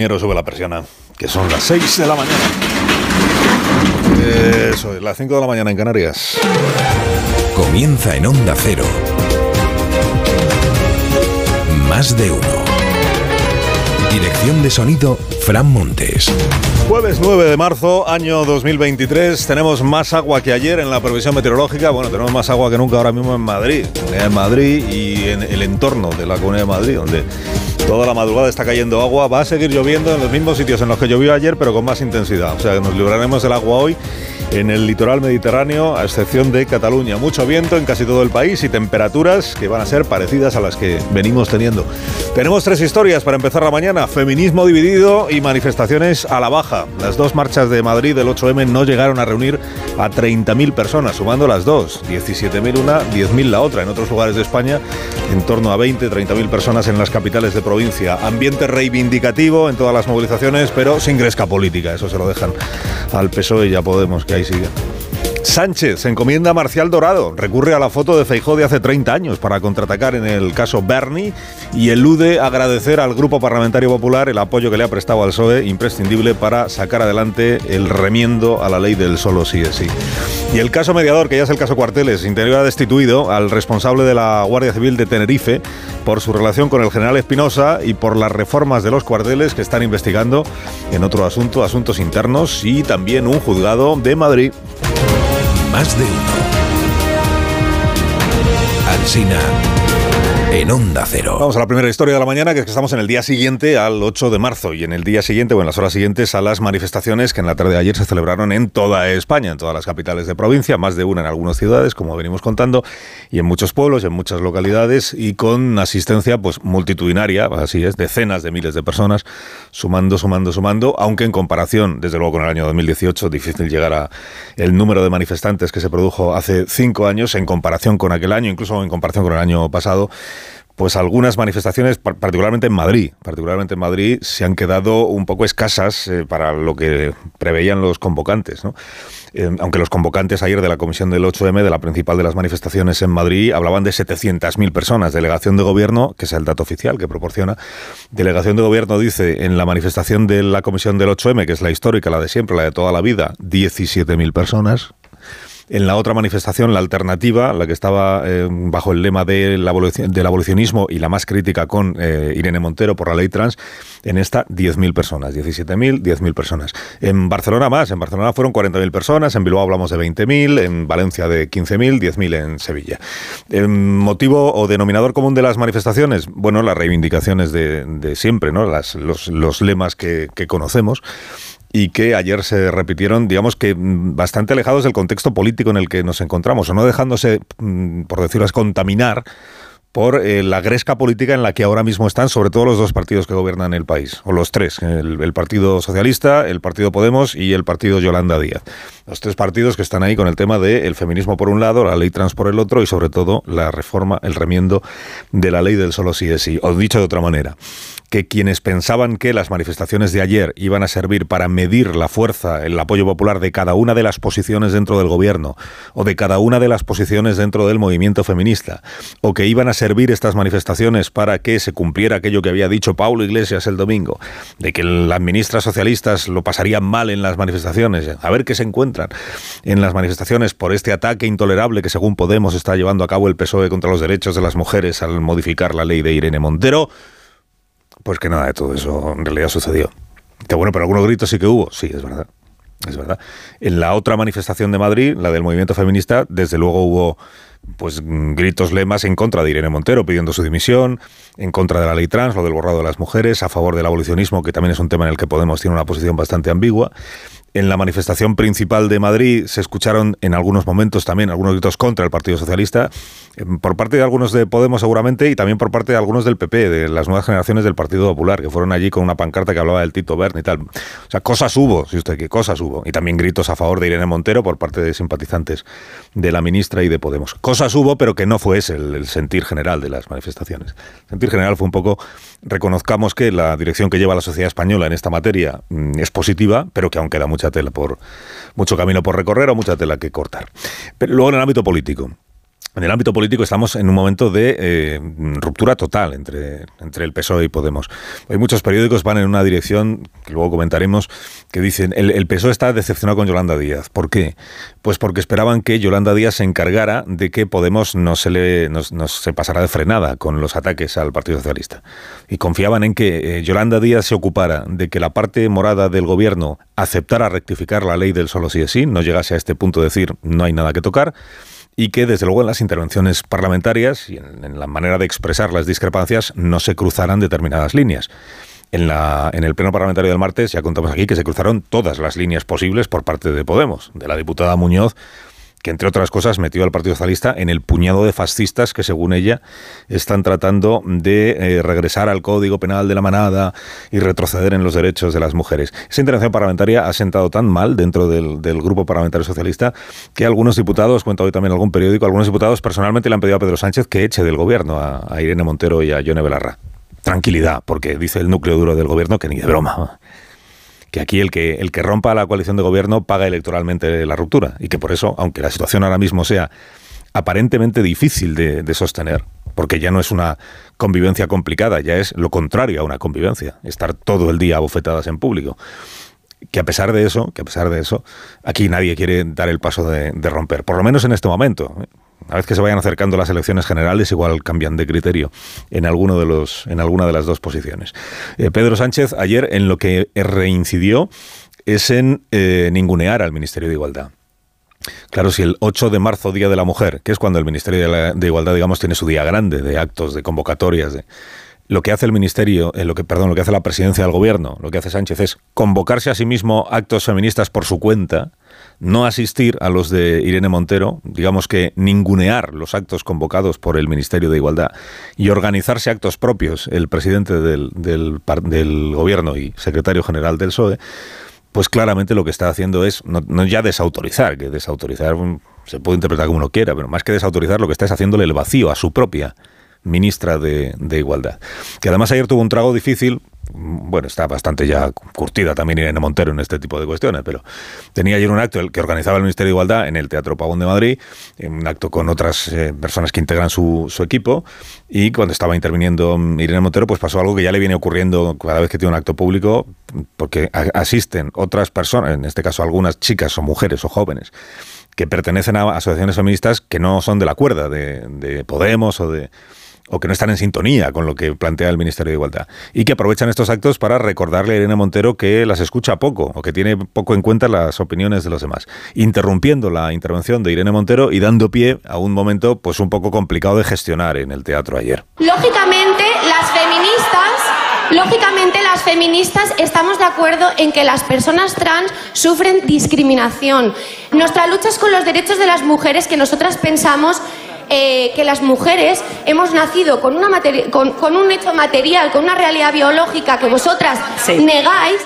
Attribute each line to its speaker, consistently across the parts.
Speaker 1: Pero sube la persiana, que son las 6 de la mañana. Eso es, las 5 de la mañana en Canarias.
Speaker 2: Comienza en Onda Cero. Más de uno. Dirección de sonido, Fran Montes.
Speaker 1: Jueves 9 de marzo, año 2023. Tenemos más agua que ayer en la previsión meteorológica. Bueno, tenemos más agua que nunca ahora mismo en Madrid. En Madrid y en el entorno de la Comunidad de Madrid, donde toda la madrugada está cayendo agua. Va a seguir lloviendo en los mismos sitios en los que llovió ayer, pero con más intensidad. O sea que nos libraremos del agua hoy en el litoral mediterráneo, a excepción de Cataluña. Mucho viento en casi todo el país y temperaturas que van a ser parecidas a las que venimos teniendo. Tenemos tres historias para empezar la mañana. Feminismo dividido y manifestaciones a la baja. Las dos marchas de Madrid del 8M no llegaron a reunir a 30.000 personas, sumando las dos. 17.000 una, 10.000 la otra. En otros lugares de España, en torno a 20, 30.000 personas en las capitales de provincia. Ambiente reivindicativo en todas las movilizaciones, pero sin gresca política. Eso se lo dejan al PSOE y ya Podemos, que ahí. Sánchez encomienda a Marcial Dorado, recurre a la foto de Feijó de hace 30 años para contraatacar en el caso Bernie y elude agradecer al Grupo Parlamentario Popular el apoyo que le ha prestado al PSOE, imprescindible para sacar adelante el remiendo a la ley del solo sí es sí. Y el caso mediador, que ya es el caso Cuarteles, Interior ha destituido al responsable de la Guardia Civil de Tenerife por su relación con el general Espinosa y por las reformas de los cuarteles que están investigando en otro asunto, asuntos internos y también un juzgado de Madrid.
Speaker 2: Más de uno. Alsina. En Onda Cero.
Speaker 1: Vamos a la primera historia de la mañana, que es que estamos en el día siguiente al 8 de marzo y en el día siguiente o en las horas siguientes a las manifestaciones que en la tarde de ayer se celebraron en toda España, en todas las capitales de provincia, más de una en algunas ciudades, como venimos contando, y en muchos pueblos, en muchas localidades y con asistencia pues multitudinaria, así es, decenas de miles de personas, sumando, sumando, sumando, aunque en comparación, desde luego con el año 2018, difícil llegar a el número de manifestantes que se produjo hace cinco años en comparación con aquel año, incluso en comparación con el año pasado pues algunas manifestaciones, particularmente en Madrid, particularmente en Madrid, se han quedado un poco escasas eh, para lo que preveían los convocantes. Eh, aunque los convocantes ayer de la Comisión del 8M, de la principal de las manifestaciones en Madrid, hablaban de 700.000 personas. Delegación de Gobierno, que es el dato oficial que proporciona, Delegación de Gobierno dice en la manifestación de la Comisión del 8M, que es la histórica, la de siempre, la de toda la vida, 17.000 personas. En la otra manifestación, la alternativa, la que estaba eh, bajo el lema de la del abolicionismo y la más crítica con eh, Irene Montero por la ley trans, en esta 10.000 personas, 17.000, 10.000 personas. En Barcelona más, en Barcelona fueron 40.000 personas, en Bilbao hablamos de 20.000, en Valencia de 15.000, 10.000 en Sevilla. ¿El motivo o denominador común de las manifestaciones? Bueno, las reivindicaciones de, siempre, ¿no? Las, los, lemas que conocemos y que ayer se repitieron, digamos que mm, bastante alejados del contexto político en el que nos encontramos, o no dejándose, mm, por decirlo así, contaminar por eh, la gresca política en la que ahora mismo están, sobre todo los dos partidos que gobiernan el país, o los tres, el, Partido Socialista, el Partido Podemos y el Partido Yolanda Díaz. Los tres partidos que están ahí con el tema del feminismo por un lado, la ley trans por el otro y sobre todo la reforma, el remiendo de la ley del solo sí es sí. O dicho de otra manera, que quienes pensaban que las manifestaciones de ayer iban a servir para medir la fuerza, el apoyo popular de cada una de las posiciones dentro del gobierno o de cada una de las posiciones dentro del movimiento feminista, o que iban a servir estas manifestaciones para que se cumpliera aquello que había dicho Paulo Iglesias el domingo, de que las ministras socialistas lo pasarían mal en las manifestaciones, a ver qué se encuentran en las manifestaciones por este ataque intolerable que según Podemos está llevando a cabo el PSOE contra los derechos de las mujeres al modificar la ley de Irene Montero. Pues que nada de todo eso en realidad sucedió. Que bueno, pero algunos gritos sí que hubo, sí, es verdad. Es verdad. En la otra manifestación de Madrid, la del movimiento feminista, desde luego hubo pues gritos lemas en contra de Irene Montero pidiendo su dimisión, en contra de la ley trans, lo del borrado de las mujeres, a favor del abolicionismo, que también es un tema en el que Podemos tiene una posición bastante ambigua. En la manifestación principal de Madrid se escucharon en algunos momentos también algunos gritos contra el Partido Socialista, em, por parte de algunos de Podemos seguramente y también por parte de algunos del PP, de las nuevas generaciones del Partido Popular, que fueron allí con una pancarta que hablaba del Tito Bern y tal. O sea, cosas hubo, si usted quiere, cosas hubo. Y también gritos a favor de Irene Montero por parte de simpatizantes de la ministra y de Podemos. Cosas hubo, pero que no fue ese el, el sentir general de las manifestaciones. El sentir general fue un poco, reconozcamos que la dirección que lleva la sociedad española en esta materia mm, es positiva, pero que aún queda mucha tela por mucho camino por recorrer o mucha tela que cortar. Pero luego en el ámbito político. En el ámbito político estamos en un momento de eh, ruptura total entre, entre el PSOE y Podemos. Hay muchos periódicos van en una dirección, que luego comentaremos, que dicen el, PSOE está decepcionado con Yolanda Díaz. ¿Por qué? Pues porque esperaban que Yolanda Díaz se encargara de que Podemos no se le no, se pasara de frenada con los ataques al Partido Socialista. Y confiaban en que eh, Yolanda Díaz se ocupara de que la parte morada del gobierno aceptara rectificar la ley del solo sí es sí, no llegase a este punto de decir no hay nada que tocar y que desde luego en las intervenciones parlamentarias y en, la manera de expresar las discrepancias no se cruzaran determinadas líneas. En, la, en el pleno parlamentario del martes ya contamos aquí que se cruzaron todas las líneas posibles por parte de Podemos, de la diputada Muñoz que entre otras cosas metió al Partido Socialista en el puñado de fascistas que según ella están tratando de eh, regresar al Código Penal de la Manada y retroceder en los derechos de las mujeres. Esa intervención parlamentaria ha sentado tan mal dentro del, Grupo Parlamentario Socialista que algunos diputados, cuento hoy también algún periódico, algunos diputados personalmente le han pedido a Pedro Sánchez que eche del gobierno a, a Irene Montero y a Yone Belarra. Tranquilidad, porque dice el núcleo duro del gobierno que ni de broma que aquí el que, el que rompa la coalición de gobierno paga electoralmente la ruptura y que por eso, aunque la situación ahora mismo sea aparentemente difícil de, sostener, porque ya no es una convivencia complicada, ya es lo contrario a una convivencia, estar todo el día bofetadas en público. Que a pesar de eso, que a pesar de eso, aquí nadie quiere dar el paso de, de romper, por lo menos en este momento. Una vez que se vayan acercando las elecciones generales, igual cambian de criterio en alguno de los, en alguna de las dos posiciones. Eh, Pedro Sánchez ayer en lo que reincidió es en eh, ningunear al Ministerio de Igualdad. Claro, si el 8 de marzo, Día de la Mujer, que es cuando el Ministerio de, Igualdad, digamos, tiene su día grande de actos, de convocatorias, de, lo que hace el ministerio, eh, lo que, perdón, lo que hace la presidencia del gobierno, lo que hace Sánchez es convocarse a sí mismo actos feministas por su cuenta, no asistir a los de Irene Montero, digamos que ningunear los actos convocados por el Ministerio de Igualdad y organizarse actos propios, el presidente del, gobierno y secretario general del PSOE, pues claramente lo que está haciendo es no, ya desautorizar, que desautorizar se puede interpretar como uno quiera, pero más que desautorizar lo que está es haciéndole el vacío a su propia ministra de, Igualdad. Que además ayer tuvo un trago difícil bueno, está bastante ya curtida también Irene Montero en este tipo de cuestiones, pero tenía ayer un acto que organizaba el Ministerio de Igualdad en el Teatro Pavón de Madrid, un acto con otras eh, personas que integran su, equipo, y cuando estaba interviniendo Irene Montero, pues pasó algo que ya le viene ocurriendo cada vez que tiene un acto público, porque asisten otras personas, en este caso algunas chicas o mujeres o jóvenes, que pertenecen a asociaciones feministas que no son de la cuerda de Podemos o de o que no están en sintonía con lo que plantea el Ministerio de Igualdad y que aprovechan estos actos para recordarle a Irene Montero que las escucha poco o que tiene poco en cuenta las opiniones de los demás, interrumpiendo la intervención de Irene Montero y dando pie a un momento pues un poco complicado de gestionar en el teatro ayer.
Speaker 3: Lógicamente, las feministas Lógicamente las feministas estamos de acuerdo en que las personas trans sufren discriminación. Nuestra lucha es con los derechos de las mujeres que nosotras pensamos eh, que las mujeres hemos nacido con, una con, con, un hecho material, con una realidad biológica que vosotras negáis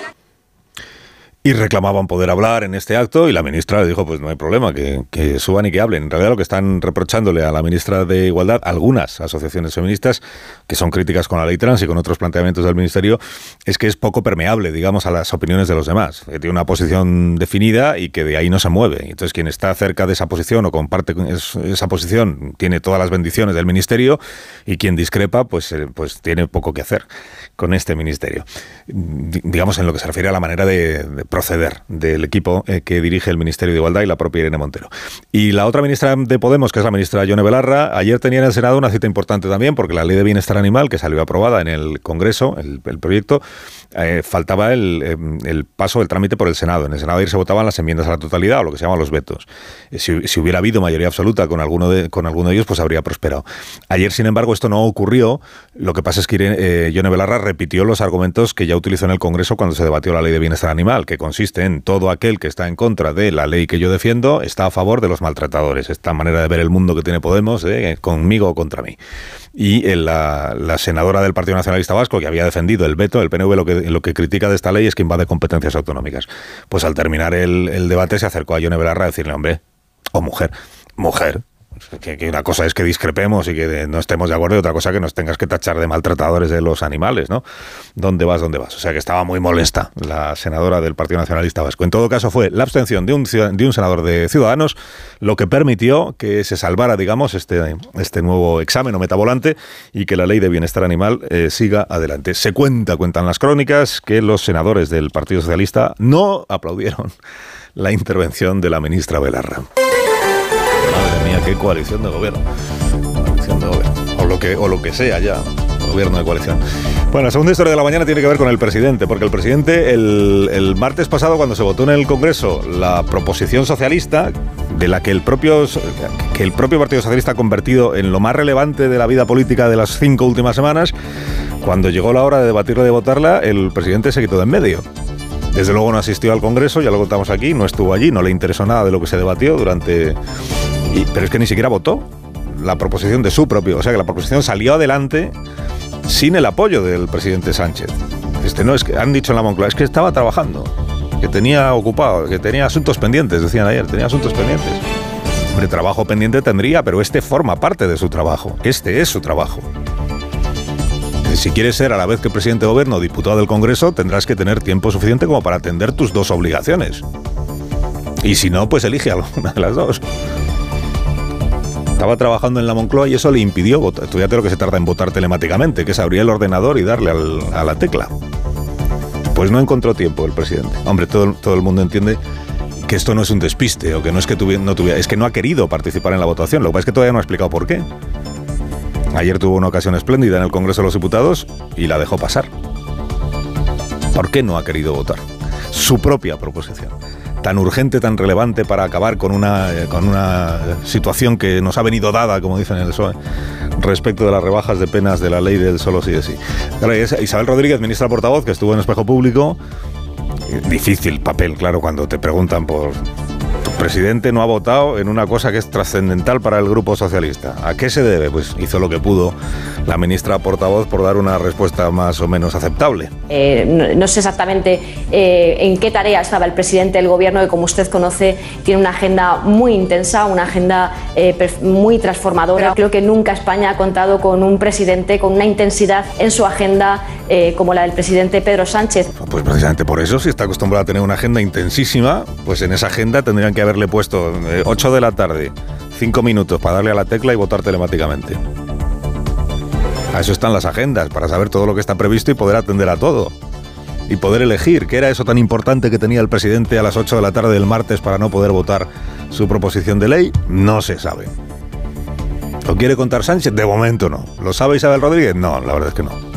Speaker 1: y reclamaban poder hablar en este acto y la ministra le dijo, pues no hay problema, que, suban y que hablen. En realidad lo que están reprochándole a la ministra de Igualdad, algunas asociaciones feministas, que son críticas con la ley trans y con otros planteamientos del ministerio, es que es poco permeable, digamos, a las opiniones de los demás. Que tiene una posición definida y que de ahí no se mueve. Entonces quien está cerca de esa posición o comparte esa posición tiene todas las bendiciones del ministerio y quien discrepa, pues, eh, pues tiene poco que hacer con este ministerio. Digamos en lo que se refiere a la manera de proceder del equipo eh, que dirige el Ministerio de Igualdad y la propia Irene Montero. Y la otra ministra de Podemos, que es la ministra Yone Belarra, ayer tenía en el Senado una cita importante también, porque la ley de bienestar animal, que salió aprobada en el Congreso, el, proyecto, eh, faltaba el, eh, el, paso del trámite por el Senado. En el Senado ayer se votaban las enmiendas a la totalidad, o lo que se llaman los vetos. Si, si, hubiera habido mayoría absoluta con alguno, de, con alguno de ellos, pues habría prosperado. Ayer, sin embargo, esto no ocurrió. Lo que pasa es que Irene, Yone Belarra repitió los argumentos que ya utilizó en el Congreso cuando se debatió la ley de bienestar animal, que consiste en todo aquel que está en contra de la ley que yo defiendo está a favor de los maltratadores. Esta manera de ver el mundo que tiene Podemos, eh, conmigo o contra mí. Y eh, la, senadora del Partido Nacionalista Vasco, que había defendido el veto, el PNV lo que, lo que critica de esta ley es que invade competencias autonómicas. Pues al terminar el, debate se acercó a Yone Belarra a decirle, hombre, o mujer, mujer, Que, una cosa es que discrepemos y que no estemos de acuerdo y otra cosa que nos tengas que tachar de maltratadores de los animales, ¿no? ¿Dónde vas, dónde vas? O sea que estaba muy molesta la senadora del Partido Nacionalista Vasco. En todo caso fue la abstención de un, de un senador de Ciudadanos lo que permitió que se salvara, digamos, este, este nuevo examen o metabolante y que la ley de bienestar animal eh, siga adelante. Se cuenta, cuentan las crónicas, que los senadores del Partido Socialista no aplaudieron la intervención de la ministra Belarra. Madre mía, qué coalición de gobierno. Coalición de gobierno. O lo que, o lo que sea ya. Gobierno de coalición. Bueno, la segunda historia de la mañana tiene que ver con el presidente, porque el presidente el, martes pasado, cuando se votó en el Congreso la proposición socialista, de la que el, propio, que el propio Partido Socialista ha convertido en lo más relevante de la vida política de las cinco últimas semanas, cuando llegó la hora de debatirla y de votarla, el presidente se quitó de en medio. Desde luego no asistió al Congreso, ya lo contamos aquí, no estuvo allí, no le interesó nada de lo que se debatió durante... Pero es que ni siquiera votó la proposición de su propio, o sea que la proposición salió adelante sin el apoyo del presidente Sánchez. Este no es que han dicho en la Moncloa, es que estaba trabajando, que tenía ocupado, que tenía asuntos pendientes, decían ayer, tenía asuntos pendientes. Hombre, trabajo pendiente tendría, pero este forma parte de su trabajo. Este es su trabajo. Si quieres ser a la vez que presidente de gobierno o diputado del Congreso, tendrás que tener tiempo suficiente como para atender tus dos obligaciones. Y si no, pues elige alguna de las dos. Estaba trabajando en la Moncloa y eso le impidió votar. Estudiate lo que se tarda en votar telemáticamente, que es abrir el ordenador y darle al, a la tecla. Pues no encontró tiempo el presidente. Hombre, todo, todo el mundo entiende que esto no es un despiste o que no es que no tuviera, es que no ha querido participar en la votación. Lo que pasa es que todavía no ha explicado por qué. Ayer tuvo una ocasión espléndida en el Congreso de los Diputados y la dejó pasar. ¿Por qué no ha querido votar? Su propia proposición. Tan urgente, tan relevante para acabar con una, con una situación que nos ha venido dada, como dicen en el PSOE, respecto de las rebajas de penas de la ley del solo sí de sí. Isabel Rodríguez, ministra portavoz, que estuvo en Espejo Público, difícil papel, claro, cuando te preguntan por tu presidente no ha votado en una cosa que es trascendental para el Grupo Socialista. ¿A qué se debe? Pues hizo lo que pudo la ministra portavoz por dar una respuesta más o menos aceptable.
Speaker 4: Eh, no, no, sé exactamente eh, en qué tarea estaba el presidente del gobierno, que como usted conoce tiene una agenda muy intensa, una agenda eh, muy transformadora. Creo que nunca España ha contado con un presidente con una intensidad en su agenda eh, como la del presidente Pedro Sánchez.
Speaker 1: Pues precisamente por eso, si está acostumbrado a tener una agenda intensísima, pues en esa agenda que haberle puesto 8 de la tarde, 5 minutos para darle a la tecla y votar telemáticamente. A eso están las agendas, para saber todo lo que está previsto y poder atender a todo. Y poder elegir qué era eso tan importante que tenía el presidente a las 8 de la tarde del martes para no poder votar su proposición de ley, no se sabe. ¿Lo quiere contar Sánchez? De momento no. ¿Lo sabe Isabel Rodríguez? No, la verdad es que no.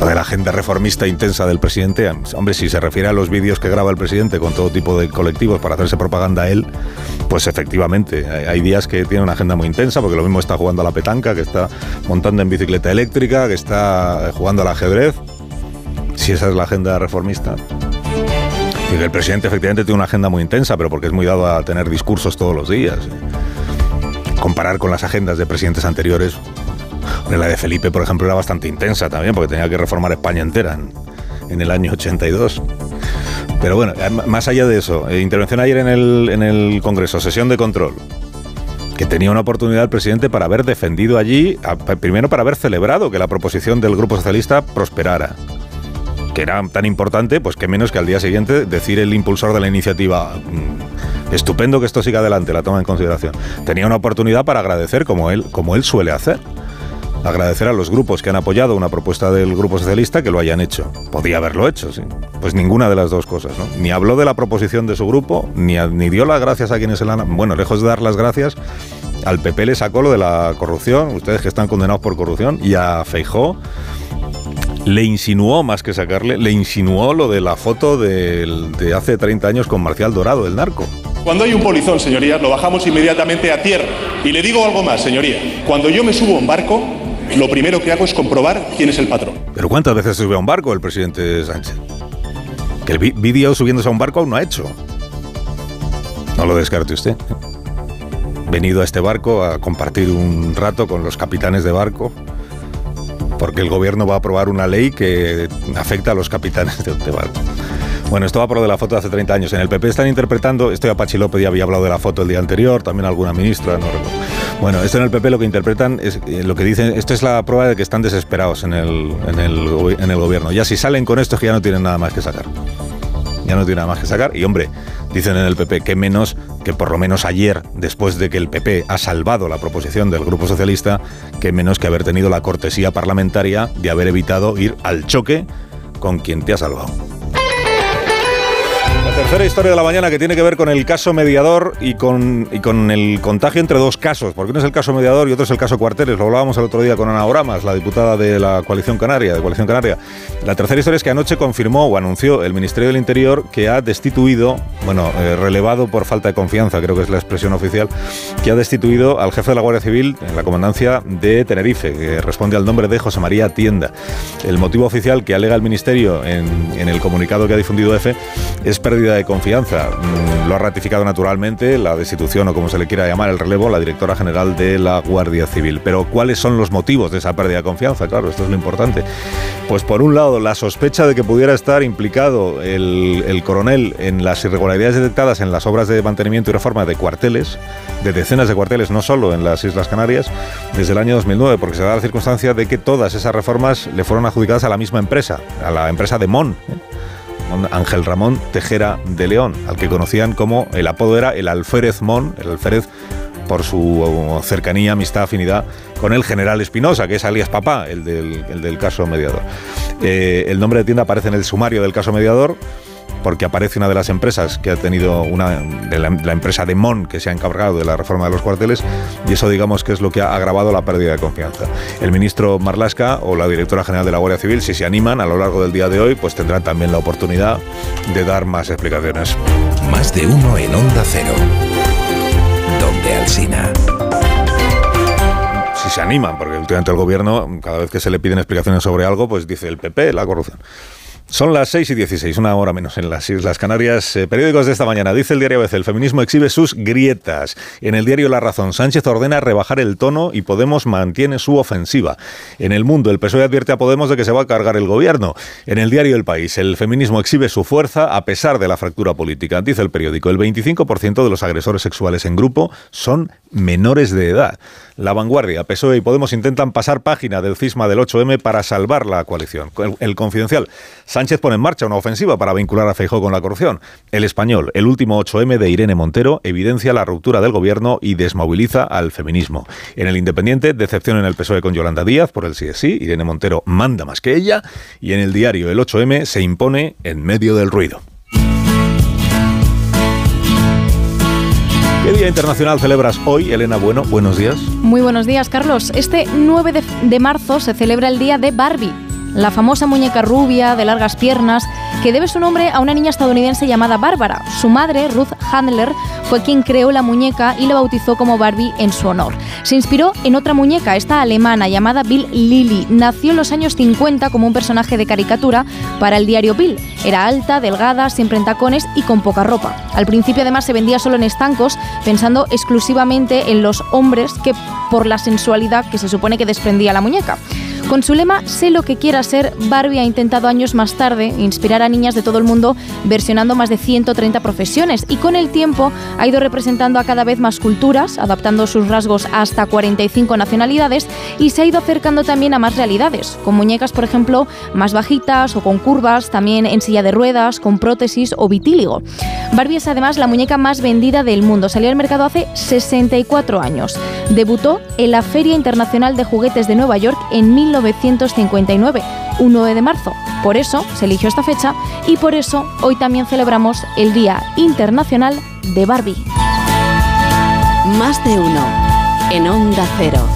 Speaker 1: Lo de la agenda reformista intensa del presidente, hombre, si se refiere a los vídeos que graba el presidente con todo tipo de colectivos para hacerse propaganda a él, pues efectivamente, hay días que tiene una agenda muy intensa, porque lo mismo está jugando a la petanca, que está montando en bicicleta eléctrica, que está jugando al ajedrez, si esa es la agenda reformista. El presidente efectivamente tiene una agenda muy intensa, pero porque es muy dado a tener discursos todos los días. Comparar con las agendas de presidentes anteriores, la de Felipe, por ejemplo, era bastante intensa también, porque tenía que reformar España entera en, el año 82. Pero bueno, más allá de eso, eh, intervención ayer en el, en el Congreso, sesión de control, que tenía una oportunidad el presidente para haber defendido allí, primero para haber celebrado que la proposición del Grupo Socialista prosperara que era tan importante, pues que menos que al día siguiente decir el impulsor de la iniciativa, mmm, estupendo que esto siga adelante, la toma en consideración. Tenía una oportunidad para agradecer como él, como él suele hacer agradecer a los grupos que han apoyado una propuesta del Grupo Socialista que lo hayan hecho. Podía haberlo hecho, sí. Pues ninguna de las dos cosas, ¿no? Ni habló de la proposición de su grupo, ni, ni dio las gracias a quienes se la han... Bueno, lejos de dar las gracias, al PP le sacó lo de la corrupción, ustedes que están condenados por corrupción, y a Feijó le insinuó, más que sacarle, le insinuó lo de la foto de, de hace 30 años con Marcial Dorado, el narco.
Speaker 5: Cuando hay un polizón, señorías, lo bajamos inmediatamente a tierra. Y le digo algo más, señoría. Cuando yo me subo a un barco, lo primero que hago es comprobar quién es el patrón.
Speaker 1: ¿Pero cuántas veces sube a un barco el presidente Sánchez? Que el vídeo subiéndose a un barco aún no ha hecho. No lo descarte usted. Venido a este barco a compartir un rato con los capitanes de barco, porque el gobierno va a aprobar una ley que afecta a los capitanes de este barco. Bueno, esto va por lo de la foto de hace 30 años. En el PP están interpretando, esto ya Pachi ya había hablado de la foto el día anterior, también alguna ministra, no recuerdo. Bueno, esto en el PP lo que interpretan es eh, lo que dicen, esto es la prueba de que están desesperados en el, en el, en el gobierno. Ya si salen con esto es que ya no tienen nada más que sacar. Ya no tienen nada más que sacar. Y hombre, dicen en el PP que menos que por lo menos ayer, después de que el PP ha salvado la proposición del Grupo Socialista, que menos que haber tenido la cortesía parlamentaria de haber evitado ir al choque con quien te ha salvado. Tercera historia de la mañana que tiene que ver con el caso mediador y con, y con el contagio entre dos casos, porque uno es el caso mediador y otro es el caso cuarteles. Lo hablábamos el otro día con Ana Oramas, la diputada de la coalición canaria, de coalición canaria. La tercera historia es que anoche confirmó o anunció el Ministerio del Interior que ha destituido, bueno, eh, relevado por falta de confianza, creo que es la expresión oficial, que ha destituido al jefe de la Guardia Civil en la comandancia de Tenerife, que responde al nombre de José María Tienda. El motivo oficial que alega el Ministerio en, en el comunicado que ha difundido EFE es pérdida de confianza. Mm, Lo ha ratificado naturalmente la destitución o como se le quiera llamar el relevo, la directora general de la Guardia Civil. Pero ¿cuáles son los motivos de esa pérdida de confianza? Claro, esto es lo importante. Pues por un lado, la sospecha de que pudiera estar implicado el, el coronel en las irregularidades detectadas en las obras de mantenimiento y reforma de cuarteles, de decenas de cuarteles, no solo en las Islas Canarias, desde el año 2009, porque se da la circunstancia de que todas esas reformas le fueron adjudicadas a la misma empresa, a la empresa de Mon. ¿eh? Ángel Ramón Tejera de León, al que conocían como el apodo era el Alférez Mon, el Alférez por su cercanía, amistad, afinidad con el general Espinosa, que es alias papá, el del, el del caso mediador. Eh, el nombre de tienda aparece en el sumario del caso mediador porque aparece una de las empresas que ha tenido una de la, la, empresa de Mon que se ha encargado de la reforma de los cuarteles y eso digamos que es lo que ha agravado la pérdida de confianza. El ministro Marlasca o la directora general de la Guardia Civil, si se animan a lo largo del día de hoy, pues tendrán también la oportunidad de dar más explicaciones.
Speaker 2: Más de uno en Onda Cero. Donde Alsina
Speaker 1: si se animan, porque últimamente el gobierno, cada vez que se le piden explicaciones sobre algo, pues dice el PP, la corrupción. Son las 6 y 16, una hora menos en las Islas Canarias. Eh, periódicos de esta mañana. Dice el diario ABC, el feminismo exhibe sus grietas. En el diario La Razón, Sánchez ordena rebajar el tono y Podemos mantiene su ofensiva. En el mundo, el PSOE advierte a Podemos de que se va a cargar el gobierno. En el diario El País, el feminismo exhibe su fuerza a pesar de la fractura política. Dice el periódico, el 25% de los agresores sexuales en grupo son menores de edad. La vanguardia, PSOE y Podemos intentan pasar página del cisma del 8M para salvar la coalición. El, confidencial. Pone en marcha una ofensiva para vincular a Feijó con la corrupción. El español, el último 8M de Irene Montero, evidencia la ruptura del gobierno y desmoviliza al feminismo. En el Independiente, decepción en el PSOE con Yolanda Díaz por el sí sí. Irene Montero manda más que ella. Y en el diario El 8M se impone en medio del ruido. ¿Qué Día Internacional celebras hoy, Elena Bueno? Buenos días.
Speaker 6: Muy buenos días, Carlos. Este 9 de, de, marzo se celebra el Día de Barbie, la famosa muñeca rubia de largas piernas que debe su nombre a una niña estadounidense llamada Bárbara. Su madre, Ruth Handler, fue quien creó la muñeca y la bautizó como Barbie en su honor. Se inspiró en otra muñeca, esta alemana llamada Bill Lilly. Nació en los años 50 como un personaje de caricatura para el diario Bill. Era alta, delgada, siempre en tacones y con poca ropa. Al principio además se vendía solo en estancos, pensando exclusivamente en los hombres que por la sensualidad que se supone que desprendía la muñeca. Con su lema Sé lo que quiera ser, Barbie ha intentado años más tarde inspirar a niñas de todo el mundo versionando más de 130 profesiones y con el tiempo ha ido representando a cada vez más culturas, adaptando sus rasgos hasta 45 nacionalidades y se ha ido acercando también a más realidades, con muñecas por ejemplo más bajitas o con curvas, también en silla de ruedas, con prótesis o vitíligo. Barbie es además la muñeca más vendida del mundo, salió al mercado hace 64 años. Debutó en la Feria Internacional de Juguetes de Nueva York en 1959, un 9 de marzo. Por eso se eligió esta fecha y por eso hoy también celebramos el Día Internacional de Barbie.
Speaker 7: Más de uno en Onda Cero.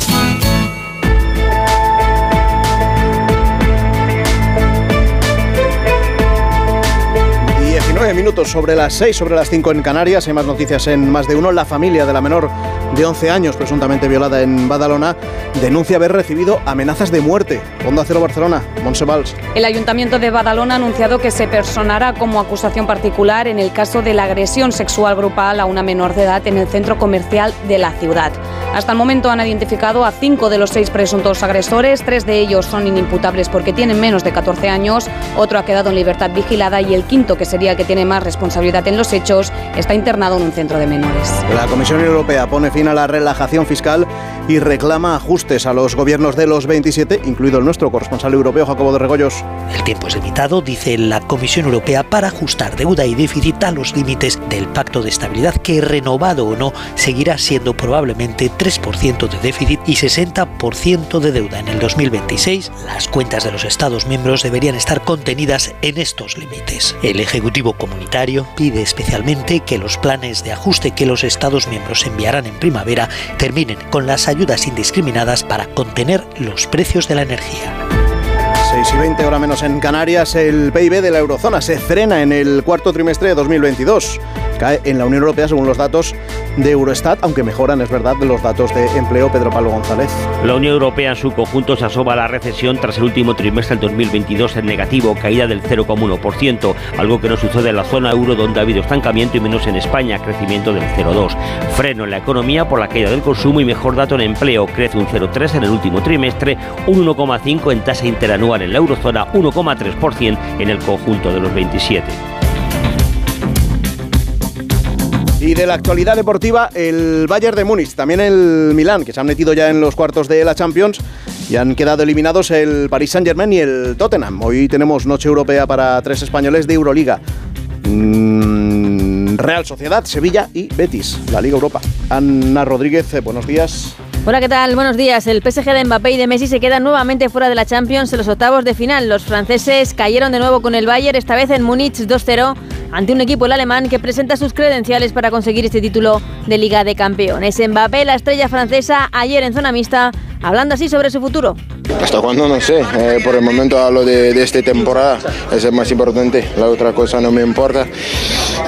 Speaker 8: Nueve minutos sobre las seis, sobre las cinco en Canarias. Hay más noticias en más de uno. La familia de la menor de 11 años, presuntamente violada en Badalona, denuncia haber recibido amenazas de muerte. Onda Cero Barcelona, Montse Valls.
Speaker 9: El Ayuntamiento de Badalona ha anunciado que se personará como acusación particular en el caso de la agresión sexual grupal a una menor de edad en el centro comercial de la ciudad. Hasta el momento han identificado a cinco de los seis presuntos agresores. Tres de ellos son inimputables porque tienen menos de 14 años. Otro ha quedado en libertad vigilada y el quinto, que sería el que tiene más responsabilidad en los hechos, está internado en un centro de menores.
Speaker 8: La Comisión Europea pone fin a la relajación fiscal y reclama ajustes a los gobiernos de los 27, incluido el nuestro corresponsal europeo Jacobo de Regoyos.
Speaker 10: El tiempo es limitado, dice la Comisión Europea, para ajustar deuda y déficit a los límites del Pacto de Estabilidad, que renovado o no, seguirá siendo probablemente 3% de déficit y 60% de deuda. En el 2026, las cuentas de los Estados miembros deberían estar contenidas en estos límites. El Ejecutivo Pide especialmente que los planes de ajuste que los Estados miembros enviarán en primavera terminen con las ayudas indiscriminadas para contener los precios de la energía.
Speaker 8: 6 y 20 horas menos en Canarias, el PIB de la eurozona se frena en el cuarto trimestre de 2022. Cae en la Unión Europea según los datos de Eurostat, aunque mejoran, es verdad, los datos de empleo. Pedro Pablo González.
Speaker 11: La Unión Europea en su conjunto se asoma a la recesión tras el último trimestre del 2022 en negativo, caída del 0,1%, algo que no sucede en la zona euro donde ha habido estancamiento y menos en España, crecimiento del 0,2%. Freno en la economía por la caída del consumo y mejor dato en empleo, crece un 0,3% en el último trimestre, un 1,5% en tasa interanual en la eurozona, 1,3% en el conjunto de los 27.
Speaker 8: Y de la actualidad deportiva, el Bayern de Múnich, también el Milán, que se han metido ya en los cuartos de la Champions. Y han quedado eliminados el Paris Saint-Germain y el Tottenham. Hoy tenemos noche europea para tres españoles de Euroliga. Mm, Real Sociedad, Sevilla y Betis, la Liga Europa. Ana Rodríguez, eh, buenos días.
Speaker 12: Hola, ¿qué tal? Buenos días. El PSG de Mbappé y de Messi se quedan nuevamente fuera de la Champions en los octavos de final. Los franceses cayeron de nuevo con el Bayern, esta vez en Múnich 2-0, ante un equipo el alemán que presenta sus credenciales para conseguir este título de Liga de Campeones. Mbappé, la estrella francesa, ayer en zona mixta, hablando así sobre su futuro.
Speaker 13: Hasta cuándo no sé, eh, por el momento hablo de, de, esta temporada, es el más importante, la otra cosa no me importa.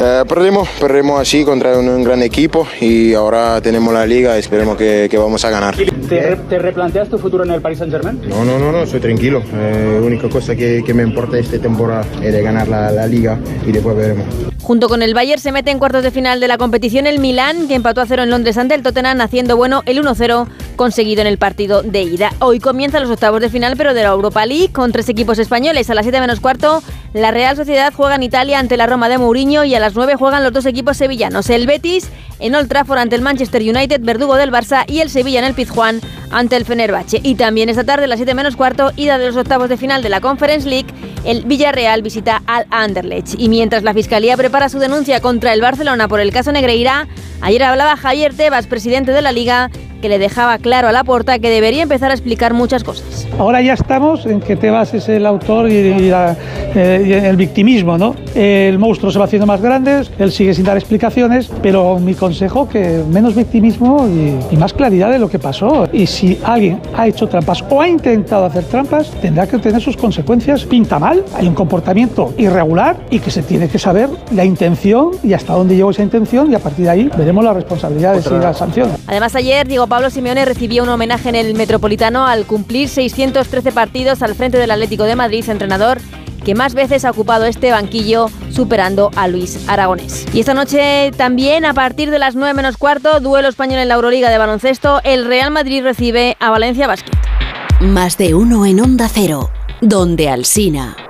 Speaker 13: Eh, perdimos, perdimos así contra un, un, gran equipo y ahora tenemos la liga, esperemos que, que vamos a ganar.
Speaker 14: ¿Te, ¿Te, replanteas tu futuro en el Paris Saint Germain?
Speaker 13: No, no, no, no soy tranquilo, eh, la única cosa que, que, me importa esta temporada es de ganar la, la liga y después veremos.
Speaker 12: Junto con el Bayern se mete en cuartos de final de la competición el Milán, que empató a cero en Londres ante el Tottenham, haciendo bueno el 1-0 conseguido en el partido de ida. Hoy comienzan los octavos de final, pero de la Europa League, con tres equipos españoles. A las 7 menos cuarto, la Real Sociedad juega en Italia ante la Roma de Mourinho y a las 9 juegan los dos equipos sevillanos. El Betis en Old Trafford ante el Manchester United, verdugo del Barça, y el Sevilla en el Pizjuán ante el Fenerbahce. Y también esta tarde, a las 7 menos cuarto, ida de los octavos de final de la Conference League, el Villarreal visita al Anderlecht. Y mientras la Fiscalía prepara su denuncia contra el Barcelona por el caso Negreira, ayer hablaba Javier Tebas, presidente de la Liga, que le dejaba claro a la porta que debería empezar a explicar muchas cosas.
Speaker 15: Ahora ya estamos en que Tebas es el autor y, y, la, eh, y, el victimismo, ¿no? El monstruo se va haciendo más grande, él sigue sin dar explicaciones, pero mi consejo que menos victimismo y, y, más claridad de lo que pasó. Y si alguien ha hecho trampas o ha intentado hacer trampas, tendrá que tener sus consecuencias. Pinta mal, hay un comportamiento irregular y que se tiene que saber la intención y hasta dónde llegó esa intención y a partir de ahí veremos las responsabilidades Otra. y las sanciones.
Speaker 12: Además ayer Diego Pablo Simeone recibió un homenaje en el Metropolitano al cumplir 613 partidos al frente del Atlético de Madrid, entrenador que más veces ha ocupado este banquillo, superando a Luis Aragonés. Y esta noche también, a partir de las 9 menos cuarto, duelo español en la Euroliga de baloncesto, el Real Madrid recibe a Valencia Basket.
Speaker 16: Más de uno en Onda Cero, donde Alsina.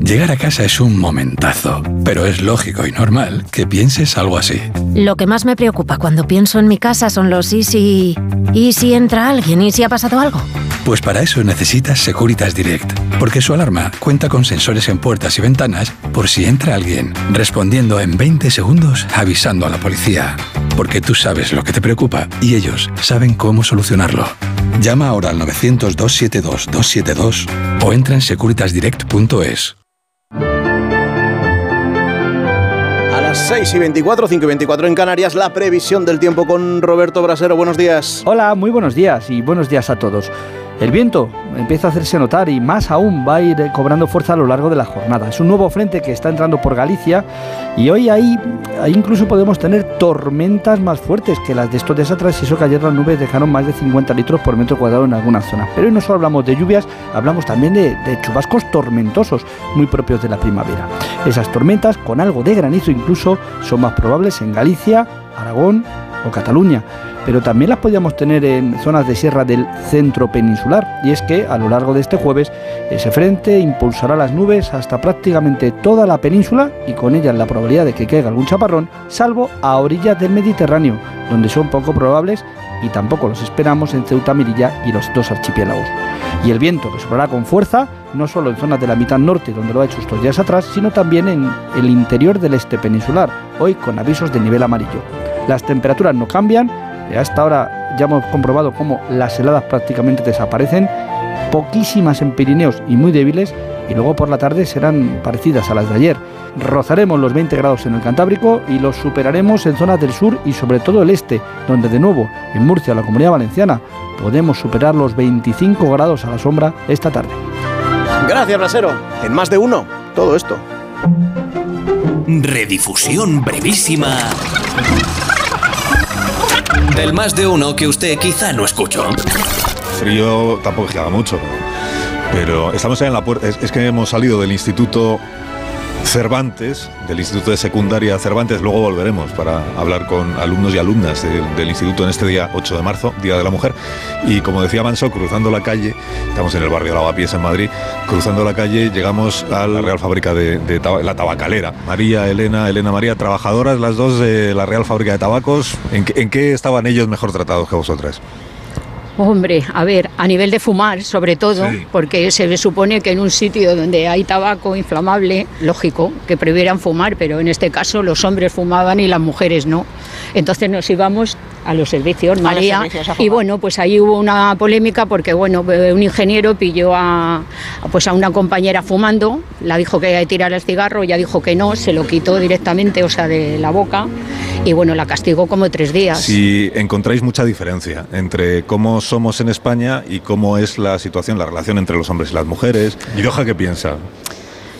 Speaker 17: Llegar a casa es un momentazo, pero es lógico y normal que pienses algo así.
Speaker 18: Lo que más me preocupa cuando pienso en mi casa son los y si... ¿Y si entra alguien? ¿Y si ha pasado algo?
Speaker 17: Pues para eso necesitas Securitas Direct, porque su alarma cuenta con sensores en puertas y ventanas por si entra alguien, respondiendo en 20 segundos avisando a la policía. Porque tú sabes lo que te preocupa y ellos saben cómo solucionarlo. Llama ahora al 900-272-272 o entra en securitasdirect.es.
Speaker 8: A las 6 y 24, 5 y 24 en Canarias, la previsión del tiempo con Roberto Brasero. Buenos días.
Speaker 19: Hola, muy buenos días y buenos días a todos. El viento empieza a hacerse notar y más aún va a ir cobrando fuerza a lo largo de la jornada. Es un nuevo frente que está entrando por Galicia y hoy ahí, ahí incluso podemos tener tormentas más fuertes que las de estos días atrás y eso que ayer las nubes dejaron más de 50 litros por metro cuadrado en algunas zonas. Pero hoy no solo hablamos de lluvias, hablamos también de, de chubascos tormentosos muy propios de la primavera. Esas tormentas con algo de granizo incluso son más probables en Galicia, Aragón o Cataluña pero también las podíamos tener en zonas de sierra del centro peninsular. Y es que a lo largo de este jueves ese frente impulsará las nubes hasta prácticamente toda la península y con ellas la probabilidad de que caiga algún chaparrón, salvo a orillas del Mediterráneo, donde son poco probables y tampoco los esperamos en Ceuta, Mirilla y los dos archipiélagos. Y el viento que soplará con fuerza, no solo en zonas de la mitad norte, donde lo ha hecho estos días atrás, sino también en el interior del este peninsular, hoy con avisos de nivel amarillo. Las temperaturas no cambian, hasta ahora ya hemos comprobado cómo las heladas prácticamente desaparecen, poquísimas en Pirineos y muy débiles, y luego por la tarde serán parecidas a las de ayer. Rozaremos los 20 grados en el Cantábrico y los superaremos en zonas del sur y sobre todo el este, donde de nuevo en Murcia, la Comunidad Valenciana, podemos superar los 25 grados a la sombra esta tarde.
Speaker 8: Gracias, Brasero. En más de uno, todo esto.
Speaker 20: Redifusión brevísima del más de uno que usted quizá no escuchó.
Speaker 1: Frío tampoco que mucho, pero estamos en la puerta. Es que hemos salido del instituto Cervantes, del Instituto de Secundaria Cervantes. Luego volveremos para hablar con alumnos y alumnas de, del instituto en este día 8 de marzo, Día de la Mujer. Y como decía Manso, cruzando la calle, estamos en el barrio Lavapiés en Madrid, cruzando la calle llegamos a la Real Fábrica de, de la Tabacalera. María, Elena, Elena María, trabajadoras las dos de la Real Fábrica de Tabacos. ¿En qué, en qué estaban ellos mejor tratados que vosotras?
Speaker 21: Hombre, a ver, a nivel de fumar, sobre todo, porque se supone que en un sitio donde hay tabaco inflamable, lógico, que previeran fumar, pero en este caso los hombres fumaban y las mujeres no. Entonces nos íbamos a los servicios, María,
Speaker 22: servicios
Speaker 21: y bueno, pues ahí hubo una polémica porque bueno, un ingeniero pilló a pues a una compañera fumando, la dijo que había que tirar el cigarro, ella dijo que no, se lo quitó directamente, o sea, de la boca, y bueno, la castigó como tres días.
Speaker 1: Si encontráis mucha diferencia entre cómo somos en España y cómo es la situación, la relación entre los hombres y las mujeres. ¿Y Doja qué piensa?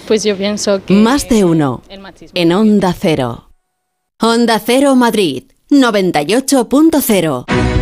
Speaker 23: Pues yo pienso que...
Speaker 24: Más de uno. En Onda Cero. Onda Cero Madrid. 98.0.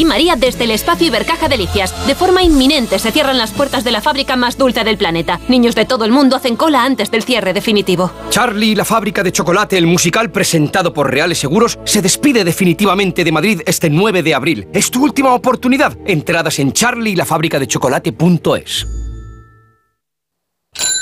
Speaker 25: Aquí María desde el espacio Ibercaja Delicias. De forma inminente se cierran las puertas de la fábrica más dulce del planeta. Niños de todo el mundo hacen cola antes del cierre definitivo.
Speaker 26: Charlie, la fábrica de chocolate, el musical presentado por Reales Seguros, se despide definitivamente de Madrid este 9 de abril. Es tu última oportunidad. Entradas en charlielafabricadechocolate.es.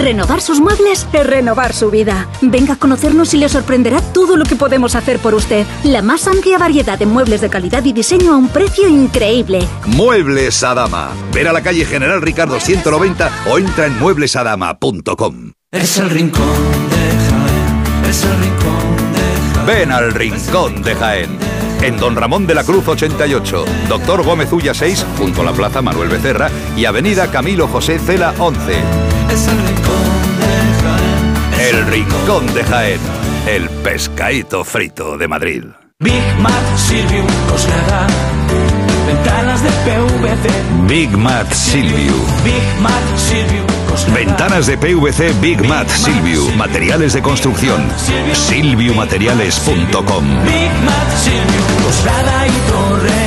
Speaker 27: Renovar sus muebles es renovar su vida. Venga a conocernos y le sorprenderá todo lo que podemos hacer por usted. La más amplia variedad de muebles de calidad y diseño a un precio increíble.
Speaker 28: Muebles Adama. Ver a la calle General Ricardo 190 o entra en mueblesadama.com.
Speaker 29: Es el rincón de Jaén. Es el rincón de Jaén.
Speaker 28: Ven al Rincón de Jaén. En Don Ramón de la Cruz 88, Doctor Gómez Ulla 6, junto a la Plaza Manuel Becerra y Avenida Camilo José Cela 11.
Speaker 29: Es el rincón de Jaén.
Speaker 28: El Rincón de Jaén. El pescadito frito de Madrid.
Speaker 29: Big Mac Silvio Coslada. Ventanas de PVC.
Speaker 28: Big Mat Silvio.
Speaker 29: Big Mac Silvio Coslada.
Speaker 28: Ventanas de PVC Big Mat Silvio. Materiales de construcción. Silviumateriales.com.
Speaker 29: Big Mac Silvio Coslada y Torrejón.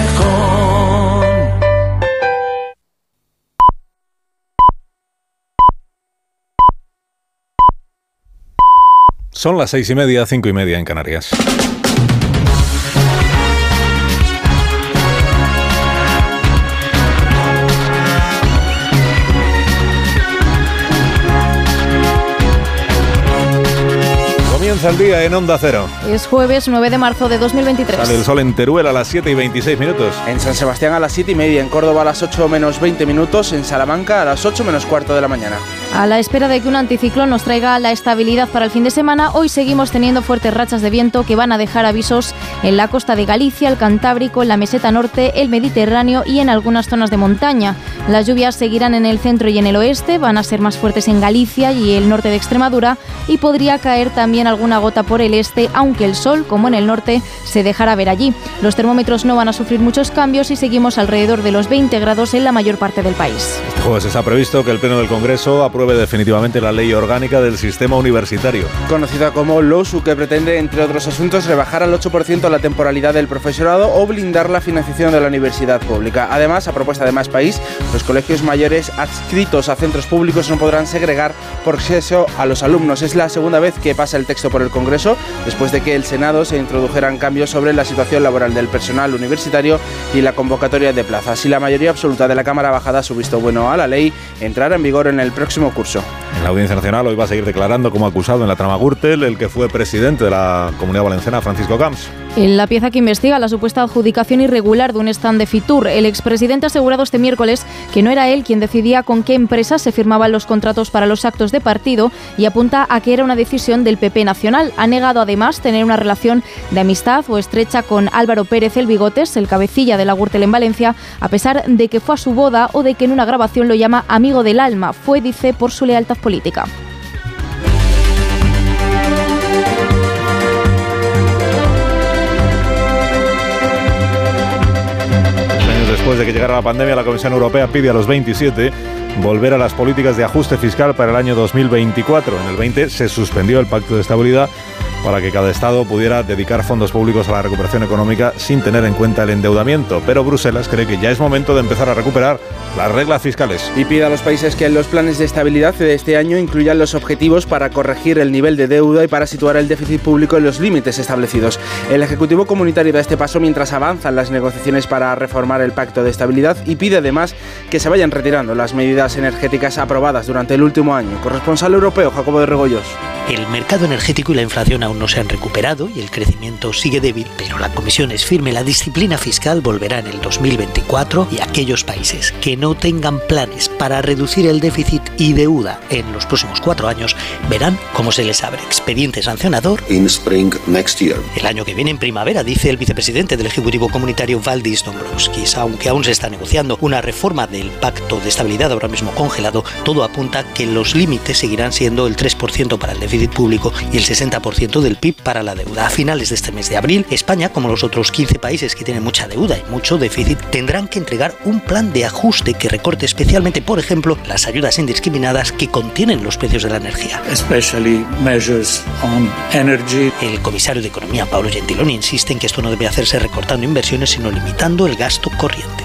Speaker 1: Son las seis y media, cinco y media en Canarias. Comienza el día en Onda Cero.
Speaker 6: Es jueves 9 de marzo de 2023.
Speaker 1: Sale el sol en Teruel a las 7 y 26 minutos.
Speaker 30: En San Sebastián a las 7 y media, en Córdoba a las 8 menos 20 minutos, en Salamanca a las 8 menos cuarto de la mañana.
Speaker 6: A la espera de que un anticiclón nos traiga la estabilidad para el fin de semana, hoy seguimos teniendo fuertes rachas de viento que van a dejar avisos en la costa de Galicia, el Cantábrico, en la meseta norte, el Mediterráneo y en algunas zonas de montaña. Las lluvias seguirán en el centro y en el oeste, van a ser más fuertes en Galicia y el norte de Extremadura y podría caer también alguna gota por el este, aunque el sol, como en el norte, se dejará ver allí. Los termómetros no van a sufrir muchos cambios y seguimos alrededor de los 20 grados en la mayor parte del país.
Speaker 1: Este jueves está previsto que el Pleno del Congreso apruebe definitivamente la ley orgánica del sistema universitario.
Speaker 30: Conocida como LOSU, que pretende, entre otros asuntos, rebajar al 8% la temporalidad del profesorado o blindar la financiación de la universidad pública. Además, a propuesta de Más País, los colegios mayores adscritos a centros públicos no podrán segregar por acceso a los alumnos. Es la segunda vez que pasa el texto por el Congreso, después de que el Senado se introdujeran cambios sobre la situación laboral del personal universitario y la convocatoria de plazas. Si la mayoría absoluta de la Cámara Baja da su visto bueno a la ley, entrará en vigor en el próximo curso.
Speaker 1: En la Audiencia Nacional hoy va a seguir declarando como acusado en la trama Gürtel el que fue presidente de la Comunidad Valenciana, Francisco Camps.
Speaker 6: En la pieza que investiga la supuesta adjudicación irregular de un stand de Fitur, el expresidente ha asegurado este miércoles que no era él quien decidía con qué empresas se firmaban los contratos para los actos de partido y apunta a que era una decisión del PP nacional. Ha negado además tener una relación de amistad o estrecha con Álvaro Pérez el Bigotes, el cabecilla de la Gürtel en Valencia, a pesar de que fue a su boda o de que en una grabación lo llama amigo del alma. Fue, dice, por su lealtad política.
Speaker 1: Después de que llegara la pandemia, la Comisión Europea pide a los 27 volver a las políticas de ajuste fiscal para el año 2024. En el 20 se suspendió el Pacto de Estabilidad para que cada Estado pudiera dedicar fondos públicos a la recuperación económica sin tener en cuenta el endeudamiento. Pero Bruselas cree que ya es momento de empezar a recuperar las reglas fiscales.
Speaker 30: Y pide a los países que en los planes de estabilidad de este año incluyan los objetivos para corregir el nivel de deuda y para situar el déficit público en los límites establecidos. El Ejecutivo Comunitario da este paso mientras avanzan las negociaciones para reformar el Pacto de Estabilidad y pide además que se vayan retirando las medidas energéticas aprobadas durante el último año. Corresponsal europeo, Jacobo de Regoyos.
Speaker 10: El mercado energético y la inflación aún no se han recuperado y el crecimiento sigue débil, pero la Comisión es firme, la disciplina fiscal volverá en el 2024 y aquellos países que no tengan planes para reducir el déficit y deuda en los próximos cuatro años verán cómo se les abre expediente sancionador
Speaker 31: in spring next year.
Speaker 10: el año que viene en primavera, dice el vicepresidente del Ejecutivo Comunitario Valdis Dombrovskis. Aunque aún se está negociando una reforma del Pacto de Estabilidad ahora mismo congelado, todo apunta que los límites seguirán siendo el 3% para el déficit público y el 60% del PIB para la deuda. A finales de este mes de abril, España, como los otros 15 países que tienen mucha deuda y mucho déficit, tendrán que entregar un plan de ajuste que recorte especialmente, por ejemplo, las ayudas indiscriminadas que contienen los precios de la energía.
Speaker 31: On energy.
Speaker 10: El comisario de Economía, Pablo Gentiloni, insiste en que esto no debe hacerse recortando inversiones, sino limitando el gasto corriente.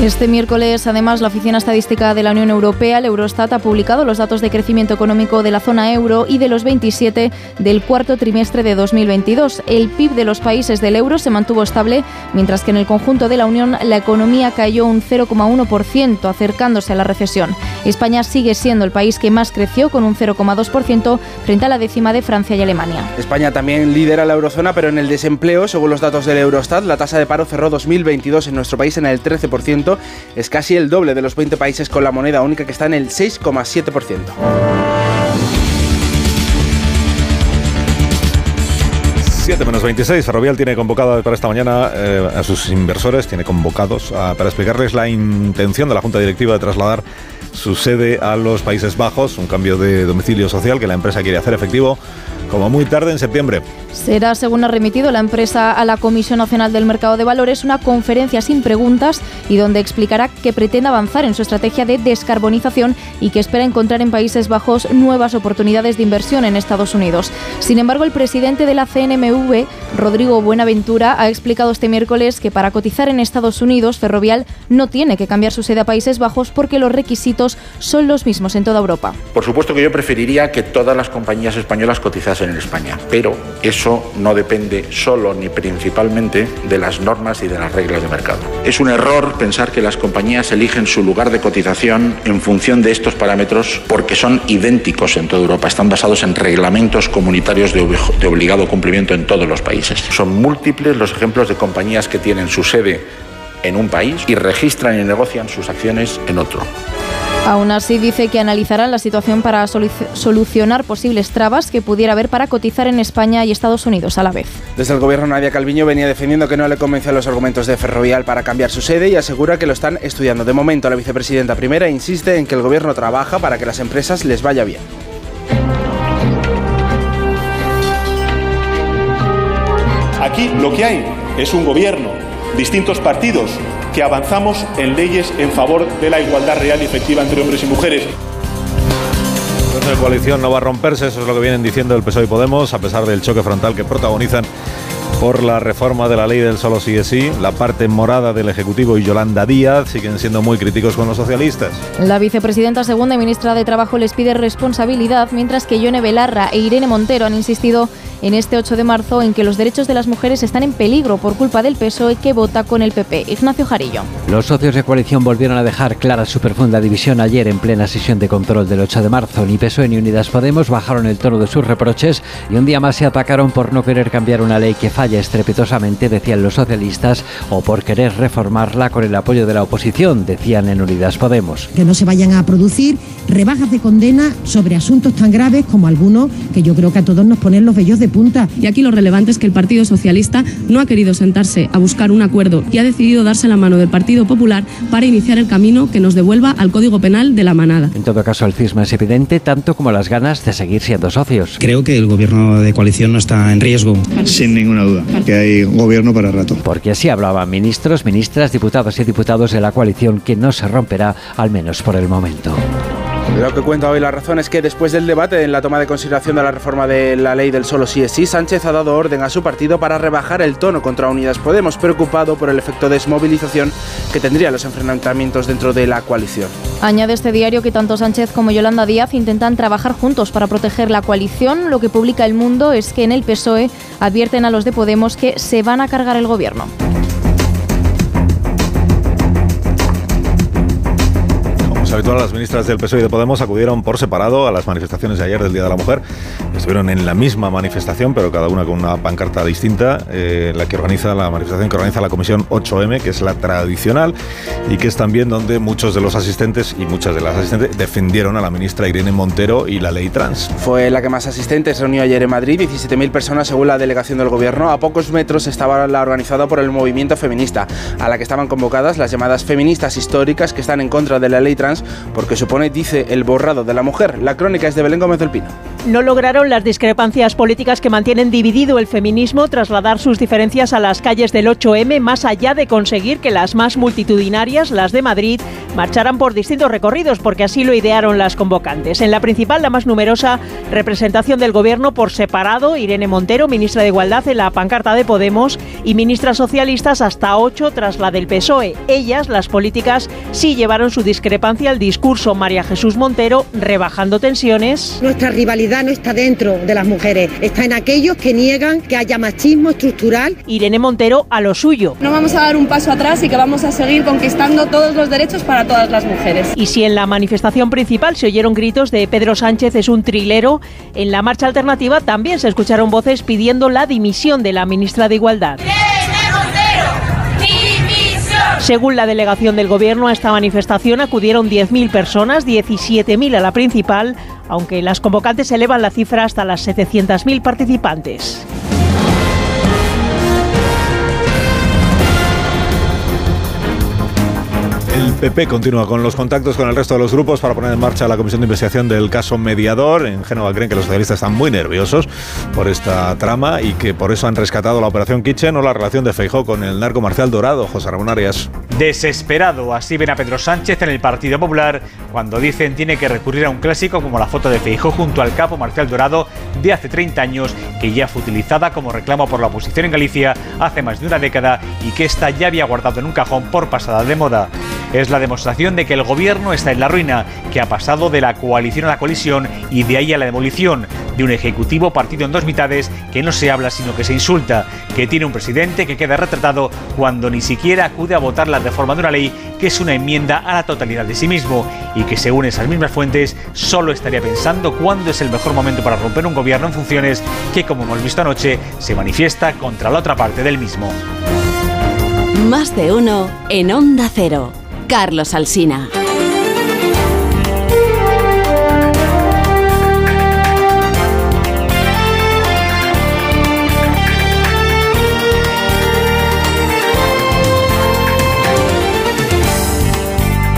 Speaker 6: Este miércoles, además, la Oficina Estadística de la Unión Europea, el Eurostat, ha publicado los datos de crecimiento económico de la zona euro y de los 27 del cuarto trimestre de 2022. El PIB de los países del euro se mantuvo estable, mientras que en el conjunto de la Unión la economía cayó un 0,1%, acercándose a la recesión. España sigue siendo el país que más creció, con un 0,2% frente a la décima de Francia y Alemania.
Speaker 30: España también lidera la eurozona, pero en el desempleo, según los datos del Eurostat, la tasa de paro cerró 2022 en nuestro país en el 13% es casi el doble de los 20 países con la moneda única que está en el 6,7%.
Speaker 1: 7 menos 26. Ferrovial tiene convocado para esta mañana eh, a sus inversores, tiene convocados ah, para explicarles la intención de la Junta Directiva de trasladar su sede a los Países Bajos, un cambio de domicilio social que la empresa quiere hacer efectivo como muy tarde en septiembre.
Speaker 6: Será, según ha remitido la empresa a la Comisión Nacional del Mercado de Valores, una conferencia sin preguntas y donde explicará que pretende avanzar en su estrategia de descarbonización y que espera encontrar en Países Bajos nuevas oportunidades de inversión en Estados Unidos. Sin embargo, el presidente de la CNMV, Rodrigo Buenaventura, ha explicado este miércoles que para cotizar en Estados Unidos, Ferrovial no tiene que cambiar su sede a Países Bajos porque los requisitos son los mismos en toda Europa.
Speaker 32: Por supuesto que yo preferiría que todas las compañías españolas cotizasen en España, pero eso no depende solo ni principalmente de las normas y de las reglas de mercado. Es un error pensar que las compañías eligen su lugar de cotización en función de estos parámetros porque son idénticos en toda Europa, están basados en reglamentos comunitarios de, de obligado cumplimiento en todos los países. Son múltiples los ejemplos de compañías que tienen su sede en un país y registran y negocian sus acciones en otro.
Speaker 6: Aún así, dice que analizarán la situación para solucionar posibles trabas que pudiera haber para cotizar en España y Estados Unidos a la vez.
Speaker 30: Desde el gobierno, Nadia Calviño venía defendiendo que no le convencen los argumentos de Ferrovial para cambiar su sede y asegura que lo están estudiando. De momento, la vicepresidenta primera insiste en que el gobierno trabaja para que las empresas les vaya bien.
Speaker 33: Aquí lo que hay es un gobierno, distintos partidos que avanzamos en leyes en favor de la igualdad real y efectiva entre hombres y mujeres.
Speaker 1: La coalición no va a romperse, eso es lo que vienen diciendo el PSOE y Podemos, a pesar del choque frontal que protagonizan por la reforma de la ley del solo sí es sí. La parte morada del Ejecutivo y Yolanda Díaz siguen siendo muy críticos con los socialistas.
Speaker 6: La vicepresidenta segunda y ministra de Trabajo les pide responsabilidad, mientras que Yone Belarra e Irene Montero han insistido en este 8 de marzo en que los derechos de las mujeres están en peligro por culpa del PSOE que vota con el PP. Ignacio Jarillo.
Speaker 34: Los socios de coalición volvieron a dejar clara su profunda división ayer en plena sesión de control del 8 de marzo. Ni PSOE ni Unidas Podemos bajaron el tono de sus reproches y un día más se atacaron por no querer cambiar una ley que falla estrepitosamente, decían los socialistas, o por querer reformarla con el apoyo de la oposición, decían en Unidas Podemos.
Speaker 35: Que no se vayan a producir rebajas de condena sobre asuntos tan graves como algunos que yo creo que a todos nos ponen los vellos de punta.
Speaker 36: Y aquí lo relevante es que el Partido Socialista no ha querido sentarse a buscar un acuerdo y ha decidido darse la mano del Partido Popular para iniciar el camino que nos devuelva al Código Penal de la manada.
Speaker 34: En todo caso, el cisma es evidente, tanto como las ganas de seguir siendo socios.
Speaker 37: Creo que el gobierno de coalición no está en riesgo.
Speaker 38: Sin ninguna duda, que hay gobierno para rato.
Speaker 34: Porque así hablaban ministros, ministras, diputados y diputados de la coalición que no se romperá, al menos por el momento.
Speaker 30: Lo que cuenta hoy la razón es que después del debate en la toma de consideración de la reforma de la ley del solo sí es sí, Sánchez ha dado orden a su partido para rebajar el tono contra Unidas Podemos, preocupado por el efecto de desmovilización que tendrían los enfrentamientos dentro de la coalición.
Speaker 6: Añade este diario que tanto Sánchez como Yolanda Díaz intentan trabajar juntos para proteger la coalición. Lo que publica El Mundo es que en el PSOE advierten a los de Podemos que se van a cargar el gobierno.
Speaker 1: Habitual, las ministras del PSOE y de Podemos acudieron por separado a las manifestaciones de ayer del Día de la Mujer. Estuvieron en la misma manifestación, pero cada una con una pancarta distinta, eh, la que organiza la manifestación que organiza la Comisión 8M, que es la tradicional y que es también donde muchos de los asistentes y muchas de las asistentes defendieron a la ministra Irene Montero y la ley trans.
Speaker 30: Fue la que más asistentes reunió ayer en Madrid, 17.000 personas según la delegación del gobierno. A pocos metros estaba la organizada por el movimiento feminista, a la que estaban convocadas las llamadas feministas históricas que están en contra de la ley trans porque supone, dice, el borrado de la mujer. La crónica es de Belén Gómez del Pino.
Speaker 39: No lograron las discrepancias políticas que mantienen dividido el feminismo trasladar sus diferencias a las calles del 8M más allá de conseguir que las más multitudinarias, las de Madrid, marcharan por distintos recorridos porque así lo idearon las convocantes. En la principal, la más numerosa representación del gobierno por separado, Irene Montero, ministra de Igualdad en la pancarta de Podemos y ministras socialistas hasta ocho tras la del PSOE. Ellas, las políticas, sí llevaron su discrepancia al discurso María Jesús Montero, rebajando tensiones.
Speaker 26: Nuestra rivalidad no está dentro de las mujeres, está en aquellos que niegan que haya machismo estructural.
Speaker 39: Irene Montero a lo suyo.
Speaker 40: No vamos a dar un paso atrás y que vamos a seguir conquistando todos los derechos para todas las mujeres.
Speaker 39: Y si en la manifestación principal se oyeron gritos de Pedro Sánchez es un trilero, en la marcha alternativa también se escucharon voces pidiendo la dimisión de la ministra de Igualdad. Según la delegación del Gobierno, a esta manifestación acudieron 10.000 personas, 17.000 a la principal, aunque las convocantes elevan la cifra hasta las 700.000 participantes.
Speaker 1: El PP continúa con los contactos con el resto de los grupos para poner en marcha la comisión de investigación del caso mediador. En Génova creen que los socialistas están muy nerviosos por esta trama y que por eso han rescatado la operación Kitchen o la relación de Feijó con el narco Marcial Dorado, José Ramón Arias.
Speaker 41: Desesperado, así ven a Pedro Sánchez en el Partido Popular cuando dicen tiene que recurrir a un clásico como la foto de Feijó junto al capo Marcial Dorado de hace 30 años que ya fue utilizada como reclamo por la oposición en Galicia hace más de una década y que esta ya había guardado en un cajón por pasada de moda. Es la demostración de que el gobierno está en la ruina, que ha pasado de la coalición a la colisión y de ahí a la demolición, de un ejecutivo partido en dos mitades que no se habla sino que se insulta, que tiene un presidente que queda retratado cuando ni siquiera acude a votar la reforma de una ley que es una enmienda a la totalidad de sí mismo y que según esas mismas fuentes solo estaría pensando cuándo es el mejor momento para romper un gobierno en funciones que como hemos visto anoche se manifiesta contra la otra parte del mismo.
Speaker 9: Más de uno en Onda Cero. Carlos Alsina.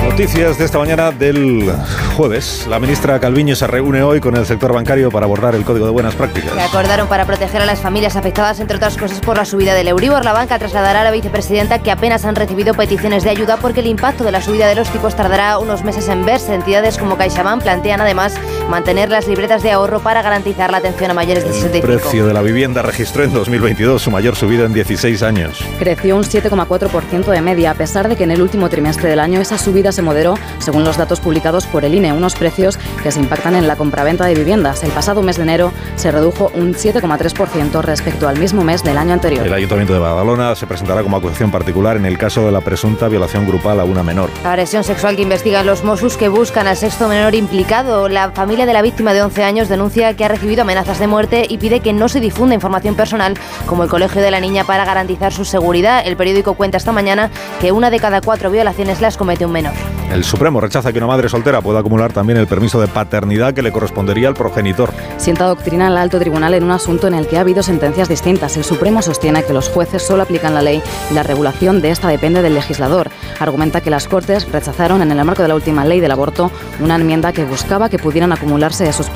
Speaker 1: Noticias de esta mañana del jueves. La ministra Calviño se reúne hoy con el sector bancario para abordar el Código de Buenas Prácticas.
Speaker 18: Se acordaron para proteger a las familias afectadas, entre otras cosas, por la subida del Euribor. La banca trasladará a la vicepresidenta que apenas han recibido peticiones de ayuda porque el impacto de la subida de los tipos tardará unos meses en verse. Entidades como CaixaBank plantean además mantener las libretas de ahorro para garantizar la atención a mayores de
Speaker 1: El
Speaker 18: 65.
Speaker 1: precio de la vivienda registró en 2022 su mayor subida en 16 años.
Speaker 42: Creció un 7,4% de media, a pesar de que en el último trimestre del año esa subida se moderó, según los datos publicados por el INE, unos precios que se impactan en la compraventa de viviendas. El pasado mes de enero se redujo un 7,3% respecto al mismo mes del año anterior.
Speaker 1: El Ayuntamiento de Badalona se presentará como acusación particular en el caso de la presunta violación grupal a una menor.
Speaker 18: La agresión sexual que investigan los Mossos que buscan al sexto menor implicado. La familia de la víctima de 11 años denuncia que ha recibido amenazas de muerte y pide que no se difunda información personal como el colegio de la niña para garantizar su seguridad. El periódico cuenta esta mañana que una de cada cuatro violaciones las comete un menor.
Speaker 1: El Supremo rechaza que una madre soltera pueda acumular también el permiso de paternidad que le correspondería al progenitor.
Speaker 42: Sienta doctrina el alto tribunal en un asunto en el que ha habido sentencias distintas. El Supremo sostiene que los jueces solo aplican la ley y la regulación de esta depende del legislador. Argumenta que las Cortes rechazaron en el marco de la última ley del aborto una enmienda que buscaba que pudieran acumularse esos,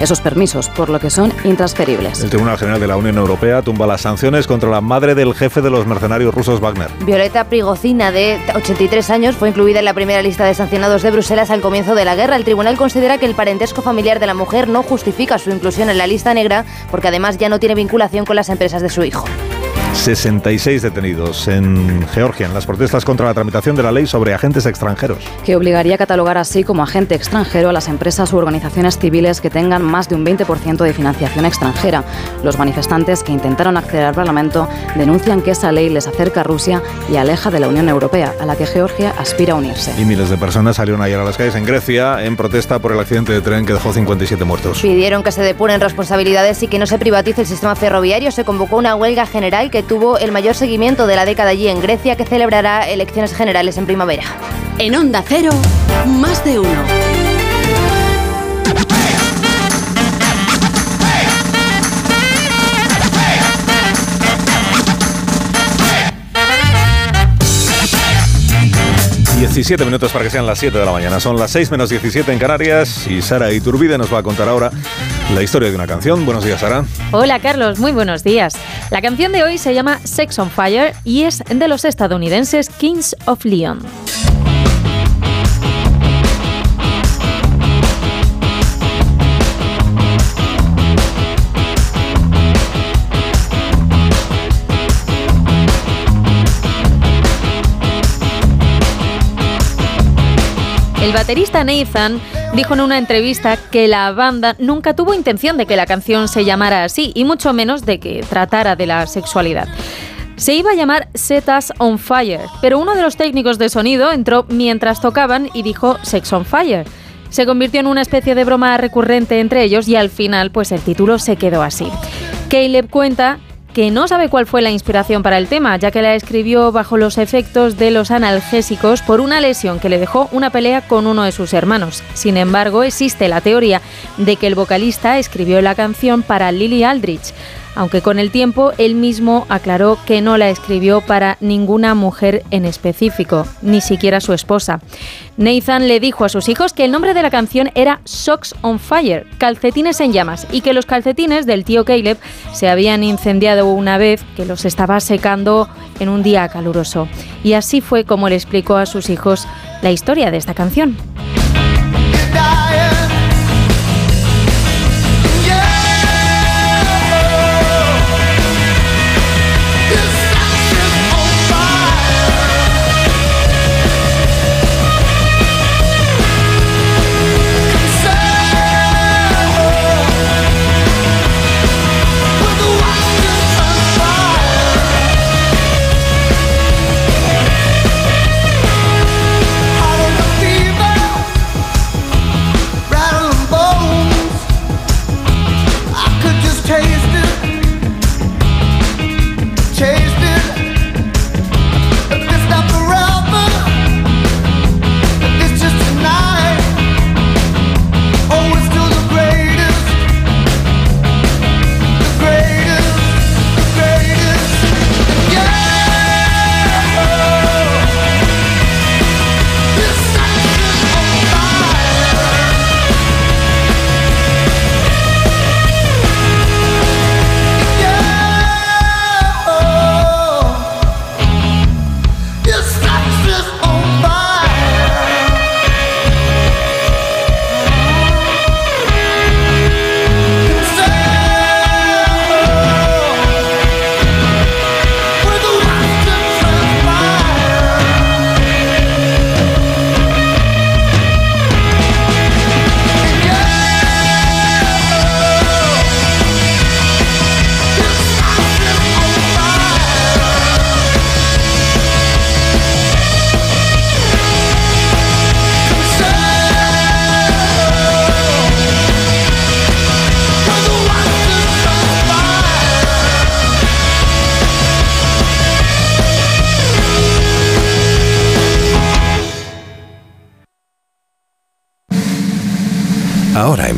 Speaker 42: esos permisos, por lo que son intransferibles.
Speaker 1: El Tribunal General de la Unión Europea tumba las sanciones contra la madre del jefe de los mercenarios rusos Wagner.
Speaker 18: Violeta Prigocina, de 83 años, fue incluida en la primera lista de sancionados de Bruselas al comienzo de la guerra. El tribunal considera que el parentesco familiar de la mujer no justifica su inclusión en la lista negra porque además ya no tiene vinculación con las empresas de su hijo.
Speaker 1: 66 detenidos en Georgia en las protestas contra la tramitación de la ley sobre agentes extranjeros.
Speaker 42: que obligaría a catalogar así como agente extranjero a las empresas u organizaciones civiles que tengan más de un 20% de financiación extranjera. Los manifestantes que intentaron acceder al Parlamento denuncian que esa ley les acerca a Rusia y aleja de la Unión Europea, a la que Georgia aspira a unirse.
Speaker 1: Y miles de personas salieron ayer a las calles en Grecia en protesta por el accidente de tren que dejó 57 muertos.
Speaker 18: Pidieron que se depuren responsabilidades y que no se privatice el sistema ferroviario. Se convocó una huelga general que tuvo el mayor seguimiento de la década allí en Grecia, que celebrará elecciones generales en primavera.
Speaker 9: En Onda Cero, más de uno.
Speaker 1: 17 minutos para que sean las 7 de la mañana. Son las 6 menos 17 en Canarias y Sara Iturbide nos va a contar ahora la historia de una canción. Buenos días, Sara.
Speaker 43: Hola, Carlos. Muy buenos días. La canción de hoy se llama Sex on Fire y es de los estadounidenses Kings of Leon. El baterista Nathan dijo en una entrevista que la banda nunca tuvo intención de que la canción se llamara así y mucho menos de que tratara de la sexualidad. Se iba a llamar Set Us on Fire, pero uno de los técnicos de sonido entró mientras tocaban y dijo Sex on Fire. Se convirtió en una especie de broma recurrente entre ellos y al final pues el título se quedó así. Caleb cuenta que no sabe cuál fue la inspiración para el tema, ya que la escribió bajo los efectos de los analgésicos por una lesión que le dejó una pelea con uno de sus hermanos. Sin embargo, existe la teoría de que el vocalista escribió la canción para Lily Aldrich, aunque con el tiempo él mismo aclaró que no la escribió para ninguna mujer en específico, ni siquiera su esposa. Nathan le dijo a sus hijos que el nombre de la canción era Socks on Fire, calcetines en llamas, y que los calcetines del tío Caleb se habían incendiado una vez que los estaba secando en un día caluroso. Y así fue como le explicó a sus hijos la historia de esta canción.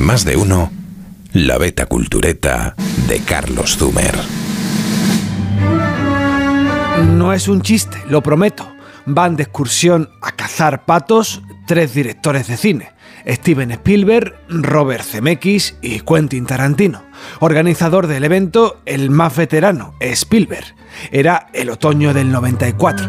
Speaker 20: Más de uno, la beta cultureta de Carlos Zumer.
Speaker 44: No es un chiste, lo prometo. Van de excursión a cazar patos tres directores de cine. Steven Spielberg, Robert Zemeckis y Quentin Tarantino. Organizador del evento, el más veterano, Spielberg. Era el otoño del 94.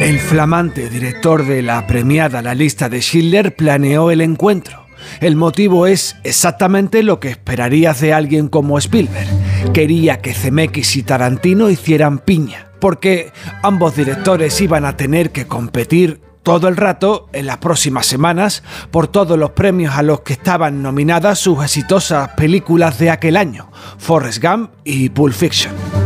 Speaker 44: El flamante director de la premiada La lista de Schindler planeó el encuentro. El motivo es exactamente lo que esperarías de alguien como Spielberg. Quería que Zemeckis y Tarantino hicieran piña, porque ambos directores iban a tener que competir todo el rato en las próximas semanas por todos los premios a los que estaban nominadas sus exitosas películas de aquel año, Forrest Gump y Pulp Fiction.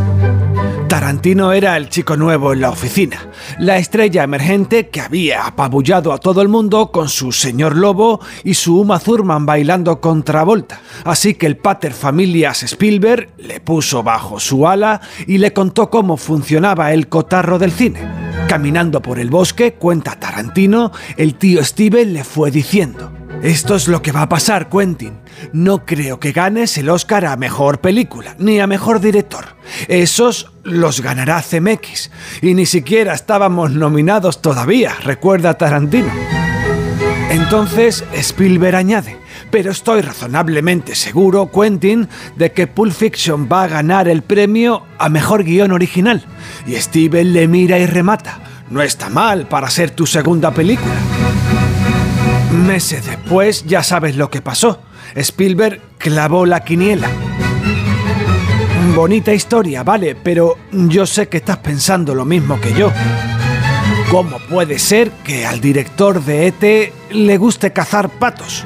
Speaker 44: Tarantino era el chico nuevo en la oficina, la estrella emergente que había apabullado a todo el mundo con su señor lobo y su Uma Thurman bailando contra Volta. Así que el pater familias Spielberg le puso bajo su ala y le contó cómo funcionaba el cotarro del cine. Caminando por el bosque, cuenta Tarantino, el tío Steven le fue diciendo. Esto es lo que va a pasar, Quentin. No creo que ganes el Oscar a Mejor Película, ni a Mejor Director. Esos los ganará CMX. Y ni siquiera estábamos nominados todavía, recuerda Tarantino. Entonces Spielberg añade, pero estoy razonablemente seguro, Quentin, de que Pulp Fiction va a ganar el premio a Mejor Guión Original. Y Steven le mira y remata. No está mal para ser tu segunda película. Meses después ya sabes lo que pasó. Spielberg clavó la quiniela. Bonita historia, vale, pero yo sé que estás pensando lo mismo que yo. ¿Cómo puede ser que al director de ET le guste cazar patos?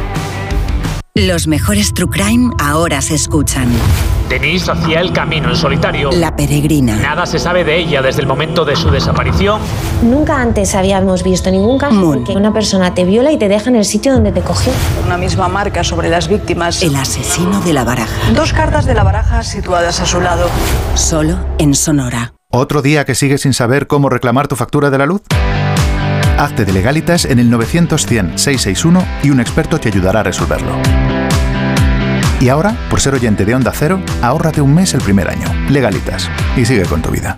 Speaker 45: Los mejores True Crime ahora se escuchan.
Speaker 46: Denise hacía el camino en solitario.
Speaker 45: La peregrina.
Speaker 46: Nada se sabe de ella desde el momento de su desaparición.
Speaker 47: Nunca antes habíamos visto ningún caso en que una persona te viola y te deja en el sitio donde te cogió.
Speaker 48: Una misma marca sobre las víctimas.
Speaker 45: El asesino de la baraja.
Speaker 48: Dos cartas de la baraja situadas a su lado.
Speaker 45: Solo en Sonora.
Speaker 49: ¿Otro día que sigues sin saber cómo reclamar tu factura de la luz? Hazte de legalitas en el 900 100 661 y un experto te ayudará a resolverlo. Y ahora, por ser oyente de Onda Cero, ahórrate un mes el primer año. Legalitas. Y sigue con tu vida.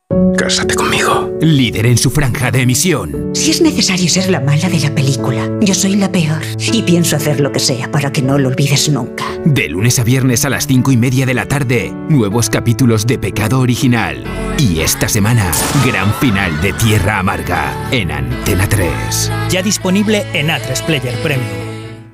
Speaker 20: Cásate conmigo.
Speaker 50: Líder en su franja de emisión.
Speaker 51: Si es necesario ser la mala de la película, yo soy la peor. Y pienso hacer lo que sea para que no lo olvides nunca.
Speaker 50: De lunes a viernes a las cinco y media de la tarde, nuevos capítulos de Pecado Original. Y esta semana, gran final de Tierra Amarga en Antena 3.
Speaker 41: Ya disponible en A3 Player Premium.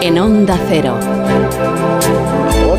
Speaker 9: En Onda Cero.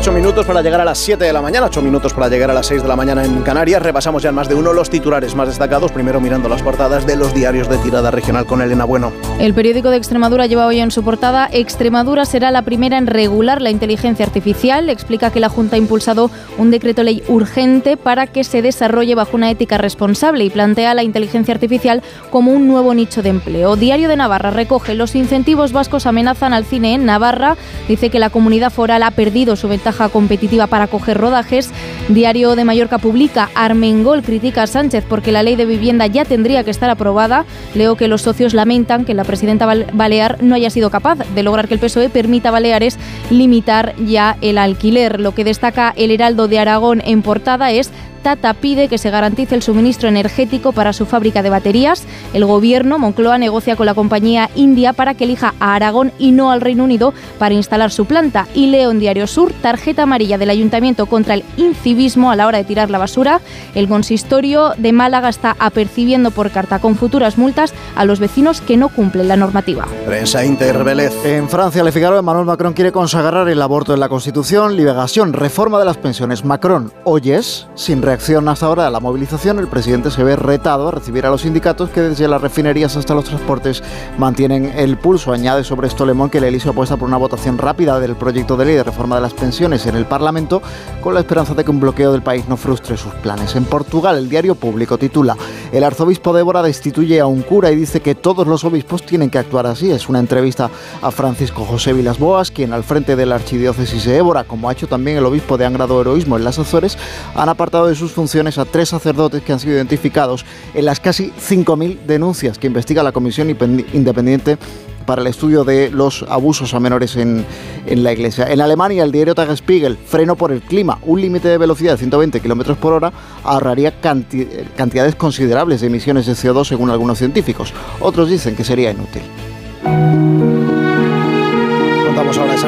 Speaker 8: 8 minutos para llegar a las 7 de la mañana, 8 minutos para llegar a las 6 de la mañana en Canarias. Repasamos ya en más de uno los titulares más destacados, primero mirando las portadas de los diarios de tirada regional con Elena Bueno.
Speaker 6: El periódico de Extremadura lleva hoy en su portada Extremadura será la primera en regular la inteligencia artificial. Explica que la Junta ha impulsado un decreto ley urgente para que se desarrolle bajo una ética responsable y plantea la inteligencia artificial como un nuevo nicho de empleo. Diario de Navarra recoge los incentivos vascos amenazan al cine en Navarra. Dice que la comunidad foral ha perdido su ventaja competitiva para coger rodajes. Diario de Mallorca publica Armengol critica a Sánchez porque la ley de vivienda ya tendría que estar aprobada. Leo que los socios lamentan que la presidenta Balear no haya sido capaz de lograr que el PSOE permita a Baleares limitar ya el alquiler. Lo que destaca el Heraldo de Aragón en portada es Tata pide que se garantice el suministro energético para su fábrica de baterías. El gobierno, Moncloa, negocia con la compañía india para que elija a Aragón y no al Reino Unido para instalar su planta. Y León Diario Sur, tarjeta amarilla del ayuntamiento contra el incivismo a la hora de tirar la basura. El consistorio de Málaga está apercibiendo por carta con futuras multas a los vecinos que no cumplen la normativa.
Speaker 52: Prensa Inter
Speaker 53: En Francia, Le Figaro, Emmanuel Macron quiere consagrar el aborto en la Constitución, liberación, reforma de las pensiones. Macron, oyes, sin reacción hasta ahora a la movilización, el presidente se ve retado a recibir a los sindicatos que desde las refinerías hasta los transportes mantienen el pulso. Añade sobre esto Lemón que el Elíseo apuesta por una votación rápida del proyecto de ley de reforma de las pensiones en el Parlamento con la esperanza de que un bloqueo del país no frustre sus planes. En Portugal, el diario público titula El arzobispo de Évora destituye a un cura y dice que todos los obispos tienen que actuar así. Es una entrevista a Francisco José Vilas Boas, quien al frente de la archidiócesis de Évora, como ha hecho también el obispo de Angrado Heroísmo en las Azores, han apartado de sus funciones a tres sacerdotes que han sido identificados en las casi 5.000 denuncias que investiga la Comisión Independiente para el estudio de los abusos a menores en, en la iglesia. En Alemania, el diario Tagesspiegel, freno por el clima, un límite de velocidad de 120 km por hora ahorraría cantidades considerables de emisiones de CO2 según algunos científicos. Otros dicen que sería inútil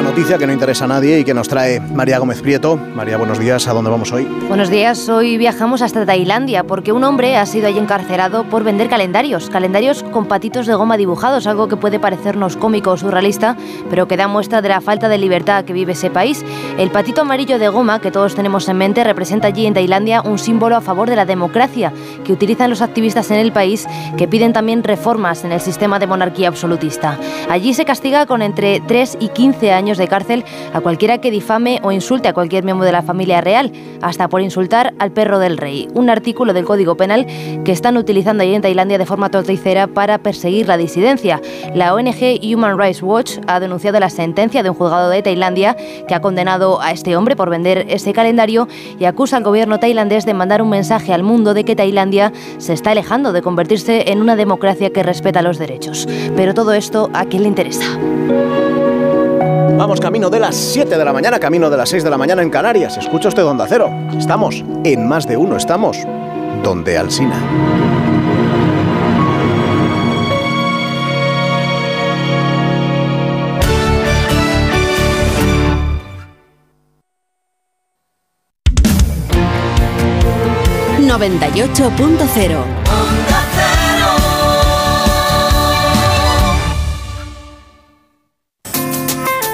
Speaker 52: noticia que no interesa a nadie y que nos trae María Gómez Prieto. María, buenos días. ¿A dónde vamos hoy?
Speaker 18: Buenos días. Hoy viajamos hasta Tailandia porque un hombre ha sido allí encarcelado por vender calendarios. Calendarios con patitos de goma dibujados, algo que puede parecernos cómico o surrealista, pero que da muestra de la falta de libertad que vive ese país. El patito amarillo de goma que todos tenemos en mente representa allí en Tailandia un símbolo a favor de la democracia que utilizan los activistas en el país que piden también reformas en el sistema de monarquía absolutista. Allí se castiga con entre 3 y 15 años de cárcel a cualquiera que difame o insulte a cualquier miembro de la familia real, hasta por insultar al perro del rey. Un artículo del Código Penal que están utilizando ahí en Tailandia de forma torticera para perseguir la disidencia. La ONG Human Rights Watch ha denunciado la sentencia de un juzgado de Tailandia que ha condenado a este hombre por vender ese calendario y acusa al gobierno tailandés de mandar un mensaje al mundo de que Tailandia se está alejando de convertirse en una democracia que respeta los derechos. Pero todo esto, ¿a quién le interesa?
Speaker 52: Vamos camino de las 7 de la mañana, camino de las 6 de la mañana en Canarias. Escucha usted Onda Cero. Estamos en más de uno, estamos donde Alsina.
Speaker 54: ...98.0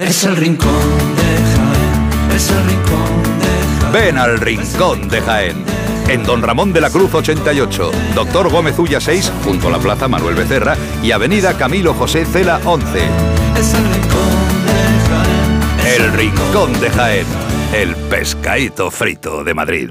Speaker 55: Es el rincón de Jaén, es el rincón de Jaén.
Speaker 28: Ven al Rincón de Jaén. En Don Ramón de la Cruz 88, Doctor Gómez Ulla 6, junto a la Plaza Manuel Becerra y Avenida Camilo José Cela 11.
Speaker 55: Es el rincón de Jaén.
Speaker 28: El Rincón de Jaén. El pescadito frito de Madrid.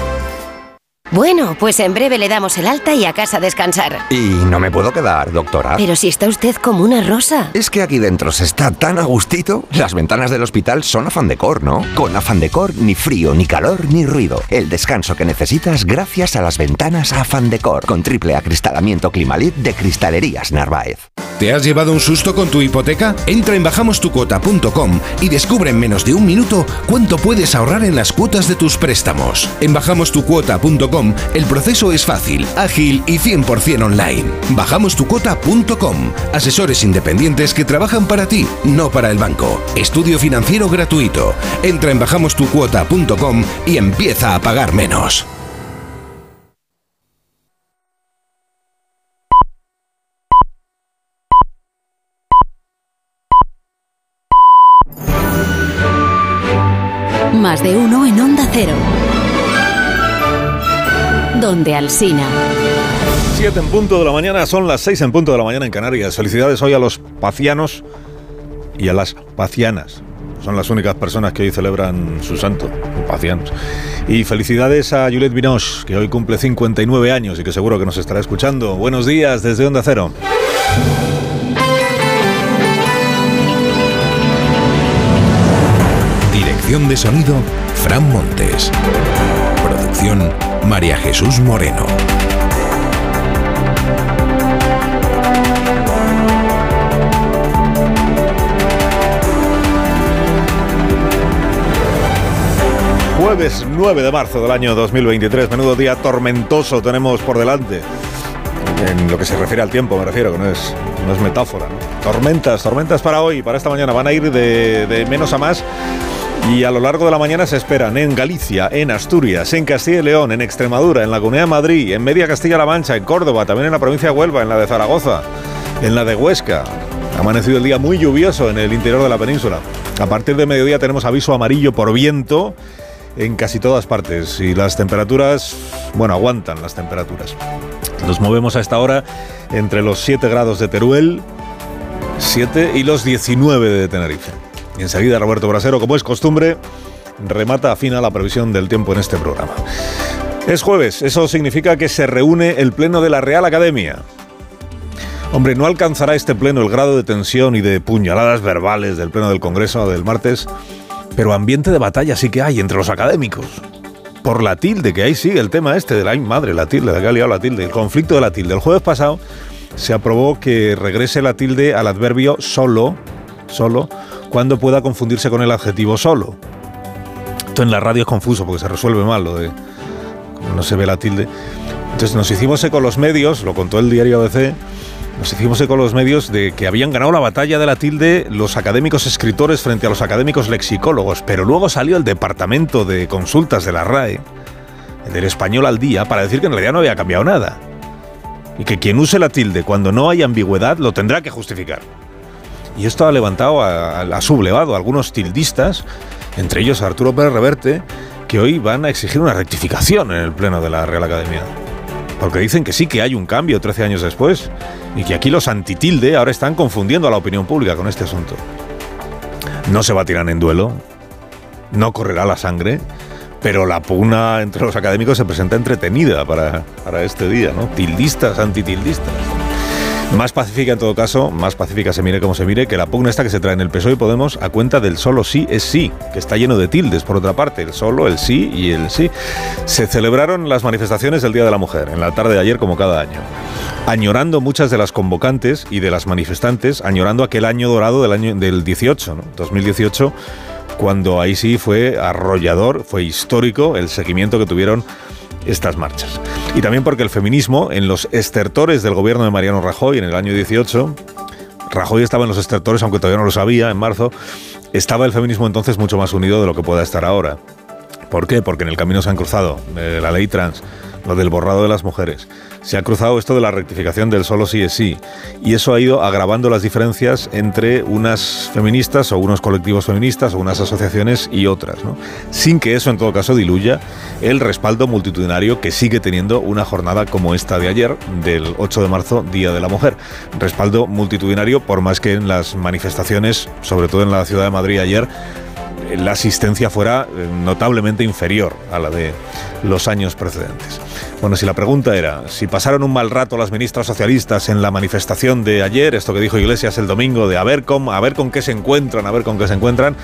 Speaker 56: Bueno, pues en breve le damos el alta y a casa a descansar.
Speaker 49: Y no me puedo quedar, doctora.
Speaker 56: Pero si está usted como una rosa.
Speaker 49: Es que aquí dentro se está tan a gustito. Las ventanas del hospital son Afan Decor, ¿no? Con Afan Decor ni frío, ni calor, ni ruido. El descanso que necesitas gracias a las ventanas Afan Decor. Con triple acristalamiento Climalit de Cristalerías Narváez.
Speaker 20: ¿Te has llevado un susto con tu hipoteca? Entra en bajamostucuota.com y descubre en menos de un minuto cuánto puedes ahorrar en las cuotas de tus préstamos. En bajamostucuota.com el proceso es fácil, ágil y 100% online. Bajamostucuota.com. Asesores independientes que trabajan para ti, no para el banco. Estudio financiero gratuito. Entra en bajamostucuota.com y empieza a pagar menos.
Speaker 9: Más de uno en Onda Cero. Donde Alsina.
Speaker 1: 7 en punto de la mañana, son las 6 en punto de la mañana en Canarias. Felicidades hoy a los pacianos y a las pacianas. Son las únicas personas que hoy celebran su santo, pacianos. Y felicidades a Juliette Binoche, que hoy cumple 59 años y que seguro que nos estará escuchando. Buenos días desde Onda Cero.
Speaker 20: Dirección de sonido, Fran Montes. Producción, María Jesús Moreno.
Speaker 1: Jueves 9 de marzo del año 2023, menudo día tormentoso tenemos por delante. En lo que se refiere al tiempo, me refiero, que no es, no es metáfora. Tormentas, tormentas para hoy, para esta mañana, van a ir de, de menos a más. Y a lo largo de la mañana se esperan en Galicia, en Asturias, en Castilla y León, en Extremadura, en la Comunidad de Madrid, en Media Castilla-La Mancha, en Córdoba, también en la provincia de Huelva, en la de Zaragoza, en la de Huesca. Ha amanecido el día muy lluvioso en el interior de la península. A partir de mediodía tenemos aviso amarillo por viento en casi todas partes y las temperaturas, bueno, aguantan las temperaturas. Nos movemos a esta hora entre los 7 grados de Teruel, 7 y los 19 de Tenerife. Y enseguida Roberto Brasero, como es costumbre, remata afina la previsión del tiempo en este programa. Es jueves, eso significa que se reúne el Pleno de la Real Academia. Hombre, no alcanzará este Pleno el grado de tensión y de puñaladas verbales del Pleno del Congreso del martes, pero ambiente de batalla sí que hay entre los académicos. Por la tilde, que ahí sigue el tema este de la madre, la tilde, de que ha liado la tilde, el conflicto de la tilde. El jueves pasado se aprobó que regrese la tilde al adverbio solo, solo, cuando pueda confundirse con el adjetivo solo. Esto en la radio es confuso porque se resuelve mal no se ve la tilde. Entonces nos hicimos eco los medios, lo contó el diario ABC, nos hicimos eco los medios de que habían ganado la batalla de la tilde los académicos escritores frente a los académicos lexicólogos, pero luego salió el departamento de consultas de la RAE, del español al día, para decir que en realidad no había cambiado nada. Y que quien use la tilde cuando no hay ambigüedad lo tendrá que justificar. Y esto ha levantado, ha sublevado a algunos tildistas, entre ellos Arturo Pérez Reverte, que hoy van a exigir una rectificación en el Pleno de la Real Academia. Porque dicen que sí que hay un cambio 13 años después y que aquí los antitilde ahora están confundiendo a la opinión pública con este asunto. No se tirar en duelo, no correrá la sangre, pero la pugna entre los académicos se presenta entretenida para, para este día, ¿no? Tildistas, antitildistas. Más pacífica en todo caso, más pacífica se mire como se mire, que la pugna esta que se trae en el PSOE y Podemos a cuenta del solo sí es sí, que está lleno de tildes por otra parte, el solo, el sí y el sí. Se celebraron las manifestaciones del Día de la Mujer, en la tarde de ayer como cada año, añorando muchas de las convocantes y de las manifestantes, añorando aquel año dorado del año del 18, ¿no? 2018 cuando ahí sí fue arrollador, fue histórico el seguimiento que tuvieron estas marchas. Y también porque el feminismo, en los estertores del gobierno de Mariano Rajoy en el año 18, Rajoy estaba en los estertores, aunque todavía no lo sabía, en marzo, estaba el feminismo entonces mucho más unido de lo que pueda estar ahora. ¿Por qué? Porque en el camino se han cruzado eh, la ley trans, lo del borrado de las mujeres, se ha cruzado esto de la rectificación del solo sí es sí. Y eso ha ido agravando las diferencias entre unas feministas o unos colectivos feministas o unas asociaciones y otras, ¿no? sin que eso en todo caso diluya el respaldo multitudinario que sigue teniendo una jornada como esta de ayer, del 8 de marzo, Día de la Mujer. Respaldo multitudinario, por más que en las manifestaciones, sobre todo en la ciudad de Madrid ayer, la asistencia fuera eh, notablemente inferior a la de los años precedentes. Bueno, si la pregunta era, si pasaron un mal rato las ministras socialistas en la manifestación de ayer, esto que dijo Iglesias el domingo, de a ver con, a ver con qué se encuentran, a ver con qué se encuentran,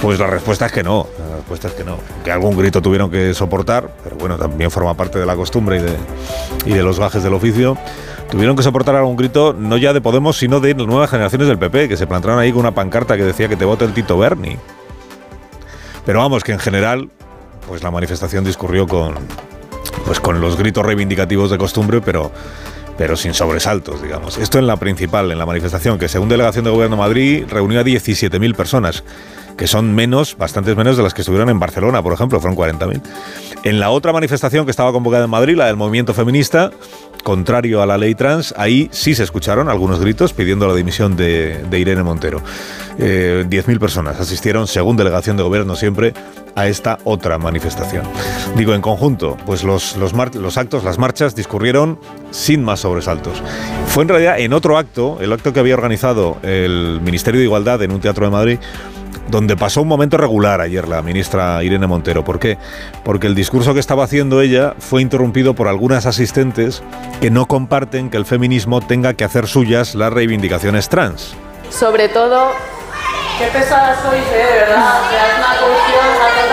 Speaker 1: pues la respuesta es que no, la respuesta es que no, que algún grito tuvieron que soportar, pero bueno, también forma parte de la costumbre y de, y de los bajes del oficio. Tuvieron que soportar algún grito no ya de Podemos, sino de nuevas generaciones del PP, que se plantaron ahí con una pancarta que decía que te vote el Tito Berni. Pero vamos, que en general, pues la manifestación discurrió con, pues con los gritos reivindicativos de costumbre, pero, pero sin sobresaltos, digamos. Esto en la principal, en la manifestación, que según Delegación de Gobierno de Madrid reunió a 17.000 personas, que son menos, bastantes menos de las que estuvieron en Barcelona, por ejemplo, fueron 40.000. En la otra manifestación que estaba convocada en Madrid, la del movimiento feminista, contrario a la ley trans, ahí sí se escucharon algunos gritos pidiendo la dimisión de, Irene Montero. Eh, 10.000 personas asistieron, según delegación de gobierno siempre, a esta otra manifestación. Digo, en conjunto, pues los, actos, las marchas discurrieron sin más sobresaltos. Fue en realidad en otro acto, el acto que había organizado el Ministerio de Igualdad en un teatro de Madrid, donde pasó un momento regular ayer la ministra Irene Montero. ¿Por qué? Porque el discurso que estaba haciendo ella fue interrumpido por algunas asistentes que no comparten que el feminismo tenga que hacer suyas las reivindicaciones trans.
Speaker 57: Sobre todo... Qué pesadas sois, ¿eh? De verdad. O sea, es una cuestión...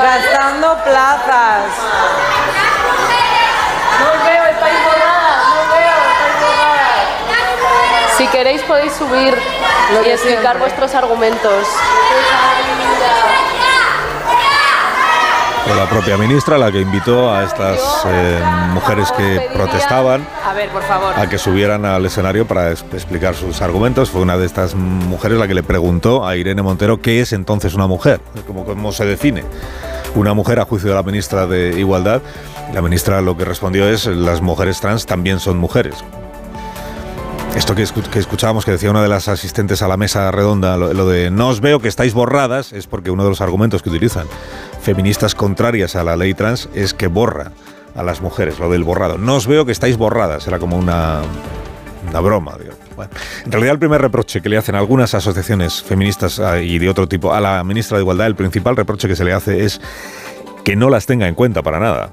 Speaker 57: Gastando plazas. No os veo, estáis borradas. No os veo, estáis borradas. Si queréis podéis subir y explicar vuestros argumentos.
Speaker 1: Fue la propia ministra la que invitó a estas eh, mujeres que protestaban
Speaker 57: a,
Speaker 1: que subieran al escenario para explicar sus argumentos. Fue una de estas mujeres la que le preguntó a Irene Montero qué es entonces una mujer, cómo, cómo se define una mujer a juicio de la ministra de Igualdad. La ministra lo que respondió es las mujeres trans también son mujeres. Esto que, escuchábamos que decía una de las asistentes a la mesa redonda, lo, de no os veo que estáis borradas, es porque uno de los argumentos que utilizan feministas contrarias a la ley trans es que borra a las mujeres, lo del borrado. No os veo que estáis borradas, era como una, una broma. en realidad el primer reproche que le hacen algunas asociaciones feministas ah, y de otro tipo a la ministra de Igualdad, el principal reproche que se le hace es que no las tenga en cuenta para nada,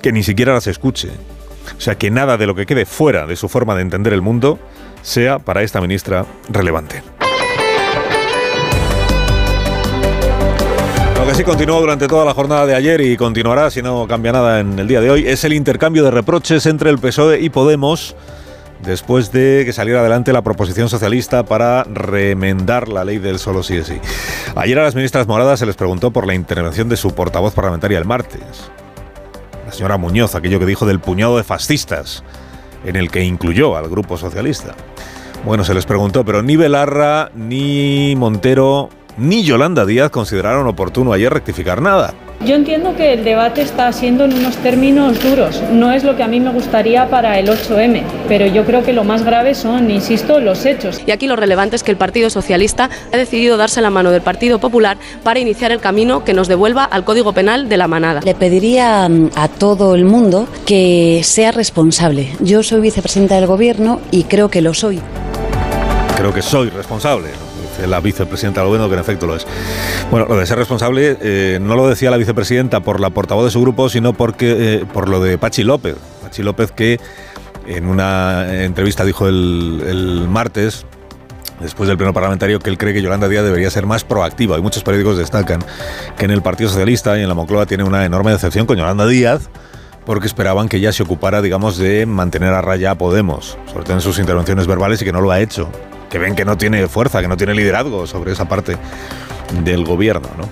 Speaker 1: que ni siquiera las escuche o sea, que nada de lo que quede fuera de su forma de entender el mundo sea para esta ministra relevante. Lo que sí continuó durante toda la jornada de ayer y continuará si no cambia nada en el día de hoy es el intercambio de reproches entre el PSOE y Podemos después de que saliera adelante la proposición socialista para remendar la ley del solo sí es sí. Ayer a las ministras moradas se les preguntó por la intervención de su portavoz parlamentaria el martes la señora Muñoz, aquello que dijo del puñado de fascistas, en el que incluyó al grupo socialista. Bueno, se les preguntó, pero ni Belarra, ni Montero, ni Yolanda Díaz consideraron oportuno ayer rectificar nada.
Speaker 58: Yo entiendo que el debate está siendo en unos términos duros. No es lo que a mí me gustaría para el 8M, pero yo creo que lo más grave son, insisto, los hechos.
Speaker 36: Y aquí lo relevante es que el Partido Socialista ha decidido darse la mano del Partido Popular para iniciar el camino que nos devuelva al Código Penal de la manada.
Speaker 9: Le pediría mm, a todo el mundo que sea responsable. Yo soy vicepresidenta del Gobierno y creo que lo soy.
Speaker 1: Creo que soy responsable la vicepresidenta del gobierno, que en efecto lo es. Bueno, lo de ser responsable eh, no lo decía la vicepresidenta por la portavoz de su grupo, sino porque eh, por lo de Pachi López. Pachi López que en una entrevista dijo el, martes después del pleno parlamentario que él cree que Yolanda Díaz debería ser más proactiva. Y muchos periódicos destacan que en el Partido Socialista y en la Moncloa tiene una enorme decepción con Yolanda Díaz porque esperaban que ella se ocupara, digamos, de mantener a raya a Podemos, sobre todo en sus intervenciones verbales y que no lo ha hecho. Que ven que no tiene fuerza, que no tiene liderazgo sobre esa parte del gobierno. ¿no?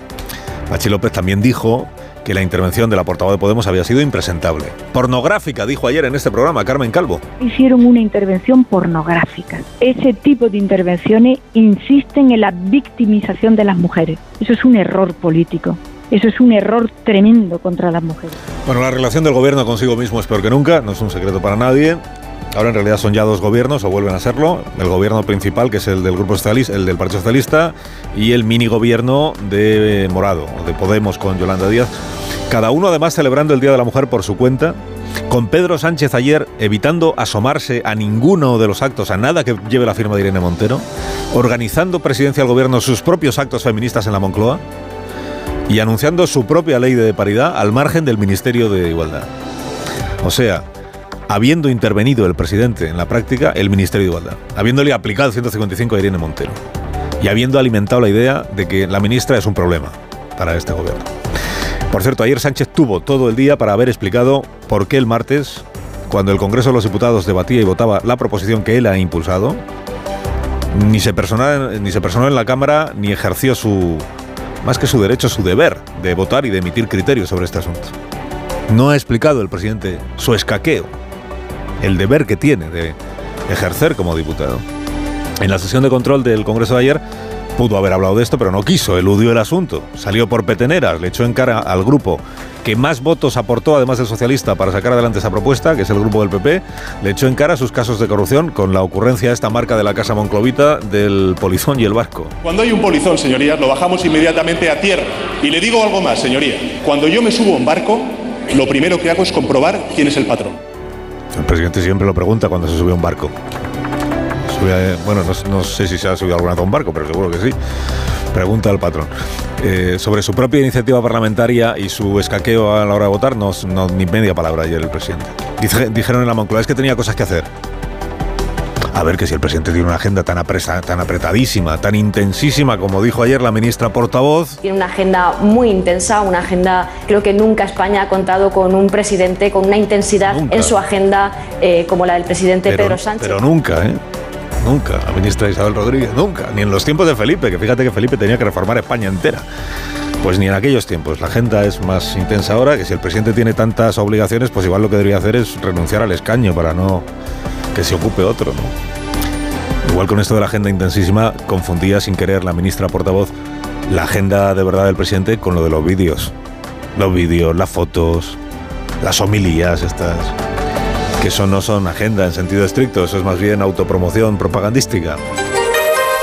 Speaker 1: Pachi López también dijo que la intervención de la portavoz de Podemos había sido impresentable. Pornográfica, dijo ayer en este programa Carmen Calvo.
Speaker 59: Hicieron una intervención pornográfica. Ese tipo de intervenciones insisten en la victimización de las mujeres. Eso es un error político. Eso es un error tremendo contra las mujeres.
Speaker 1: Bueno, la relación del gobierno consigo mismo es peor que nunca, no es un secreto para nadie. Ahora en realidad son ya dos gobiernos, o vuelven a serlo. El gobierno principal, que es el del Grupo Socialista, el del Partido Socialista, y el mini gobierno de Morado, o de Podemos con Yolanda Díaz. Cada uno además celebrando el Día de la Mujer por su cuenta. Con Pedro Sánchez ayer evitando asomarse a ninguno de los actos, a nada que lleve la firma de Irene Montero, organizando presidencia del gobierno sus propios actos feministas en la Moncloa y anunciando su propia ley de paridad al margen del Ministerio de Igualdad. O sea, habiendo intervenido el presidente en la práctica, el Ministerio de Igualdad, habiéndole aplicado el 155 a Irene Montero y habiendo alimentado la idea de que la ministra es un problema para este gobierno. Por cierto, ayer Sánchez tuvo todo el día para haber explicado por qué el martes, cuando el Congreso de los Diputados debatía y votaba la proposición que él ha impulsado, ni se personó, ni se personó en la Cámara ni ejerció su, más que su derecho, su deber de votar y de emitir criterios sobre este asunto. No ha explicado el presidente su escaqueo, el deber que tiene de ejercer como diputado. En la sesión de control del Congreso de ayer pudo haber hablado de esto, pero no quiso, eludió el asunto. Salió por peteneras, le echó en cara al grupo que más votos aportó, además del socialista, para sacar adelante esa propuesta, que es el grupo del PP, le echó en cara sus casos de corrupción con la ocurrencia de esta marca de la Casa Monclovita del polizón y el barco.
Speaker 5: Cuando hay un polizón, señorías, lo bajamos inmediatamente a tierra. Y le digo algo más, señoría. Cuando yo me subo a un barco, lo primero que hago es comprobar quién es el patrón.
Speaker 1: El presidente siempre lo pregunta cuando se sube a un barco. Sube a- bueno, no, no sé si se ha subido alguna vez a un barco, pero seguro que sí. Pregunta al patrón. Eh, sobre su propia iniciativa parlamentaria y su escaqueo a la hora de votar, no, no- ni media palabra ayer el presidente. Dijeron en la Moncloa, es que tenía cosas que hacer. A ver, que si el presidente tiene una agenda tan, apresa- tan apretadísima, tan intensísima, como dijo ayer la ministra portavoz,
Speaker 4: Tiene una agenda muy intensa, una agenda, creo que nunca España ha contado con un presidente con una intensidad
Speaker 1: Nunca.
Speaker 4: en su agenda eh, como la del presidente Pedro Sánchez.
Speaker 1: Pero nunca, ¿eh? Nunca. La ministra Isabel Rodríguez, nunca. Ni en los tiempos de Felipe, que fíjate que Felipe tenía que reformar España entera. Pues ni en aquellos tiempos. La agenda es más intensa ahora, que si el presidente tiene tantas obligaciones, pues igual lo que debería hacer es renunciar al escaño para no que se ocupe otro. Igual con esto de la agenda intensísima, confundía sin querer la ministra portavoz la agenda de verdad del presidente con lo de los vídeos. Los vídeos, las fotos, las homilías estas que eso no son agenda en sentido estricto, eso es más bien autopromoción propagandística.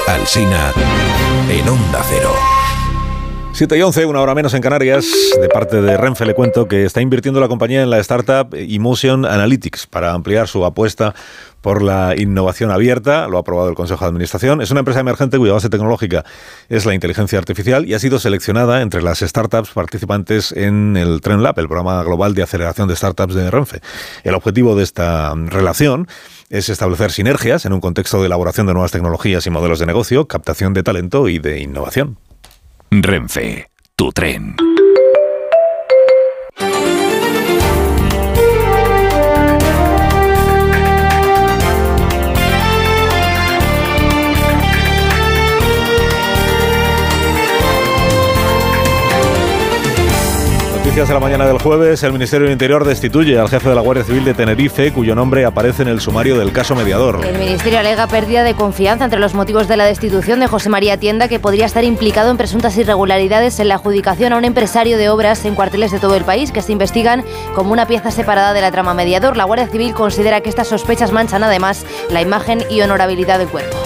Speaker 20: Alsina en Onda Cero.
Speaker 1: 7 y 11, una hora menos en Canarias. De parte de Renfe le cuento que está invirtiendo la compañía en la startup Emotion Analytics para ampliar su apuesta por la innovación abierta. Lo ha aprobado el Consejo de Administración. Es una empresa emergente cuya base tecnológica es la inteligencia artificial y ha sido seleccionada entre las startups participantes en el Tren Lab, el programa global de aceleración de startups de Renfe. El objetivo de esta relación es establecer sinergias en un contexto de elaboración de nuevas tecnologías y modelos de negocio, captación de talento y de innovación.
Speaker 20: Renfe, tu tren.
Speaker 1: Noticias de la mañana del jueves, el Ministerio del Interior destituye al jefe de la Guardia Civil de Tenerife, cuyo nombre aparece en el sumario del caso mediador.
Speaker 18: El Ministerio alega pérdida de confianza entre los motivos de la destitución de José María Tienda, que podría estar implicado en presuntas irregularidades en la adjudicación a un empresario de obras en cuarteles de todo el país que se investigan como una pieza separada de la trama mediador. La Guardia Civil considera que estas sospechas manchan además la imagen y honorabilidad del cuerpo.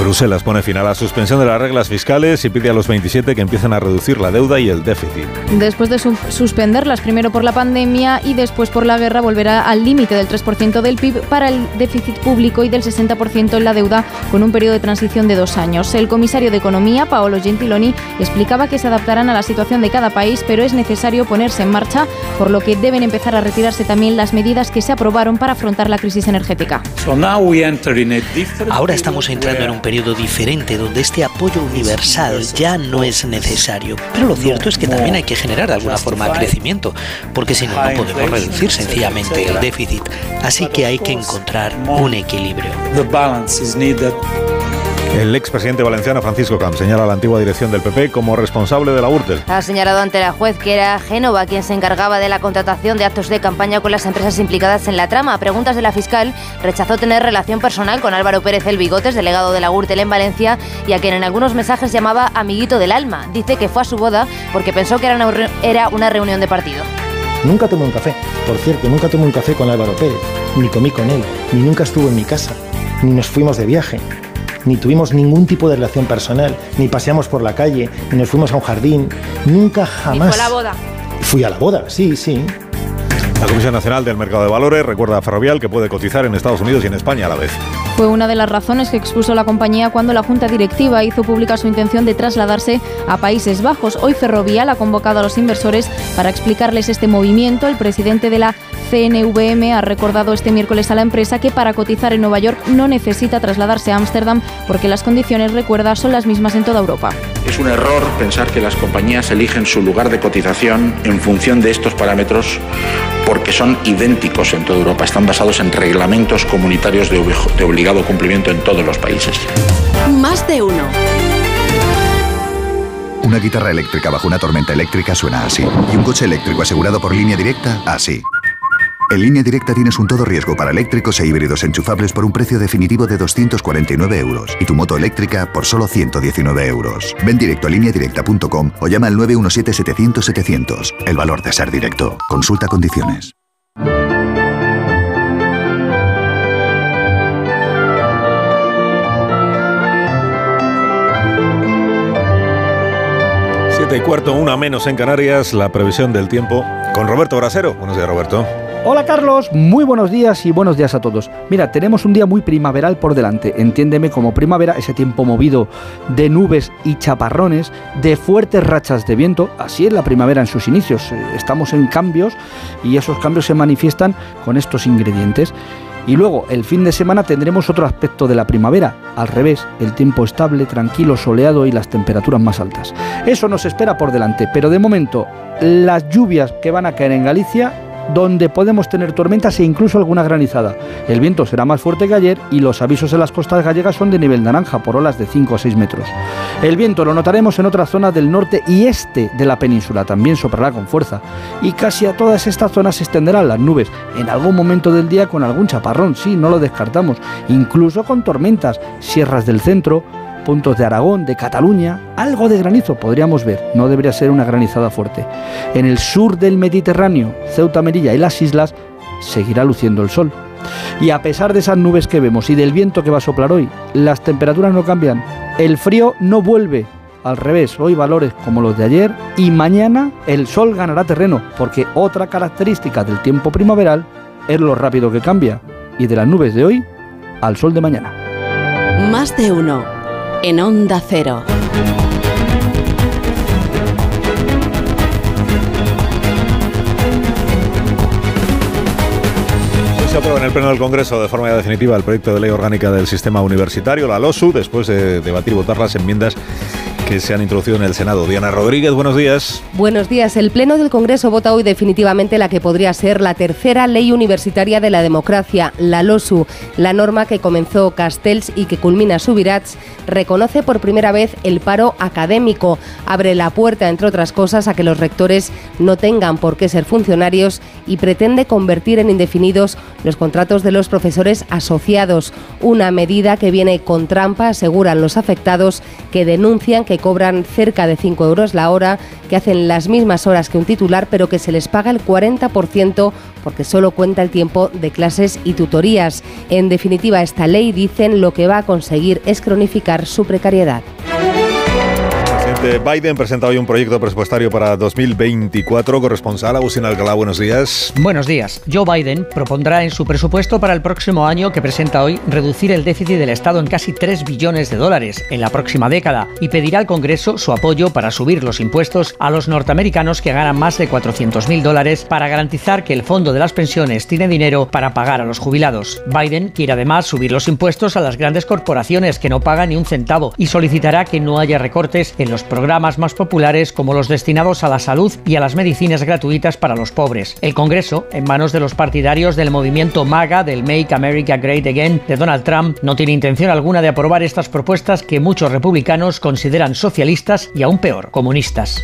Speaker 1: Bruselas pone fin a la suspensión de las reglas fiscales y pide a los 27 que empiecen a reducir la deuda y el déficit.
Speaker 6: Después de su- suspenderlas, primero por la pandemia y después por la guerra, volverá al límite del 3% del PIB para el déficit público y del 60% en la deuda, con un periodo de transición de dos años. El comisario de Economía, Paolo Gentiloni, explicaba que se adaptarán a la situación de cada país, pero es necesario ponerse en marcha, por lo que deben empezar a retirarse también las medidas que se aprobaron para afrontar la crisis energética.
Speaker 10: Ahora estamos entrando en un periodo diferente donde este apoyo universal ya no es necesario. Pero lo cierto es que también hay que generar de alguna forma crecimiento, porque si no, no podemos reducir sencillamente el déficit. Así que hay que encontrar un equilibrio.
Speaker 1: El expresidente valenciano Francisco Camp señala a la antigua dirección del PP como responsable de la Gürtel.
Speaker 18: Ha señalado ante la juez que era Génova quien se encargaba de la contratación de actos de campaña con las empresas implicadas en la trama. A preguntas de la fiscal, rechazó tener relación personal con Álvaro Pérez El Bigotes, delegado de la Gürtel en Valencia, y a quien en algunos mensajes llamaba amiguito del alma. Dice que fue a su boda porque pensó que era una, reu- era una reunión de partido.
Speaker 60: Nunca tomé un café. Por cierto, nunca tomé un café con Álvaro Pérez, ni comí con él, ni nunca estuvo en mi casa, ni nos fuimos de viaje, ni tuvimos ningún tipo de relación personal, ni paseamos por la calle, ni nos fuimos a un jardín, nunca jamás.
Speaker 6: boda.
Speaker 60: Fui a la boda, sí, sí.
Speaker 1: La Comisión Nacional del Mercado de Valores recuerda a Ferrovial que puede cotizar en Estados Unidos y en España a la vez.
Speaker 6: Fue una de las razones que expuso la compañía cuando la Junta Directiva hizo pública su intención de trasladarse a Países Bajos. Hoy Ferrovial ha convocado a los inversores para explicarles este movimiento. El presidente de la CNVM ha recordado este miércoles a la empresa que para cotizar en Nueva York no necesita trasladarse a Ámsterdam porque las condiciones, recuerda, son las mismas en toda Europa.
Speaker 61: Es un error pensar que las compañías eligen su lugar de cotización en función de estos parámetros porque son idénticos en toda Europa. Están basados en reglamentos comunitarios de obli- de obligado cumplimiento en todos los países.
Speaker 9: Más de uno.
Speaker 62: Una guitarra eléctrica bajo una tormenta eléctrica suena así. Y un coche eléctrico asegurado por línea directa, así. En línea directa tienes un todo riesgo para eléctricos e híbridos enchufables por un precio definitivo de 249 euros y tu moto eléctrica por solo 119 euros. Ven directo a lineadirecta.com o llama al 917-700-700. El valor de ser directo. Consulta condiciones.
Speaker 1: Siete y cuarto, una menos en Canarias, la previsión del tiempo con Roberto Brasero. Buenos días, Roberto.
Speaker 19: Hola Carlos, muy buenos días y buenos días a todos. Mira, tenemos un día muy primaveral por delante. Entiéndeme como primavera ese tiempo movido de nubes y chaparrones, de fuertes rachas de viento. Así es la primavera en sus inicios. Eh, Estamos en cambios y esos cambios se manifiestan con estos ingredientes. Y luego, el fin de semana tendremos otro aspecto de la primavera. Al revés, el tiempo estable, tranquilo, soleado y las temperaturas más altas. Eso nos espera por delante, pero de momento, las lluvias que van a caer en Galicia donde podemos tener tormentas e incluso alguna granizada. El viento será más fuerte que ayer y los avisos en las costas gallegas son de nivel naranja por olas de 5 a 6 metros. El viento lo notaremos en otras zonas del norte y este de la península, también soplará con fuerza. Y casi a todas estas zonas se extenderán las nubes, en algún momento del día con algún chaparrón, sí, no lo descartamos, incluso con tormentas, sierras del centro, puntos de Aragón, de Cataluña, algo de granizo podríamos ver, no debería ser una granizada fuerte. En el sur del Mediterráneo, Ceuta, Melilla y las islas, seguirá luciendo el sol. Y a pesar de esas nubes que vemos y del viento que va a soplar hoy, las temperaturas no cambian, el frío no vuelve. Al revés, hoy valores como los de ayer y mañana el sol ganará terreno, porque otra característica del tiempo primaveral es lo rápido que cambia, y de las nubes de hoy al sol de mañana.
Speaker 9: Más de uno. En Onda Cero.
Speaker 1: Se aprueba en el Pleno del Congreso de forma definitiva el proyecto de ley orgánica del sistema universitario, la LOSU, después de debatir y votar las enmiendas que se han introducido en el Senado. Diana Rodríguez, buenos días.
Speaker 63: Buenos días. El Pleno del Congreso vota hoy definitivamente la que podría ser la tercera ley universitaria de la democracia, la LOSU. La norma que comenzó Castells y que culmina Subirats reconoce por primera vez el paro académico. Abre la puerta, entre otras cosas, a que los rectores no tengan por qué ser funcionarios y pretende convertir en indefinidos los contratos de los profesores asociados. Una medida que viene con trampa, aseguran los afectados, que denuncian que cobran cerca de 5 euros la hora, que hacen las mismas horas que un titular, pero que se les paga el 40% porque solo cuenta el tiempo de clases y tutorías. En definitiva, esta ley, dicen, lo que va a conseguir es cronificar su precariedad.
Speaker 64: Biden presenta hoy un proyecto presupuestario para 2024. Corresponsal Agustín Alcalá, buenos días.
Speaker 65: Buenos días. Joe Biden propondrá en su presupuesto para el próximo año que presenta hoy reducir el déficit del Estado en casi 3 billones de dólares en la próxima década y pedirá al Congreso su apoyo para subir los impuestos a los norteamericanos que ganan más de 400 mil dólares para garantizar que el fondo de las pensiones tiene dinero para pagar a los jubilados. Biden quiere además subir los impuestos a las grandes corporaciones que no pagan ni un centavo y solicitará que no haya recortes en los programas más populares como los destinados a la salud y a las medicinas gratuitas para los pobres. El Congreso, en manos de los partidarios del movimiento MAGA del Make America Great Again de Donald Trump, no tiene intención alguna de aprobar estas propuestas que muchos republicanos consideran socialistas y aún peor, comunistas.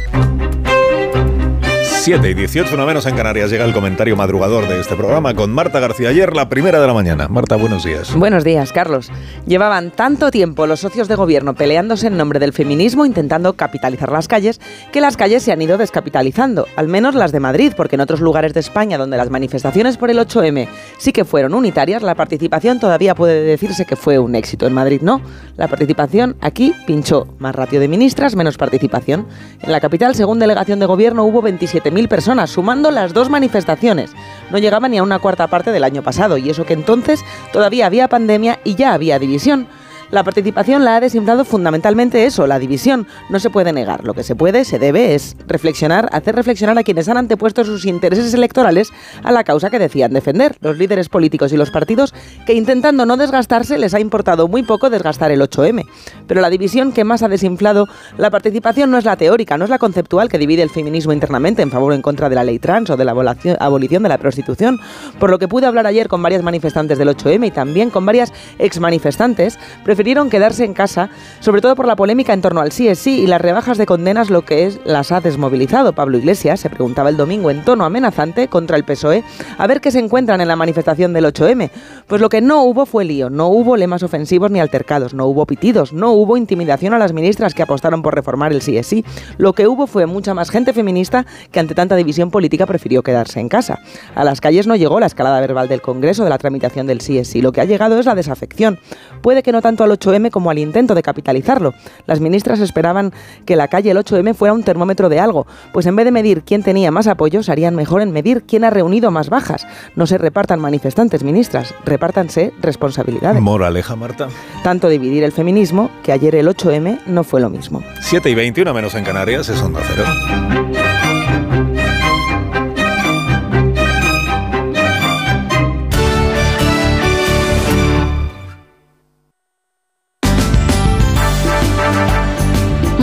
Speaker 64: 7 y 18, una menos en Canarias, llega el comentario madrugador de este programa con Marta García ayer, la primera de la mañana. Marta, buenos días.
Speaker 66: Buenos días, Carlos. Llevaban tanto tiempo los socios de gobierno peleándose en nombre del feminismo, intentando capitalizar las calles, que las calles se han ido descapitalizando, al menos las de Madrid, porque en otros lugares de España donde las manifestaciones por el 8M sí que fueron unitarias, la participación todavía puede decirse que fue un éxito. En Madrid no. La participación aquí pinchó. Más ratio de ministras, menos participación. En la capital, según delegación de gobierno, hubo 27 personas, sumando las dos manifestaciones. No llegaba ni a una cuarta parte del año pasado, y eso que entonces todavía había pandemia y ya había división. La participación la ha desinflado fundamentalmente eso, la división. No se puede negar. Lo que se puede, se debe, es reflexionar, hacer reflexionar a quienes han antepuesto sus intereses electorales a la causa que decían defender. Los líderes políticos y los partidos que intentando no desgastarse les ha importado muy poco desgastar el 8M. Pero la división que más ha desinflado la participación no es la teórica, no es la conceptual que divide el feminismo internamente en favor o en contra de la ley trans o de la abolición de la prostitución. Por lo que pude hablar ayer con varias manifestantes del 8M y también con varias ex manifestantes, prefirieron quedarse en casa, sobre todo por la polémica en torno al sí es sí y las rebajas de condenas, lo que es las ha desmovilizado. Pablo Iglesias se preguntaba el domingo en tono amenazante contra el PSOE a ver qué se encuentran en la manifestación del 8M. Pues lo que no hubo fue lío, no hubo lemas ofensivos ni altercados, no hubo pitidos, no hubo intimidación a las ministras que apostaron por reformar el sí es sí. Lo que hubo fue mucha más gente feminista que ante tanta división política prefirió quedarse en casa. A las calles no llegó la escalada verbal del Congreso de la tramitación del sí es sí. Lo que ha llegado es la desafección. Puede que no tanto al 8M como al intento de capitalizarlo. Las ministras esperaban que la calle el 8M fuera un termómetro de algo, pues en vez de medir quién tenía más apoyos, harían mejor en medir quién ha reunido más bajas. No se repartan manifestantes, ministras, repártanse responsabilidades.
Speaker 64: Moraleja, Marta.
Speaker 66: Tanto dividir el feminismo que ayer el 8M no fue lo mismo.
Speaker 64: 7 y 21 menos en Canarias es Onda Cero.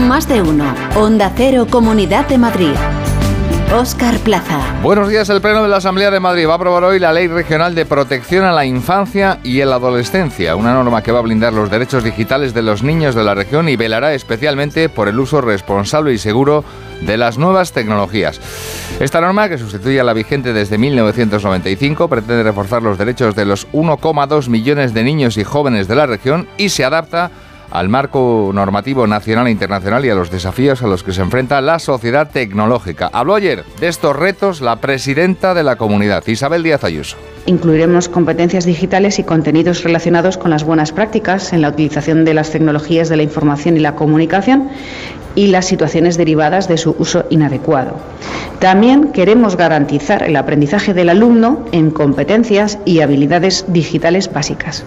Speaker 54: Más de uno. Onda Cero, Comunidad de Madrid. Oscar Plaza.
Speaker 67: Buenos días. El Pleno de la Asamblea de Madrid va a aprobar hoy la Ley Regional de Protección a la Infancia y la Adolescencia, una norma que va a blindar los derechos digitales de los niños de la región y velará especialmente por el uso responsable y seguro de las nuevas tecnologías. Esta norma, que sustituye a la vigente desde 1995, pretende reforzar los derechos de los 1,2 millones de niños y jóvenes de la región y se adapta al marco normativo nacional e internacional y a los desafíos a los que se enfrenta la sociedad tecnológica. Habló ayer de estos retos la presidenta de la comunidad, Isabel Díaz Ayuso.
Speaker 68: Incluiremos competencias digitales y contenidos relacionados con las buenas prácticas en la utilización de las tecnologías de la información y la comunicación y las situaciones derivadas de su uso inadecuado. También queremos garantizar el aprendizaje del alumno en competencias y habilidades digitales básicas,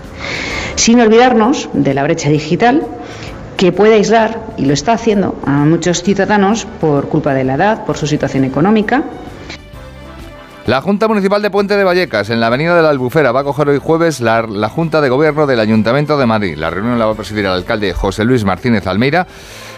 Speaker 68: sin olvidarnos de la brecha digital que puede aislar, y lo está haciendo, a muchos ciudadanos por culpa de la edad, por su situación económica,
Speaker 67: la Junta Municipal de Puente de Vallecas, en la Avenida de la Albufera, va a coger hoy jueves la, la, Junta de Gobierno del Ayuntamiento de Madrid. La reunión la va a presidir el alcalde José Luis Martínez Almeida,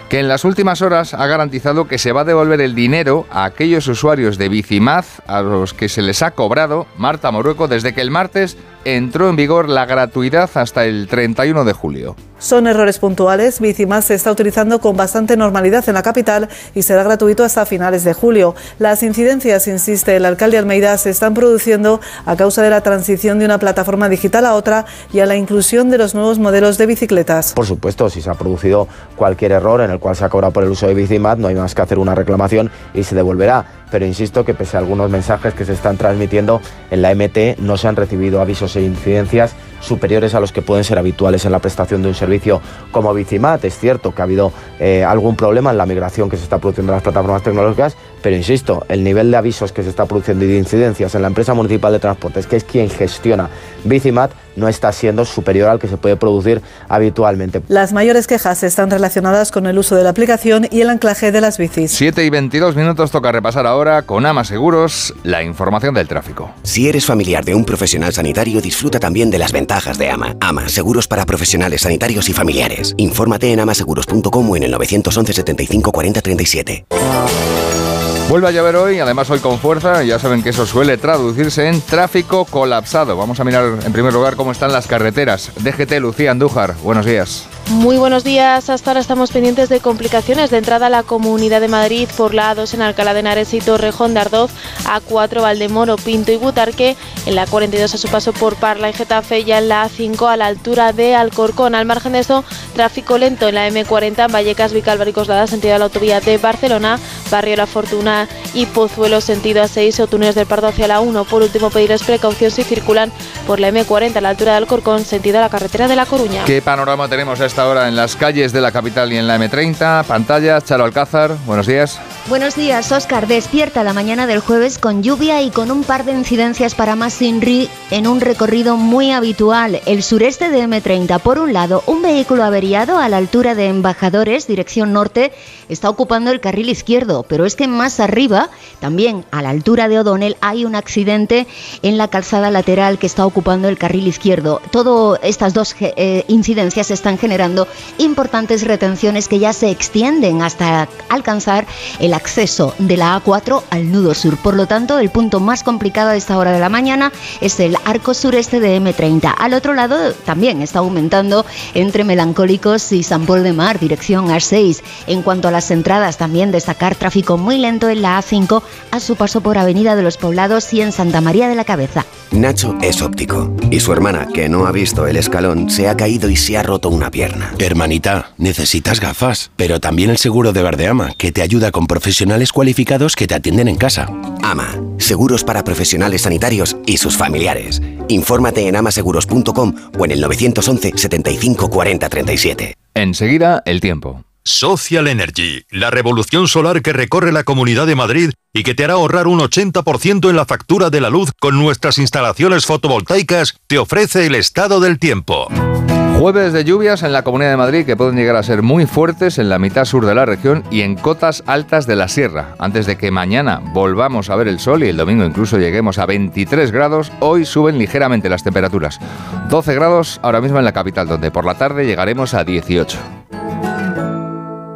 Speaker 67: que en las últimas horas ha garantizado que se va a devolver el dinero a aquellos usuarios de Bicimaz a los que se les ha cobrado Marta Morueco desde que el martes entró en vigor la gratuidad hasta el 31 de julio.
Speaker 69: Son errores puntuales. Bicimas se está utilizando con bastante normalidad en la capital y será gratuito hasta finales de julio. Las incidencias, insiste el alcalde Almeida, se están produciendo a causa de la transición de una plataforma digital a otra y a la inclusión de los nuevos modelos de bicicletas.
Speaker 70: Por supuesto, si se ha producido cualquier error en el cual se ha cobrado por el uso de Bicimat, no hay más que hacer una reclamación y se devolverá pero insisto que pese a algunos mensajes que se están transmitiendo en la MT no se han recibido avisos e incidencias superiores a los que pueden ser habituales en la prestación de un servicio como Bicimat. Es cierto que ha habido eh, algún problema en la migración que se está produciendo en las plataformas tecnológicas, pero insisto, el nivel de avisos que se está produciendo y de incidencias en la empresa municipal de transportes, que es quien gestiona Bicimat, no está siendo superior al que se puede producir habitualmente.
Speaker 69: Las mayores quejas están relacionadas con el uso de la aplicación y el anclaje de las bicis.
Speaker 67: 7 y 22 minutos toca repasar ahora con Ama Seguros la información del tráfico.
Speaker 71: Si eres familiar de un profesional sanitario, disfruta también de las ventajas de Ama. Ama, seguros para profesionales sanitarios y familiares. Infórmate en amaseguros.com o en el 911 75 40 37.
Speaker 67: Vuelve a llover hoy, además hoy con fuerza, ya saben que eso suele traducirse en tráfico colapsado. Vamos a mirar en primer lugar cómo están las carreteras. DGT Lucía Andújar, buenos días.
Speaker 65: Muy buenos días. Hasta ahora estamos pendientes de complicaciones de entrada a la Comunidad de Madrid por la A2 en Alcalá de Henares y Torrejón de Ardoz, A4 Valdemoro, Pinto y Butarque, en la 42 a su paso por Parla y Getafe, ya en la A5 a la altura de Alcorcón. Al margen de esto, tráfico lento en la M40 en Vallecas, Vicálvaro y Coslada, sentido de la autovía de Barcelona, Barrio La Fortuna y Pozuelo, sentido A6 o túneles del Pardo hacia la 1. Por último, pedirles precaución si circulan por la M40 a la altura de Alcorcón, sentido a la carretera de La Coruña.
Speaker 67: ¿Qué panorama tenemos a esta hora en las calles de la capital y en la M30? Pantalla, Charo Alcázar, buenos días.
Speaker 72: Buenos días, Oscar. Despierta la mañana del jueves con lluvia y con un par de incidencias para más Inri en un recorrido muy habitual. El sureste de M30, por un lado, un vehículo averiado a la altura de Embajadores, dirección norte, está ocupando el carril izquierdo, pero es que más arriba, también a la altura de O'Donnell, hay un accidente en la calzada lateral que está ocupando el carril izquierdo. Todas estas dos eh, incidencias están generando importantes retenciones que ya se extienden hasta alcanzar el acceso de la A4 al nudo sur. Por lo tanto, el punto más complicado a esta hora de la mañana es el arco sureste de M30. Al otro lado también está aumentando entre Melancólicos y San Paul de Mar, dirección A6. En cuanto a las entradas, también destacar tráfico muy lento en la A5 a su paso por Avenida de los Poblados y en Santa María de la Cabeza.
Speaker 71: Nacho es óptico y su hermana, que no ha visto el escalón, se ha caído y se ha roto una pierna.
Speaker 73: Hermanita, necesitas gafas, pero también el seguro de Verdeama, que te ayuda con profesionales cualificados que te atienden en casa.
Speaker 71: Ama, seguros para profesionales sanitarios y sus familiares. Infórmate en amaseguros.com o en el 911 75 40 37.
Speaker 67: Enseguida, el tiempo.
Speaker 74: Social Energy, la revolución solar que recorre la Comunidad de Madrid y que te hará ahorrar un 80% en la factura de la luz con nuestras instalaciones fotovoltaicas, te ofrece el estado del tiempo.
Speaker 67: Jueves de lluvias en la Comunidad de Madrid que pueden llegar a ser muy fuertes en la mitad sur de la región y en cotas altas de la sierra. Antes de que mañana volvamos a ver el sol y el domingo incluso lleguemos a 23 grados, hoy suben ligeramente las temperaturas. 12 grados ahora mismo en la capital, donde por la tarde llegaremos a 18.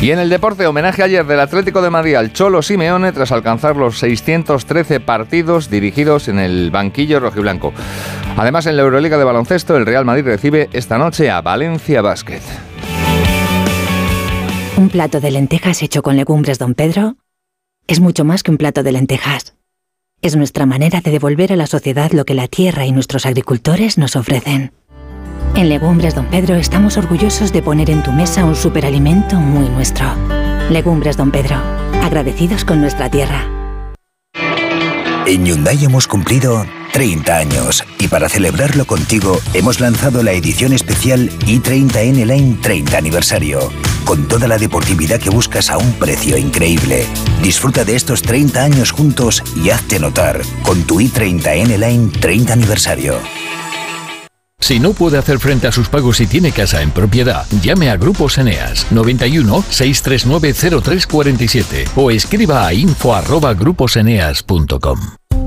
Speaker 67: Y en el deporte, homenaje ayer del Atlético de Madrid al Cholo Simeone tras alcanzar los 613 partidos dirigidos en el banquillo rojiblanco. Además, en la Euroliga de baloncesto, el Real Madrid recibe esta noche a Valencia Basket.
Speaker 75: Un plato de lentejas hecho con legumbres Don Pedro es mucho más que un plato de lentejas. Es nuestra manera de devolver a la sociedad lo que la tierra y nuestros agricultores nos ofrecen. En Legumbres Don Pedro estamos orgullosos de poner en tu mesa un superalimento muy nuestro. Legumbres Don Pedro, agradecidos con nuestra tierra.
Speaker 20: En Hyundai hemos cumplido 30 años y para celebrarlo contigo hemos lanzado la edición especial i30N Line 30 aniversario, con toda la deportividad que buscas a un precio increíble. Disfruta de estos 30 años juntos y hazte notar con tu i30N Line 30 aniversario.
Speaker 76: Si no puede hacer frente a sus pagos y tiene casa en propiedad, llame a Grupos Eneas 91 639 0347 o escriba a info@gruposeneas.com.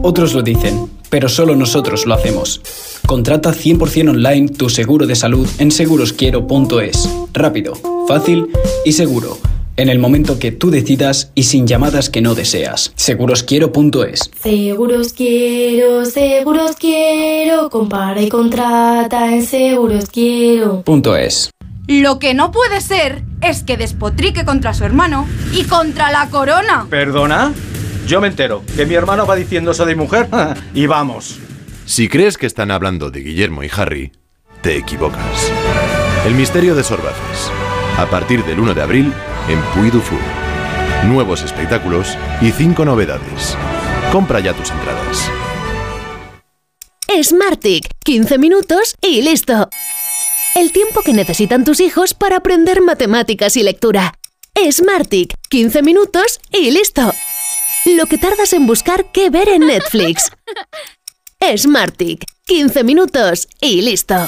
Speaker 77: Otros lo dicen, pero solo nosotros lo hacemos. Contrata 100% online tu seguro de salud en segurosquiero.es. Rápido, fácil y seguro. En el momento que tú decidas y sin llamadas que no deseas. Segurosquiero.es.
Speaker 65: Seguros quiero, seguros quiero, compara y contrata en seguros quiero.
Speaker 77: Punto es.
Speaker 78: Lo que no puede ser es que despotrique contra su hermano y contra la corona.
Speaker 79: ¿Perdona? Yo me entero que mi hermano va diciendo eso de mujer y vamos.
Speaker 80: Si crees que están hablando de Guillermo y Harry, te equivocas. El misterio de Sorbaces. A partir del 1 de abril en Puy du Fou. Nuevos espectáculos y cinco novedades. Compra ya tus entradas.
Speaker 9: Smartick, 15 minutos y listo. El tiempo que necesitan tus hijos para aprender matemáticas y lectura. Smartick, 15 minutos y listo. Lo que tardas en buscar qué ver en Netflix. Smartick, 15 minutos y listo.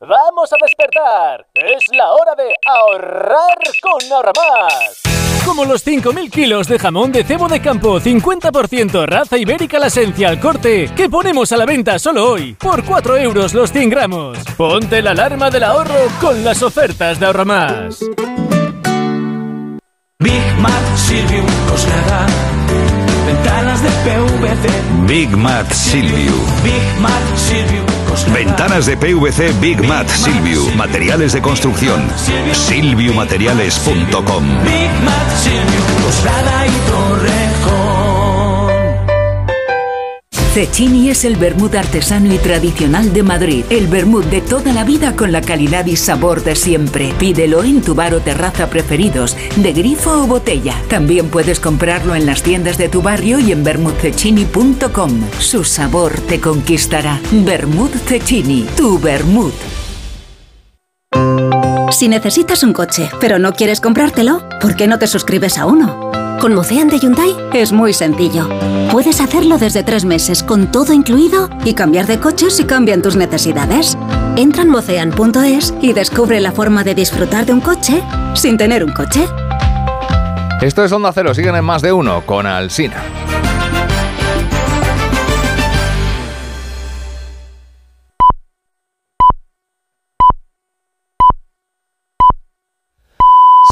Speaker 81: ¡Vamos a despertar! Es la hora de ahorrar con Ahorramás.
Speaker 82: Como los 5.000 kilos de jamón de cebo de campo, 50% raza ibérica la esencia al corte, que ponemos a la venta solo hoy, por 4 euros los 100 gramos. Ponte la alarma del ahorro con las ofertas de Ahorramás.
Speaker 83: Big Mat Silvio Coslada. Ventanas de PVC.
Speaker 28: Big Mat Silvio.
Speaker 83: Big Silvio Coslada.
Speaker 28: Ventanas de PVC Big Mat Silvio. Materiales de construcción. Silviumateriales.com.
Speaker 83: Big Mat Silvio
Speaker 45: Cecchini es el vermut artesano y tradicional de Madrid. El vermut de toda la vida con la calidad y sabor de siempre. Pídelo en tu bar o terraza preferidos, de grifo o botella. También puedes comprarlo en las tiendas de tu barrio y en vermutcecchini.com. Su sabor te conquistará. Vermut Cecchini, tu vermut.
Speaker 75: Si necesitas un coche, pero no quieres comprártelo, ¿por qué no te suscribes a uno? Con Mocean de Hyundai es muy sencillo. Puedes hacerlo desde tres meses con todo incluido y cambiar de coche si cambian tus necesidades. Entra en mocean.es y descubre la forma de disfrutar de un coche sin tener un coche.
Speaker 67: Esto es Onda Cero, siguen en más de uno con Alsina.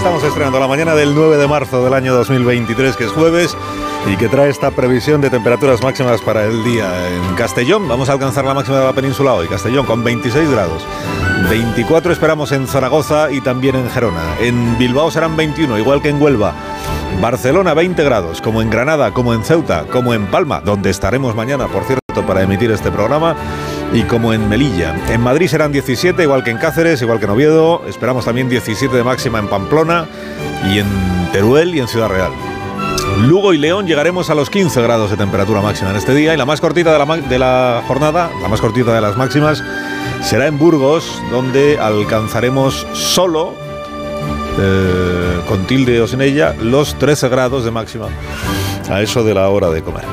Speaker 1: Estamos estrenando la mañana del 9 de marzo del año 2023, que es jueves, y que trae esta previsión de temperaturas máximas para el día. En Castellón vamos a alcanzar la máxima de la península hoy, Castellón con 26 grados. 24 esperamos en Zaragoza y también en Gerona. En Bilbao serán 21, igual que en Huelva. Barcelona 20 grados, como en Granada, como en Ceuta, como en Palma, donde estaremos mañana, por cierto, para emitir este programa y como en Melilla. En Madrid serán 17, igual que en Cáceres, igual que en Oviedo. Esperamos también 17 de máxima en Pamplona y en Teruel y en Ciudad Real. Lugo y León llegaremos a los 15 grados de temperatura máxima en este día y la más cortita de la, jornada, la más cortita de las máximas, será en Burgos, donde alcanzaremos solo, eh, con tilde o sin ella, los 13 grados de máxima a eso de la hora de comer.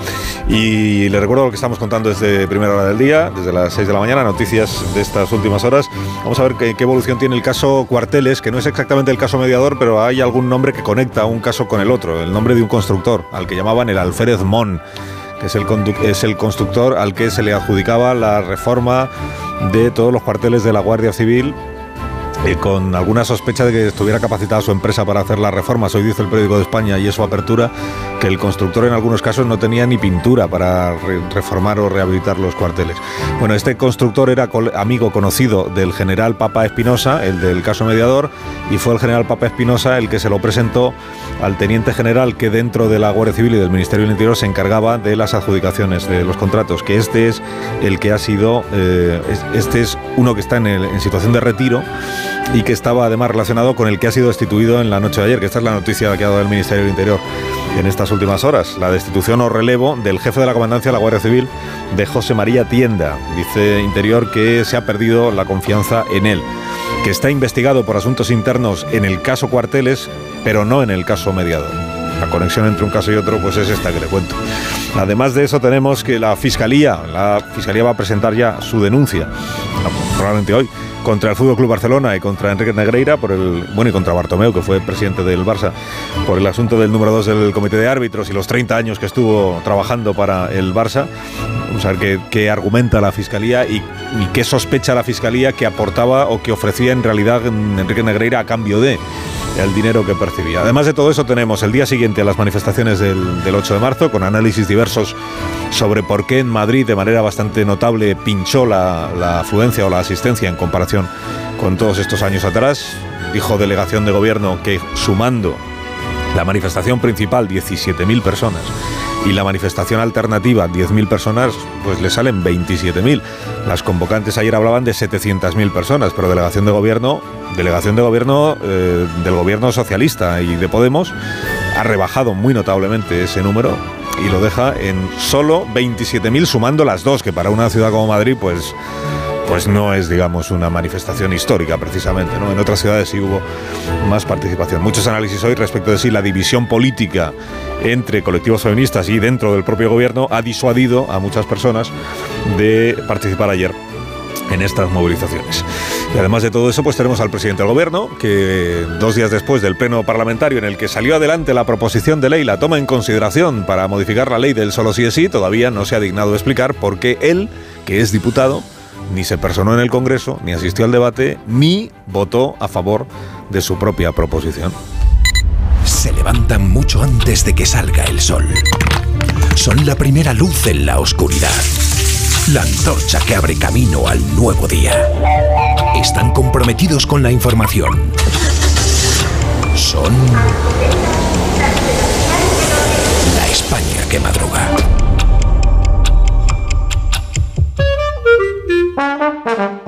Speaker 1: Y le recuerdo lo que estamos contando desde primera hora del día, desde las 6 de la mañana, noticias de estas últimas horas. Vamos a ver qué, evolución tiene el caso Cuarteles, que no es exactamente el caso mediador, pero hay algún nombre que conecta un caso con el otro, el nombre de un constructor, al que llamaban el Alférez Mon que es el, es el constructor al que se le adjudicaba la reforma de todos los cuarteles de la Guardia Civil con alguna sospecha de que estuviera capacitada su empresa para hacer las reformas. Hoy dice el periódico de España y es su apertura que el constructor en algunos casos no tenía ni pintura para re- reformar o rehabilitar los cuarteles. Bueno, este constructor era amigo conocido del general Papa Espinosa, el del caso mediador, y fue el general Papa Espinosa el que se lo presentó al teniente general que dentro de la Guardia Civil y del Ministerio del Interior se encargaba de las adjudicaciones de los contratos, que este es el que ha sido, eh, es- este es uno que está en situación de retiro y que estaba además relacionado con el que ha sido destituido en la noche de ayer, que esta es la noticia que ha dado el Ministerio del Interior en estas últimas horas, la destitución o relevo del jefe de la comandancia de la Guardia Civil, de José María Tienda. Dice Interior que se ha perdido la confianza en él, que está investigado por asuntos internos en el caso Cuarteles, pero no en el caso mediador. La conexión entre un caso y otro pues es esta que le cuento. Además de eso tenemos que la Fiscalía, la Fiscalía va a presentar ya su denuncia, probablemente hoy, contra el Fútbol Club Barcelona y contra Enrique Negreira por el bueno y contra Bartomeu que fue presidente del Barça por el asunto del número 2 del comité de árbitros y los 30 años que estuvo trabajando para el Barça. Vamos a ver qué, argumenta la fiscalía y qué sospecha la fiscalía que aportaba o que ofrecía en realidad Enrique Negreira a cambio de el dinero que percibía. Además de todo eso tenemos el día siguiente a las manifestaciones del, del 8 de marzo con análisis diversos sobre por qué en Madrid de manera bastante notable pinchó la, la afluencia o la asistencia en comparación con todos estos años atrás. Dijo delegación de gobierno que sumando la manifestación principal 17.000 personas y la manifestación alternativa 10.000 personas, pues le salen 27.000. Las convocantes ayer hablaban de 700.000 personas, pero delegación de gobierno, delegación de gobierno eh, del gobierno socialista y de Podemos ha rebajado muy notablemente ese número y lo deja en solo 27.000 sumando las dos, que para una ciudad como Madrid, pues pues no es, digamos, una manifestación histórica precisamente. ¿no? En otras ciudades sí hubo más participación. Muchos análisis hoy respecto de si la división política entre colectivos feministas y dentro del propio gobierno ha disuadido a muchas personas de participar ayer en estas movilizaciones. Y además de todo eso, pues tenemos al presidente del gobierno, que dos días después del pleno parlamentario en el que salió adelante la proposición de ley, la toma en consideración para modificar la ley del solo sí es sí, todavía no se ha dignado explicar por qué él, que es diputado, ni se personó en el Congreso, ni asistió al debate, ni votó a favor de su propia proposición.
Speaker 20: Se levantan mucho antes de que salga el sol. Son la primera luz en la oscuridad. La antorcha que abre camino al nuevo día. Están comprometidos con la información. Son la España que madruga.
Speaker 1: thank you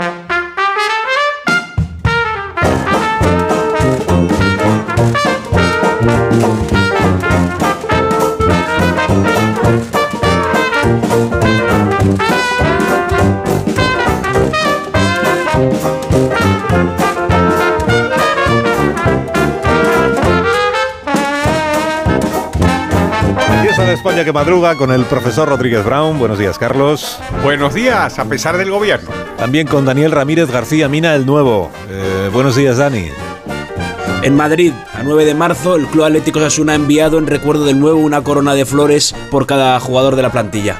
Speaker 1: España que madruga con el profesor Rodríguez Brown. Buenos días, Carlos.
Speaker 84: Buenos días, a pesar del gobierno.
Speaker 1: También con Daniel Ramírez García Mina, el nuevo. Eh, buenos días, Dani.
Speaker 85: En Madrid, a 9 de marzo, el Club Atlético Osasuna ha enviado en recuerdo del nuevo una corona de flores por cada jugador de la plantilla.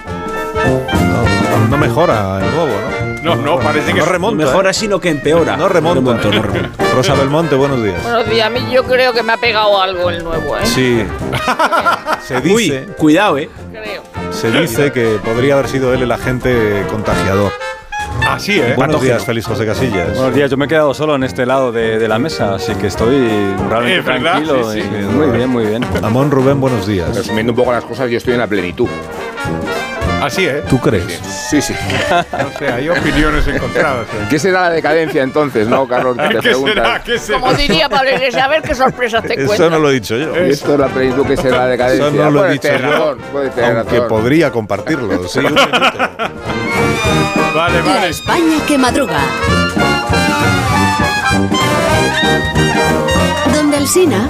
Speaker 1: No, no mejora el nuevo, ¿no?
Speaker 84: No, no, parece que
Speaker 1: No remonta.
Speaker 85: Mejora, sino que empeora.
Speaker 1: No remonta.
Speaker 85: No remonto, no remonto.
Speaker 1: Rosa Belmonte, buenos días.
Speaker 86: Buenos días, a mí yo creo que me ha pegado algo el nuevo, ¿eh?
Speaker 1: Sí. Se dice,
Speaker 85: Uy, cuidado, eh.
Speaker 86: Creo.
Speaker 1: se dice que podría haber sido él el agente contagiador.
Speaker 84: Así, ¿eh?
Speaker 1: Buenos
Speaker 84: Patógeno.
Speaker 1: días, Félix José Casillas.
Speaker 77: Buenos días, yo me he quedado solo en este lado de, de la mesa, así que estoy realmente
Speaker 84: verdad,
Speaker 77: tranquilo.
Speaker 84: sí, sí.
Speaker 77: y muy bien, muy bien.
Speaker 1: Amón Rubén, buenos días.
Speaker 87: Resumiendo un poco las cosas, yo estoy en la plenitud.
Speaker 84: Así, ¿eh?
Speaker 1: ¿Tú crees?
Speaker 87: Sí, sí.
Speaker 84: O sea, hay opiniones encontradas. ¿eh?
Speaker 87: ¿Qué será la decadencia entonces, no, Carlos? Te
Speaker 84: ¿Qué será? ¿Qué será?
Speaker 86: Como diría Pablo Iglesias, a ver qué sorpresas te
Speaker 1: Eso
Speaker 86: cuentas.
Speaker 1: no lo he dicho yo.
Speaker 87: Y esto es la plenitud que será la decadencia.
Speaker 1: Eso no lo he dicho
Speaker 87: tener
Speaker 1: yo,
Speaker 87: razón, puedes tener
Speaker 1: aunque podría compartirlo. Sí, un minuto.
Speaker 84: Vale,
Speaker 9: La
Speaker 84: vale.
Speaker 9: España que madruga. Donde el Sina.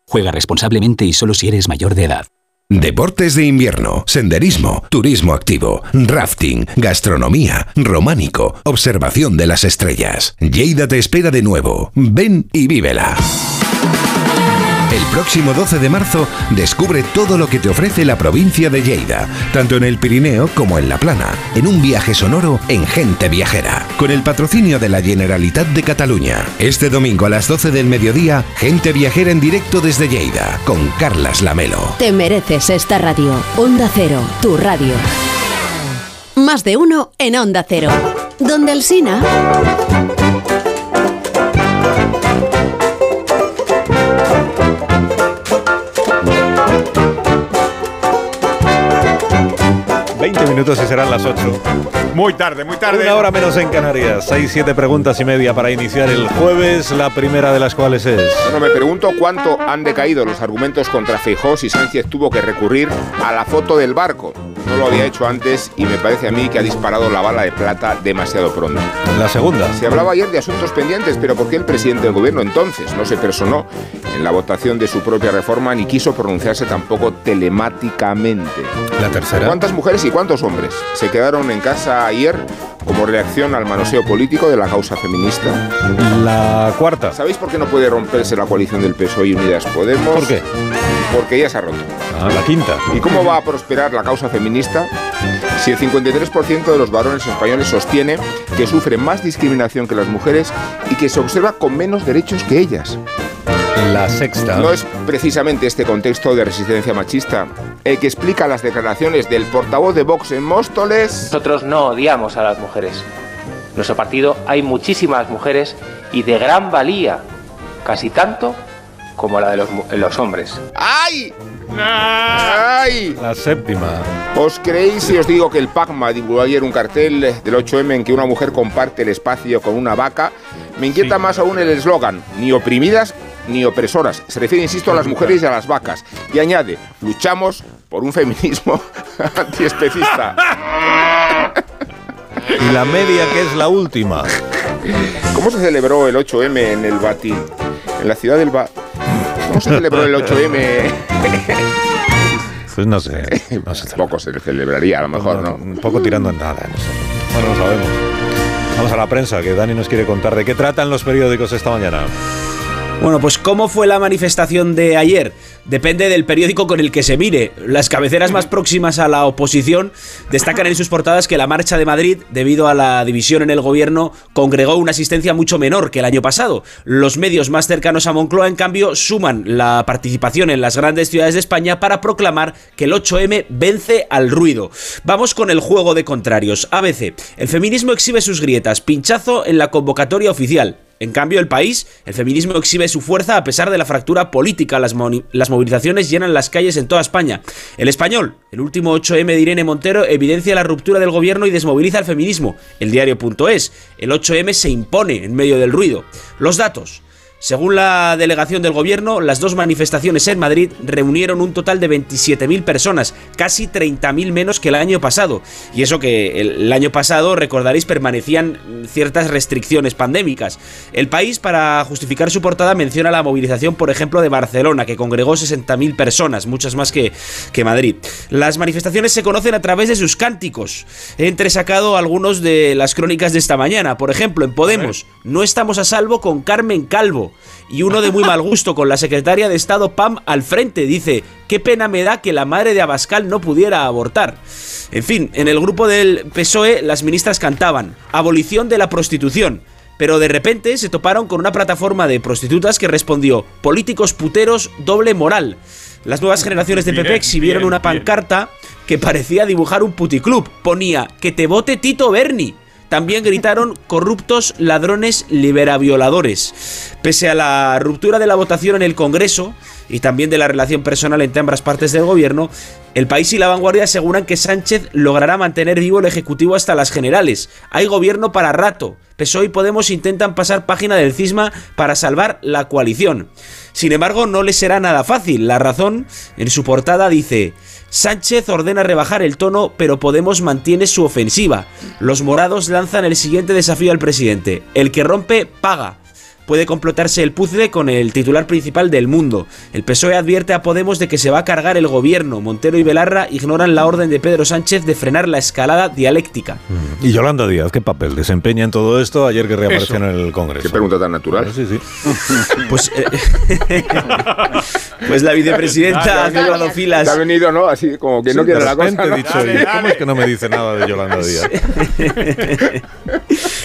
Speaker 88: Juega responsablemente y solo si eres mayor de edad.
Speaker 20: Deportes de invierno, senderismo, turismo activo, rafting, gastronomía, románico, observación de las estrellas. Lleida te espera de nuevo. Ven y vívela. El próximo 12 de marzo descubre todo lo que te ofrece la provincia de Lleida, tanto en el Pirineo como en la Plana, en un viaje sonoro en Gente Viajera, con el patrocinio de la Generalitat de Cataluña. Este domingo a las 12 del mediodía, Gente Viajera en directo desde Lleida, con Carlas Lamelo.
Speaker 9: Te mereces esta radio. Onda Cero, tu radio. Más de uno en Onda Cero. Donde el Sina.
Speaker 1: 20 minutos y serán las 8.
Speaker 84: Muy tarde, muy tarde.
Speaker 1: Una hora menos en Canarias. 6, 7 preguntas y media para iniciar el jueves, la primera de las cuales es...
Speaker 87: Bueno, me pregunto cuánto han decaído los argumentos contra Feijóo si Sánchez tuvo que recurrir a la foto del barco. No lo había hecho antes y me parece a mí que ha disparado la bala de plata demasiado pronto.
Speaker 1: La segunda.
Speaker 87: Se hablaba ayer de asuntos pendientes, pero ¿por qué el presidente del gobierno entonces no se personó en la votación de su propia reforma ni quiso pronunciarse tampoco telemáticamente?
Speaker 1: La tercera.
Speaker 87: ¿Cuántas mujeres y cuántos hombres se quedaron en casa ayer como reacción al manoseo político de la causa feminista?
Speaker 1: La cuarta.
Speaker 87: ¿Sabéis por qué no puede romperse la coalición del PSOE y Unidas Podemos?
Speaker 1: ¿Por qué?
Speaker 87: Porque ya se ha roto.
Speaker 1: Ah, la quinta.
Speaker 87: ¿Y cómo va a prosperar la causa feminista si el 53% de los varones españoles sostiene que sufren más discriminación que las mujeres y que se observa con menos derechos que ellas?
Speaker 1: La sexta.
Speaker 87: No es precisamente este contexto de resistencia machista el que explica las declaraciones del portavoz de Vox en Móstoles.
Speaker 89: Nosotros no odiamos a las mujeres. En nuestro partido hay muchísimas mujeres y de gran valía, casi tanto como la de los, hombres.
Speaker 87: ¡Ay! ¡Ay!
Speaker 1: La séptima.
Speaker 87: ¿Os creéis si os digo que el PACMA divulgó ayer un cartel del 8M en que una mujer comparte el espacio con una vaca? Me inquieta más aún el eslogan, ni oprimidas ni opresoras. Se refiere, insisto, a las mujeres y a las vacas. Y añade, luchamos por un feminismo antiespecista.
Speaker 1: Y la media, que es la última.
Speaker 87: ¿Cómo se celebró el 8M en el Batín? En la ciudad del Ba... ¿Cómo se celebró el 8M?
Speaker 1: Pues no sé. No sé.
Speaker 87: Poco se celebraría, a lo mejor, ¿no?
Speaker 1: Un poco tirando en nada. No sé. Bueno, no sabemos. Vamos a la prensa, que Dani nos quiere contar de qué tratan los periódicos esta mañana.
Speaker 85: Bueno, pues ¿cómo fue la manifestación de ayer? Depende del periódico con el que se mire. Las cabeceras más próximas a la oposición destacan en sus portadas que la Marcha de Madrid, debido a la división en el gobierno, congregó una asistencia mucho menor que el año pasado. Los medios más cercanos a Moncloa, en cambio, suman la participación en las grandes ciudades de España para proclamar que el 8M vence al ruido. Vamos con el juego de contrarios. ABC. El feminismo exhibe sus grietas. Pinchazo en la convocatoria oficial. En cambio, el país, el feminismo exhibe su fuerza a pesar de la fractura política. Las, las, movilizaciones llenan las calles en toda España. El español, el último 8M de Irene Montero, evidencia la ruptura del gobierno y desmoviliza el feminismo. El diario.es, el 8M se impone en medio del ruido. Los datos. Según la delegación del gobierno, las dos manifestaciones en Madrid reunieron un total de 27.000 personas, casi 30.000 menos que el año pasado. Y eso que el año pasado, recordaréis, permanecían ciertas restricciones pandémicas. El país, para justificar su portada, menciona la movilización, por ejemplo, de Barcelona, que congregó 60.000 personas, muchas más que, que Madrid. Las manifestaciones se conocen a través de sus cánticos. He entresacado algunos de las crónicas de esta mañana. Por ejemplo, en Podemos, no estamos a salvo con Carmen Calvo y uno de muy mal gusto con la secretaria de Estado Pam al frente. Dice, qué pena me da que la madre de Abascal no pudiera abortar. En fin, en el grupo del PSOE las ministras cantaban, abolición de la prostitución. Pero de repente se toparon con una plataforma de prostitutas que respondió, políticos puteros, doble moral. Las nuevas generaciones de PP exhibieron una pancarta que parecía dibujar un puticlub. Ponía, que te vote Tito Berni. También gritaron corruptos ladrones liberavioladores. Pese a la ruptura de la votación en el Congreso y también de la relación personal entre ambas partes del gobierno, el país y la vanguardia aseguran que Sánchez logrará mantener vivo el Ejecutivo hasta las generales. Hay gobierno para rato. PSOE y Podemos intentan pasar página del cisma para salvar la coalición. Sin embargo, no les será nada fácil. La razón, en su portada, dice... Sánchez ordena rebajar el tono, pero Podemos mantiene su ofensiva. Los morados lanzan el siguiente desafío al presidente. El que rompe, paga puede complotarse el puzzle con el titular principal del mundo. El PSOE advierte a Podemos de que se va a cargar el gobierno. Montero y Belarra ignoran la orden de Pedro Sánchez de frenar la escalada dialéctica.
Speaker 1: Mm. ¿Y Yolanda Díaz qué papel desempeña en todo esto ayer que reapareció en el Congreso?
Speaker 87: Qué pregunta tan natural.
Speaker 1: Sí, sí.
Speaker 85: Pues, eh, pues la vicepresidenta ha cerrado filas.
Speaker 87: ha venido, ¿no? Así como que no quiere la cosa.
Speaker 1: ¿no? Dicho, ¿Cómo es que no me dice nada de Yolanda Díaz?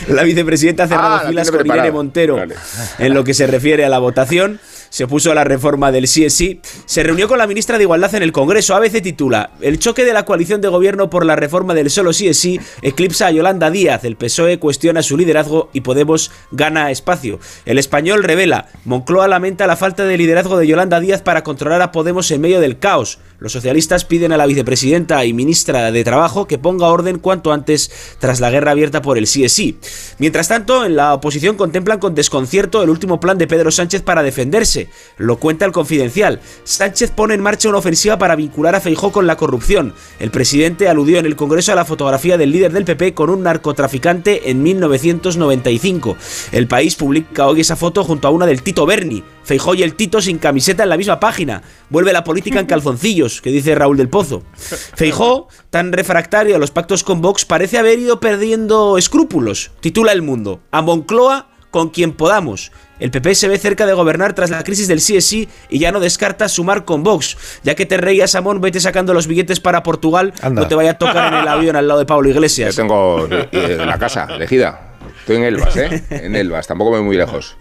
Speaker 85: La vicepresidenta ha cerrado ah, filas con Irene Montero. Vale. En lo que se refiere a la votación, se opuso a la reforma del CSI, se reunió con la ministra de Igualdad en el Congreso. ABC titula: El choque de la coalición de gobierno por la reforma del solo CSI eclipsa a Yolanda Díaz. El PSOE cuestiona su liderazgo y Podemos gana espacio. El español revela: Moncloa lamenta la falta de liderazgo de Yolanda Díaz para controlar a Podemos en medio del caos. Los socialistas piden a la vicepresidenta y ministra de Trabajo que ponga orden cuanto antes tras la guerra abierta por el CSI. Mientras tanto, en la oposición contemplan con desconcierto el último plan de Pedro Sánchez para defenderse. Lo cuenta el confidencial. Sánchez pone en marcha una ofensiva para vincular a Feijó con la corrupción. El presidente aludió en el Congreso a la fotografía del líder del PP con un narcotraficante en 1995. El país publica hoy esa foto junto a una del Tito Berni. Feijó y el Tito sin camiseta en la misma página. Vuelve la política en calzoncillos, que dice Raúl del Pozo. Feijó, tan refractario a los pactos con Vox, parece haber ido perdiendo escrúpulos. Titula El Mundo. A Moncloa con quien podamos. El PP se ve cerca de gobernar tras la crisis del CSI y ya no descarta sumar con Vox. Ya que te reías, Amón, vete sacando los billetes para Portugal, no te vaya a tocar en el avión al lado de Pablo Iglesias.
Speaker 87: Yo tengo la casa elegida. Estoy en Elvas, ¿eh? En Elvas, tampoco me voy muy lejos.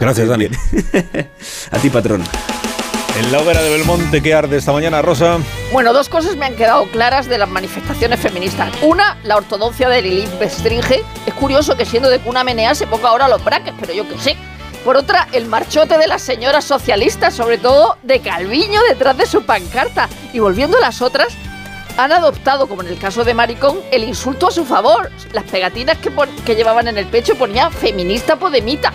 Speaker 1: Gracias, Dani.
Speaker 85: a ti, patrón.
Speaker 1: En la hoguera de Belmonte, ¿qué arde esta mañana, Rosa?
Speaker 84: Bueno, dos cosas me han quedado claras de las manifestaciones feministas. Una, la ortodoxia de Lilith Bestringe. Es curioso que siendo de cuna menea se ponga ahora los braques, pero yo qué sé. Por otra, el marchote de las señoras socialistas, sobre todo de Calviño detrás de su pancarta. Y volviendo a las otras, han adoptado, como en el caso de Maricón, el insulto a su favor. Las pegatinas que, que llevaban en el pecho ponían feminista podemita.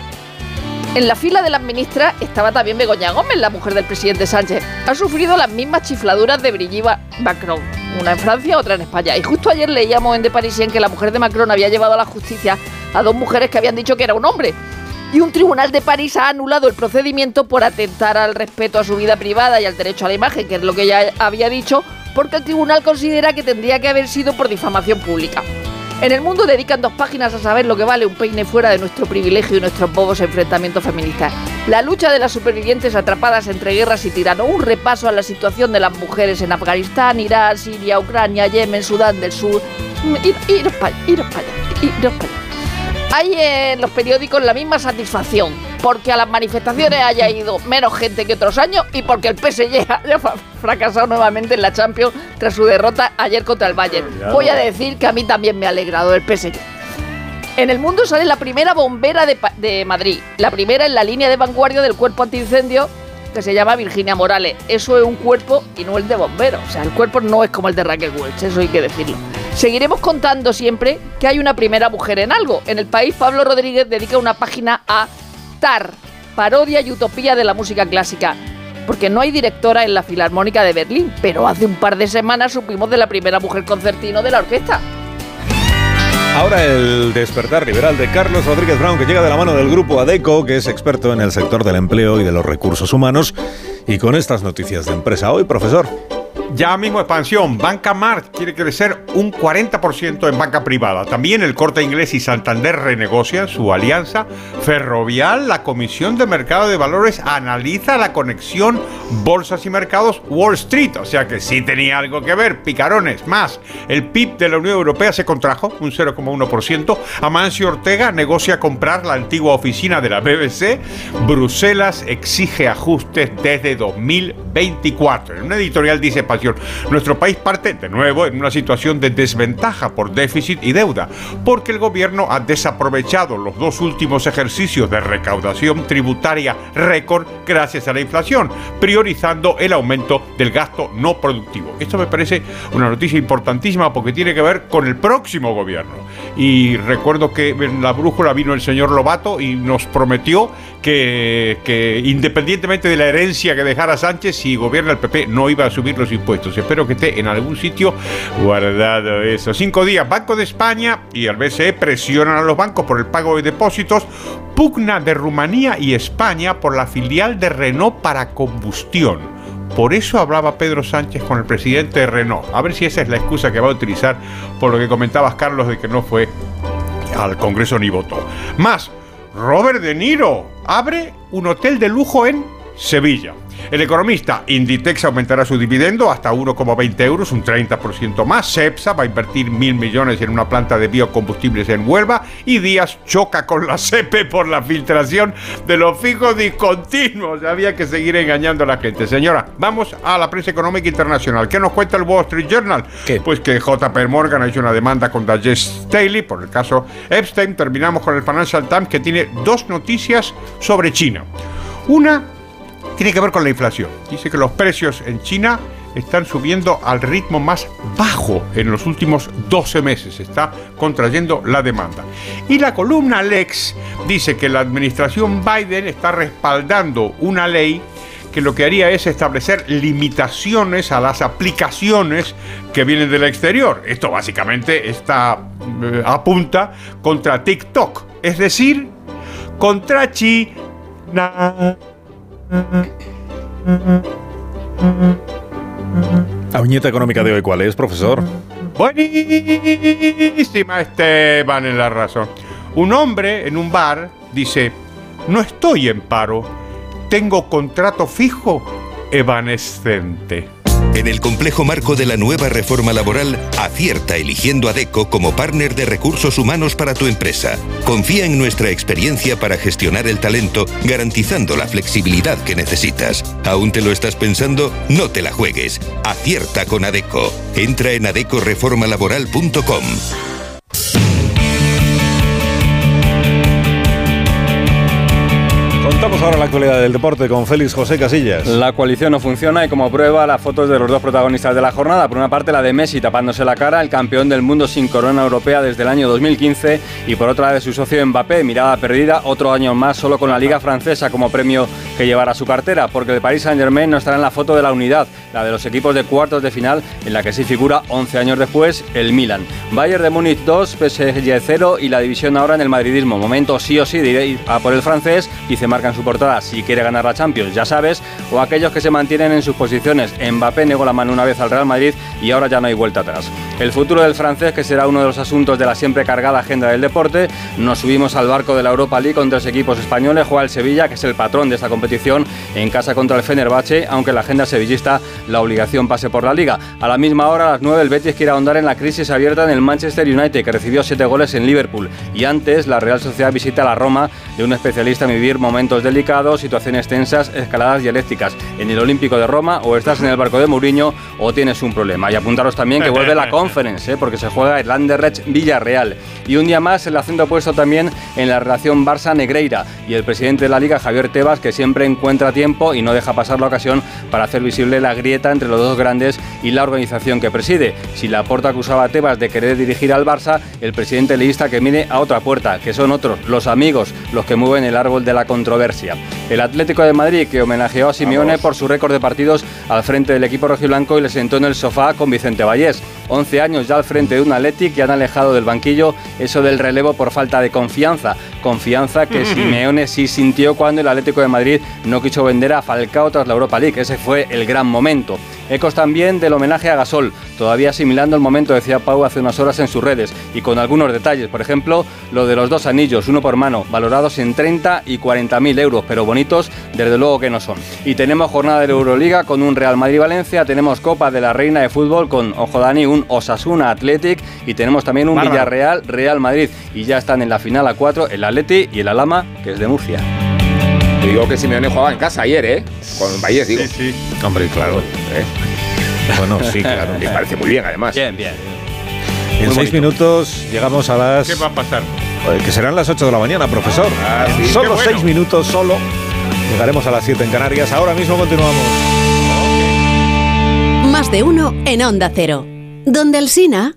Speaker 84: En la fila de las ministras estaba también Begoña Gómez, la mujer del presidente Sánchez. Ha sufrido las mismas chifladuras de Brigitte Macron, una en Francia, otra en España. Y justo ayer leíamos en The Parisien que la mujer de Macron había llevado a la justicia a dos mujeres que habían dicho que era un hombre.
Speaker 90: y un tribunal de París ha anulado el procedimiento por atentar al respeto a su vida privada y al derecho a la imagen, que es lo que ya había dicho, porque el tribunal considera que tendría que haber sido por difamación pública. En el mundo dedican dos páginas a saber lo que vale un peine fuera de nuestro privilegio y nuestros bobos enfrentamientos feministas. La lucha de las supervivientes atrapadas entre guerras y tiranos. Un repaso a la situación de las mujeres en Afganistán, Irán, Siria, Ucrania, Yemen, Sudán del Sur. Ir, iros para allá, iros para allá. Hay en los periódicos la misma satisfacción porque a las manifestaciones haya ido menos gente que otros años y porque el PSG haya fracasado nuevamente en la Champions tras su derrota ayer contra el Bayern. Voy a decir que a mí también me ha alegrado el PSG. En el mundo sale la primera bombera de, de Madrid, la primera en la línea de vanguardia del cuerpo antiincendio que se llama Virginia Morales. Eso es un cuerpo y no el de bombero. O sea, el cuerpo no es como el de Raquel Welch, eso hay que decirlo. Seguiremos contando siempre que hay una primera mujer en algo. En el país, Pablo Rodríguez dedica una página a TAR, parodia y utopía de la música clásica. Porque no hay directora en la Filarmónica de Berlín, pero hace un par de semanas supimos de la primera mujer concertino de la orquesta.
Speaker 1: Ahora el despertar liberal de Carlos Rodríguez Brown, que llega de la mano del grupo ADECO, que es experto en el sector del empleo y de los recursos humanos. Y con estas noticias de empresa hoy, profesor.
Speaker 84: Ya mismo expansión. Banca Mart quiere crecer un 40% en banca privada. También el Corte Inglés y Santander renegocian su alianza. Ferrovial, la Comisión de Mercado de Valores analiza la conexión bolsas y mercados Wall Street. O sea que sí tenía algo que ver. Picarones. Más, el PIB de la Unión Europea se contrajo un 0,1%. Amancio Ortega negocia comprar la antigua oficina de la BBC. Bruselas exige ajustes desde 2024. En una editorial dice Nuestro país parte de nuevo en una situación de desventaja por déficit y deuda, porque el gobierno ha desaprovechado los dos últimos ejercicios de recaudación tributaria récord gracias a la inflación, priorizando el aumento del gasto no productivo. Esto me parece una noticia importantísima porque tiene que ver con el próximo gobierno. Y recuerdo que en la brújula vino el señor Lobato y nos prometió que, independientemente de la herencia que dejara Sánchez, si gobierna el PP no iba a subir los impuestos. Espero que esté en algún sitio guardado eso. Cinco días, Banco de España y el BCE presionan a los bancos por el pago de depósitos. Pugna de Rumanía y España por la filial de Renault para combustión. Por eso hablaba Pedro Sánchez con el presidente de Renault. A ver si esa es la excusa que va a utilizar por lo que comentabas, Carlos, de que no fue al Congreso ni votó. Más, Robert De Niro abre un hotel de lujo en Sevilla. El economista Inditex aumentará su dividendo hasta 1,20 euros, un 30% más. Cepsa va a invertir mil millones en una planta de biocombustibles en Huelva. Y Díaz choca con la CEPE por la filtración de los fijos discontinuos. Había que seguir engañando a la gente. Señora, vamos a la prensa económica internacional. ¿Qué nos cuenta el Wall Street Journal? Pues que JP Morgan ha hecho una demanda contra Jess Staley por el caso Epstein. Terminamos con el Financial Times que tiene dos noticias sobre China. Una tiene que ver con la inflación. Dice que los precios en China están subiendo al ritmo más bajo en los últimos 12 meses. Está contrayendo la demanda. Y la columna Lex dice que la administración Biden está respaldando una ley que lo que haría es establecer limitaciones a las aplicaciones que vienen del exterior. Esto básicamente está eh, apunta contra TikTok, es decir, contra China.
Speaker 1: La viñeta económica de hoy, ¿cuál es, profesor?
Speaker 84: Buenísima Esteban en la razón. Un hombre en un bar dice, no estoy en paro, tengo contrato fijo evanescente.
Speaker 20: En el complejo marco de la nueva reforma laboral, acierta eligiendo a DECO como partner de recursos humanos para tu empresa. Confía en nuestra experiencia para gestionar el talento, garantizando la flexibilidad que necesitas. ¿Aún te lo estás pensando? No te la juegues. Acierta con ADECO. Entra en adecoreformalaboral.com.
Speaker 64: Contamos ahora la actualidad del deporte con Félix José Casillas.
Speaker 77: La coalición no funciona y como prueba las fotos de los dos protagonistas de la jornada. Por una parte la de Messi tapándose la cara, el campeón del mundo sin corona europea desde el año 2015 y por otra de su socio Mbappé, mirada perdida, otro año más solo con la liga francesa como premio que llevará a su cartera, porque el Paris Saint Germain no estará en la foto de la unidad, la de los equipos de cuartos de final en la que sí figura 11 años después el Milan. Bayern de Múnich 2, PSG 0 y la división ahora en el madridismo. Momento sí o sí de ir a por el francés y se marca su portada si quiere ganar la Champions, ya sabes, o aquellos que se mantienen en sus posiciones. Mbappé negó la mano una vez al Real Madrid y ahora ya no hay vuelta atrás. El futuro del francés, que será uno de los asuntos de la siempre cargada agenda del deporte, nos subimos al barco de la Europa League con tres equipos españoles, juega el Sevilla, que es el patrón de esta competición, en casa contra el Fenerbahce, aunque la agenda sevillista la obligación pase por la liga. A la misma hora, a las 9, el Betis quiere ahondar en la crisis abierta en el Manchester United, que recibió siete goles en Liverpool. Y antes, la Real Sociedad visita la Roma de un especialista en vivir momentos delicados, situaciones tensas, escaladas dialécticas. En el Olímpico de Roma, o estás en el barco de Mourinho, o tienes un problema. Y apuntaros también que vuelve la Conference, ¿eh? porque se juega el Anderlecht Villarreal. Y un día más, el acento puesto también en la relación Barça-Negreira. Y el presidente de la Liga, Javier Tebas, que siempre encuentra tiempo y no deja pasar la ocasión para hacer visible la grieta entre los dos grandes y la organización que preside. Si la porta acusaba a Tebas de querer dirigir al Barça, el presidente leísta que mire a otra puerta, que son otros, los amigos, los que mueven el árbol de la controversia. El Atlético de Madrid, que homenajeó a Simeone por su récord de partidos al frente del equipo rojiblanco y le sentó en el sofá con Vicente Vallés. 11 años ya al frente de un Athletic que han alejado del banquillo eso del relevo por falta de confianza. Confianza que Simeone sí sintió cuando el Atlético de Madrid no quiso vender a Falcao tras la Europa League. Ese fue el gran momento. Ecos también del homenaje a Gasol, todavía asimilando el momento, decía Pau hace unas horas en sus redes, y con algunos detalles. Por ejemplo, lo de los dos anillos, uno por mano, valorados en 30 y 40 mil euros, pero bonitos, desde luego que no son. Y tenemos jornada de la Euroliga con un Real Madrid-Valencia, tenemos Copa de la Reina de Fútbol con, ojo Dani, un Osasuna Athletic, y tenemos también un
Speaker 87: Bárbaro.
Speaker 77: Villarreal-Real Madrid. Y ya están en la final a 4 el Atleti y el Alama, que es de Murcia.
Speaker 87: Te digo que Simeone jugaba en casa ayer, ¿eh? Con Valles, digo.
Speaker 84: Sí,
Speaker 64: Hombre, claro.
Speaker 87: ¿Eh?
Speaker 64: Bueno, sí, claro.
Speaker 87: Me parece muy bien, además.
Speaker 77: Bien, bien.
Speaker 64: En seis
Speaker 87: bonito.
Speaker 64: minutos llegamos a las...
Speaker 84: ¿Qué va a pasar?
Speaker 64: Eh, Que serán las 8 de la mañana, profesor.
Speaker 87: Ah, sí.
Speaker 64: Solo
Speaker 84: bueno.
Speaker 64: seis minutos, solo. Llegaremos a las 7 en Canarias. Ahora mismo continuamos.
Speaker 91: Más de uno en Onda Cero. Donde el Sina...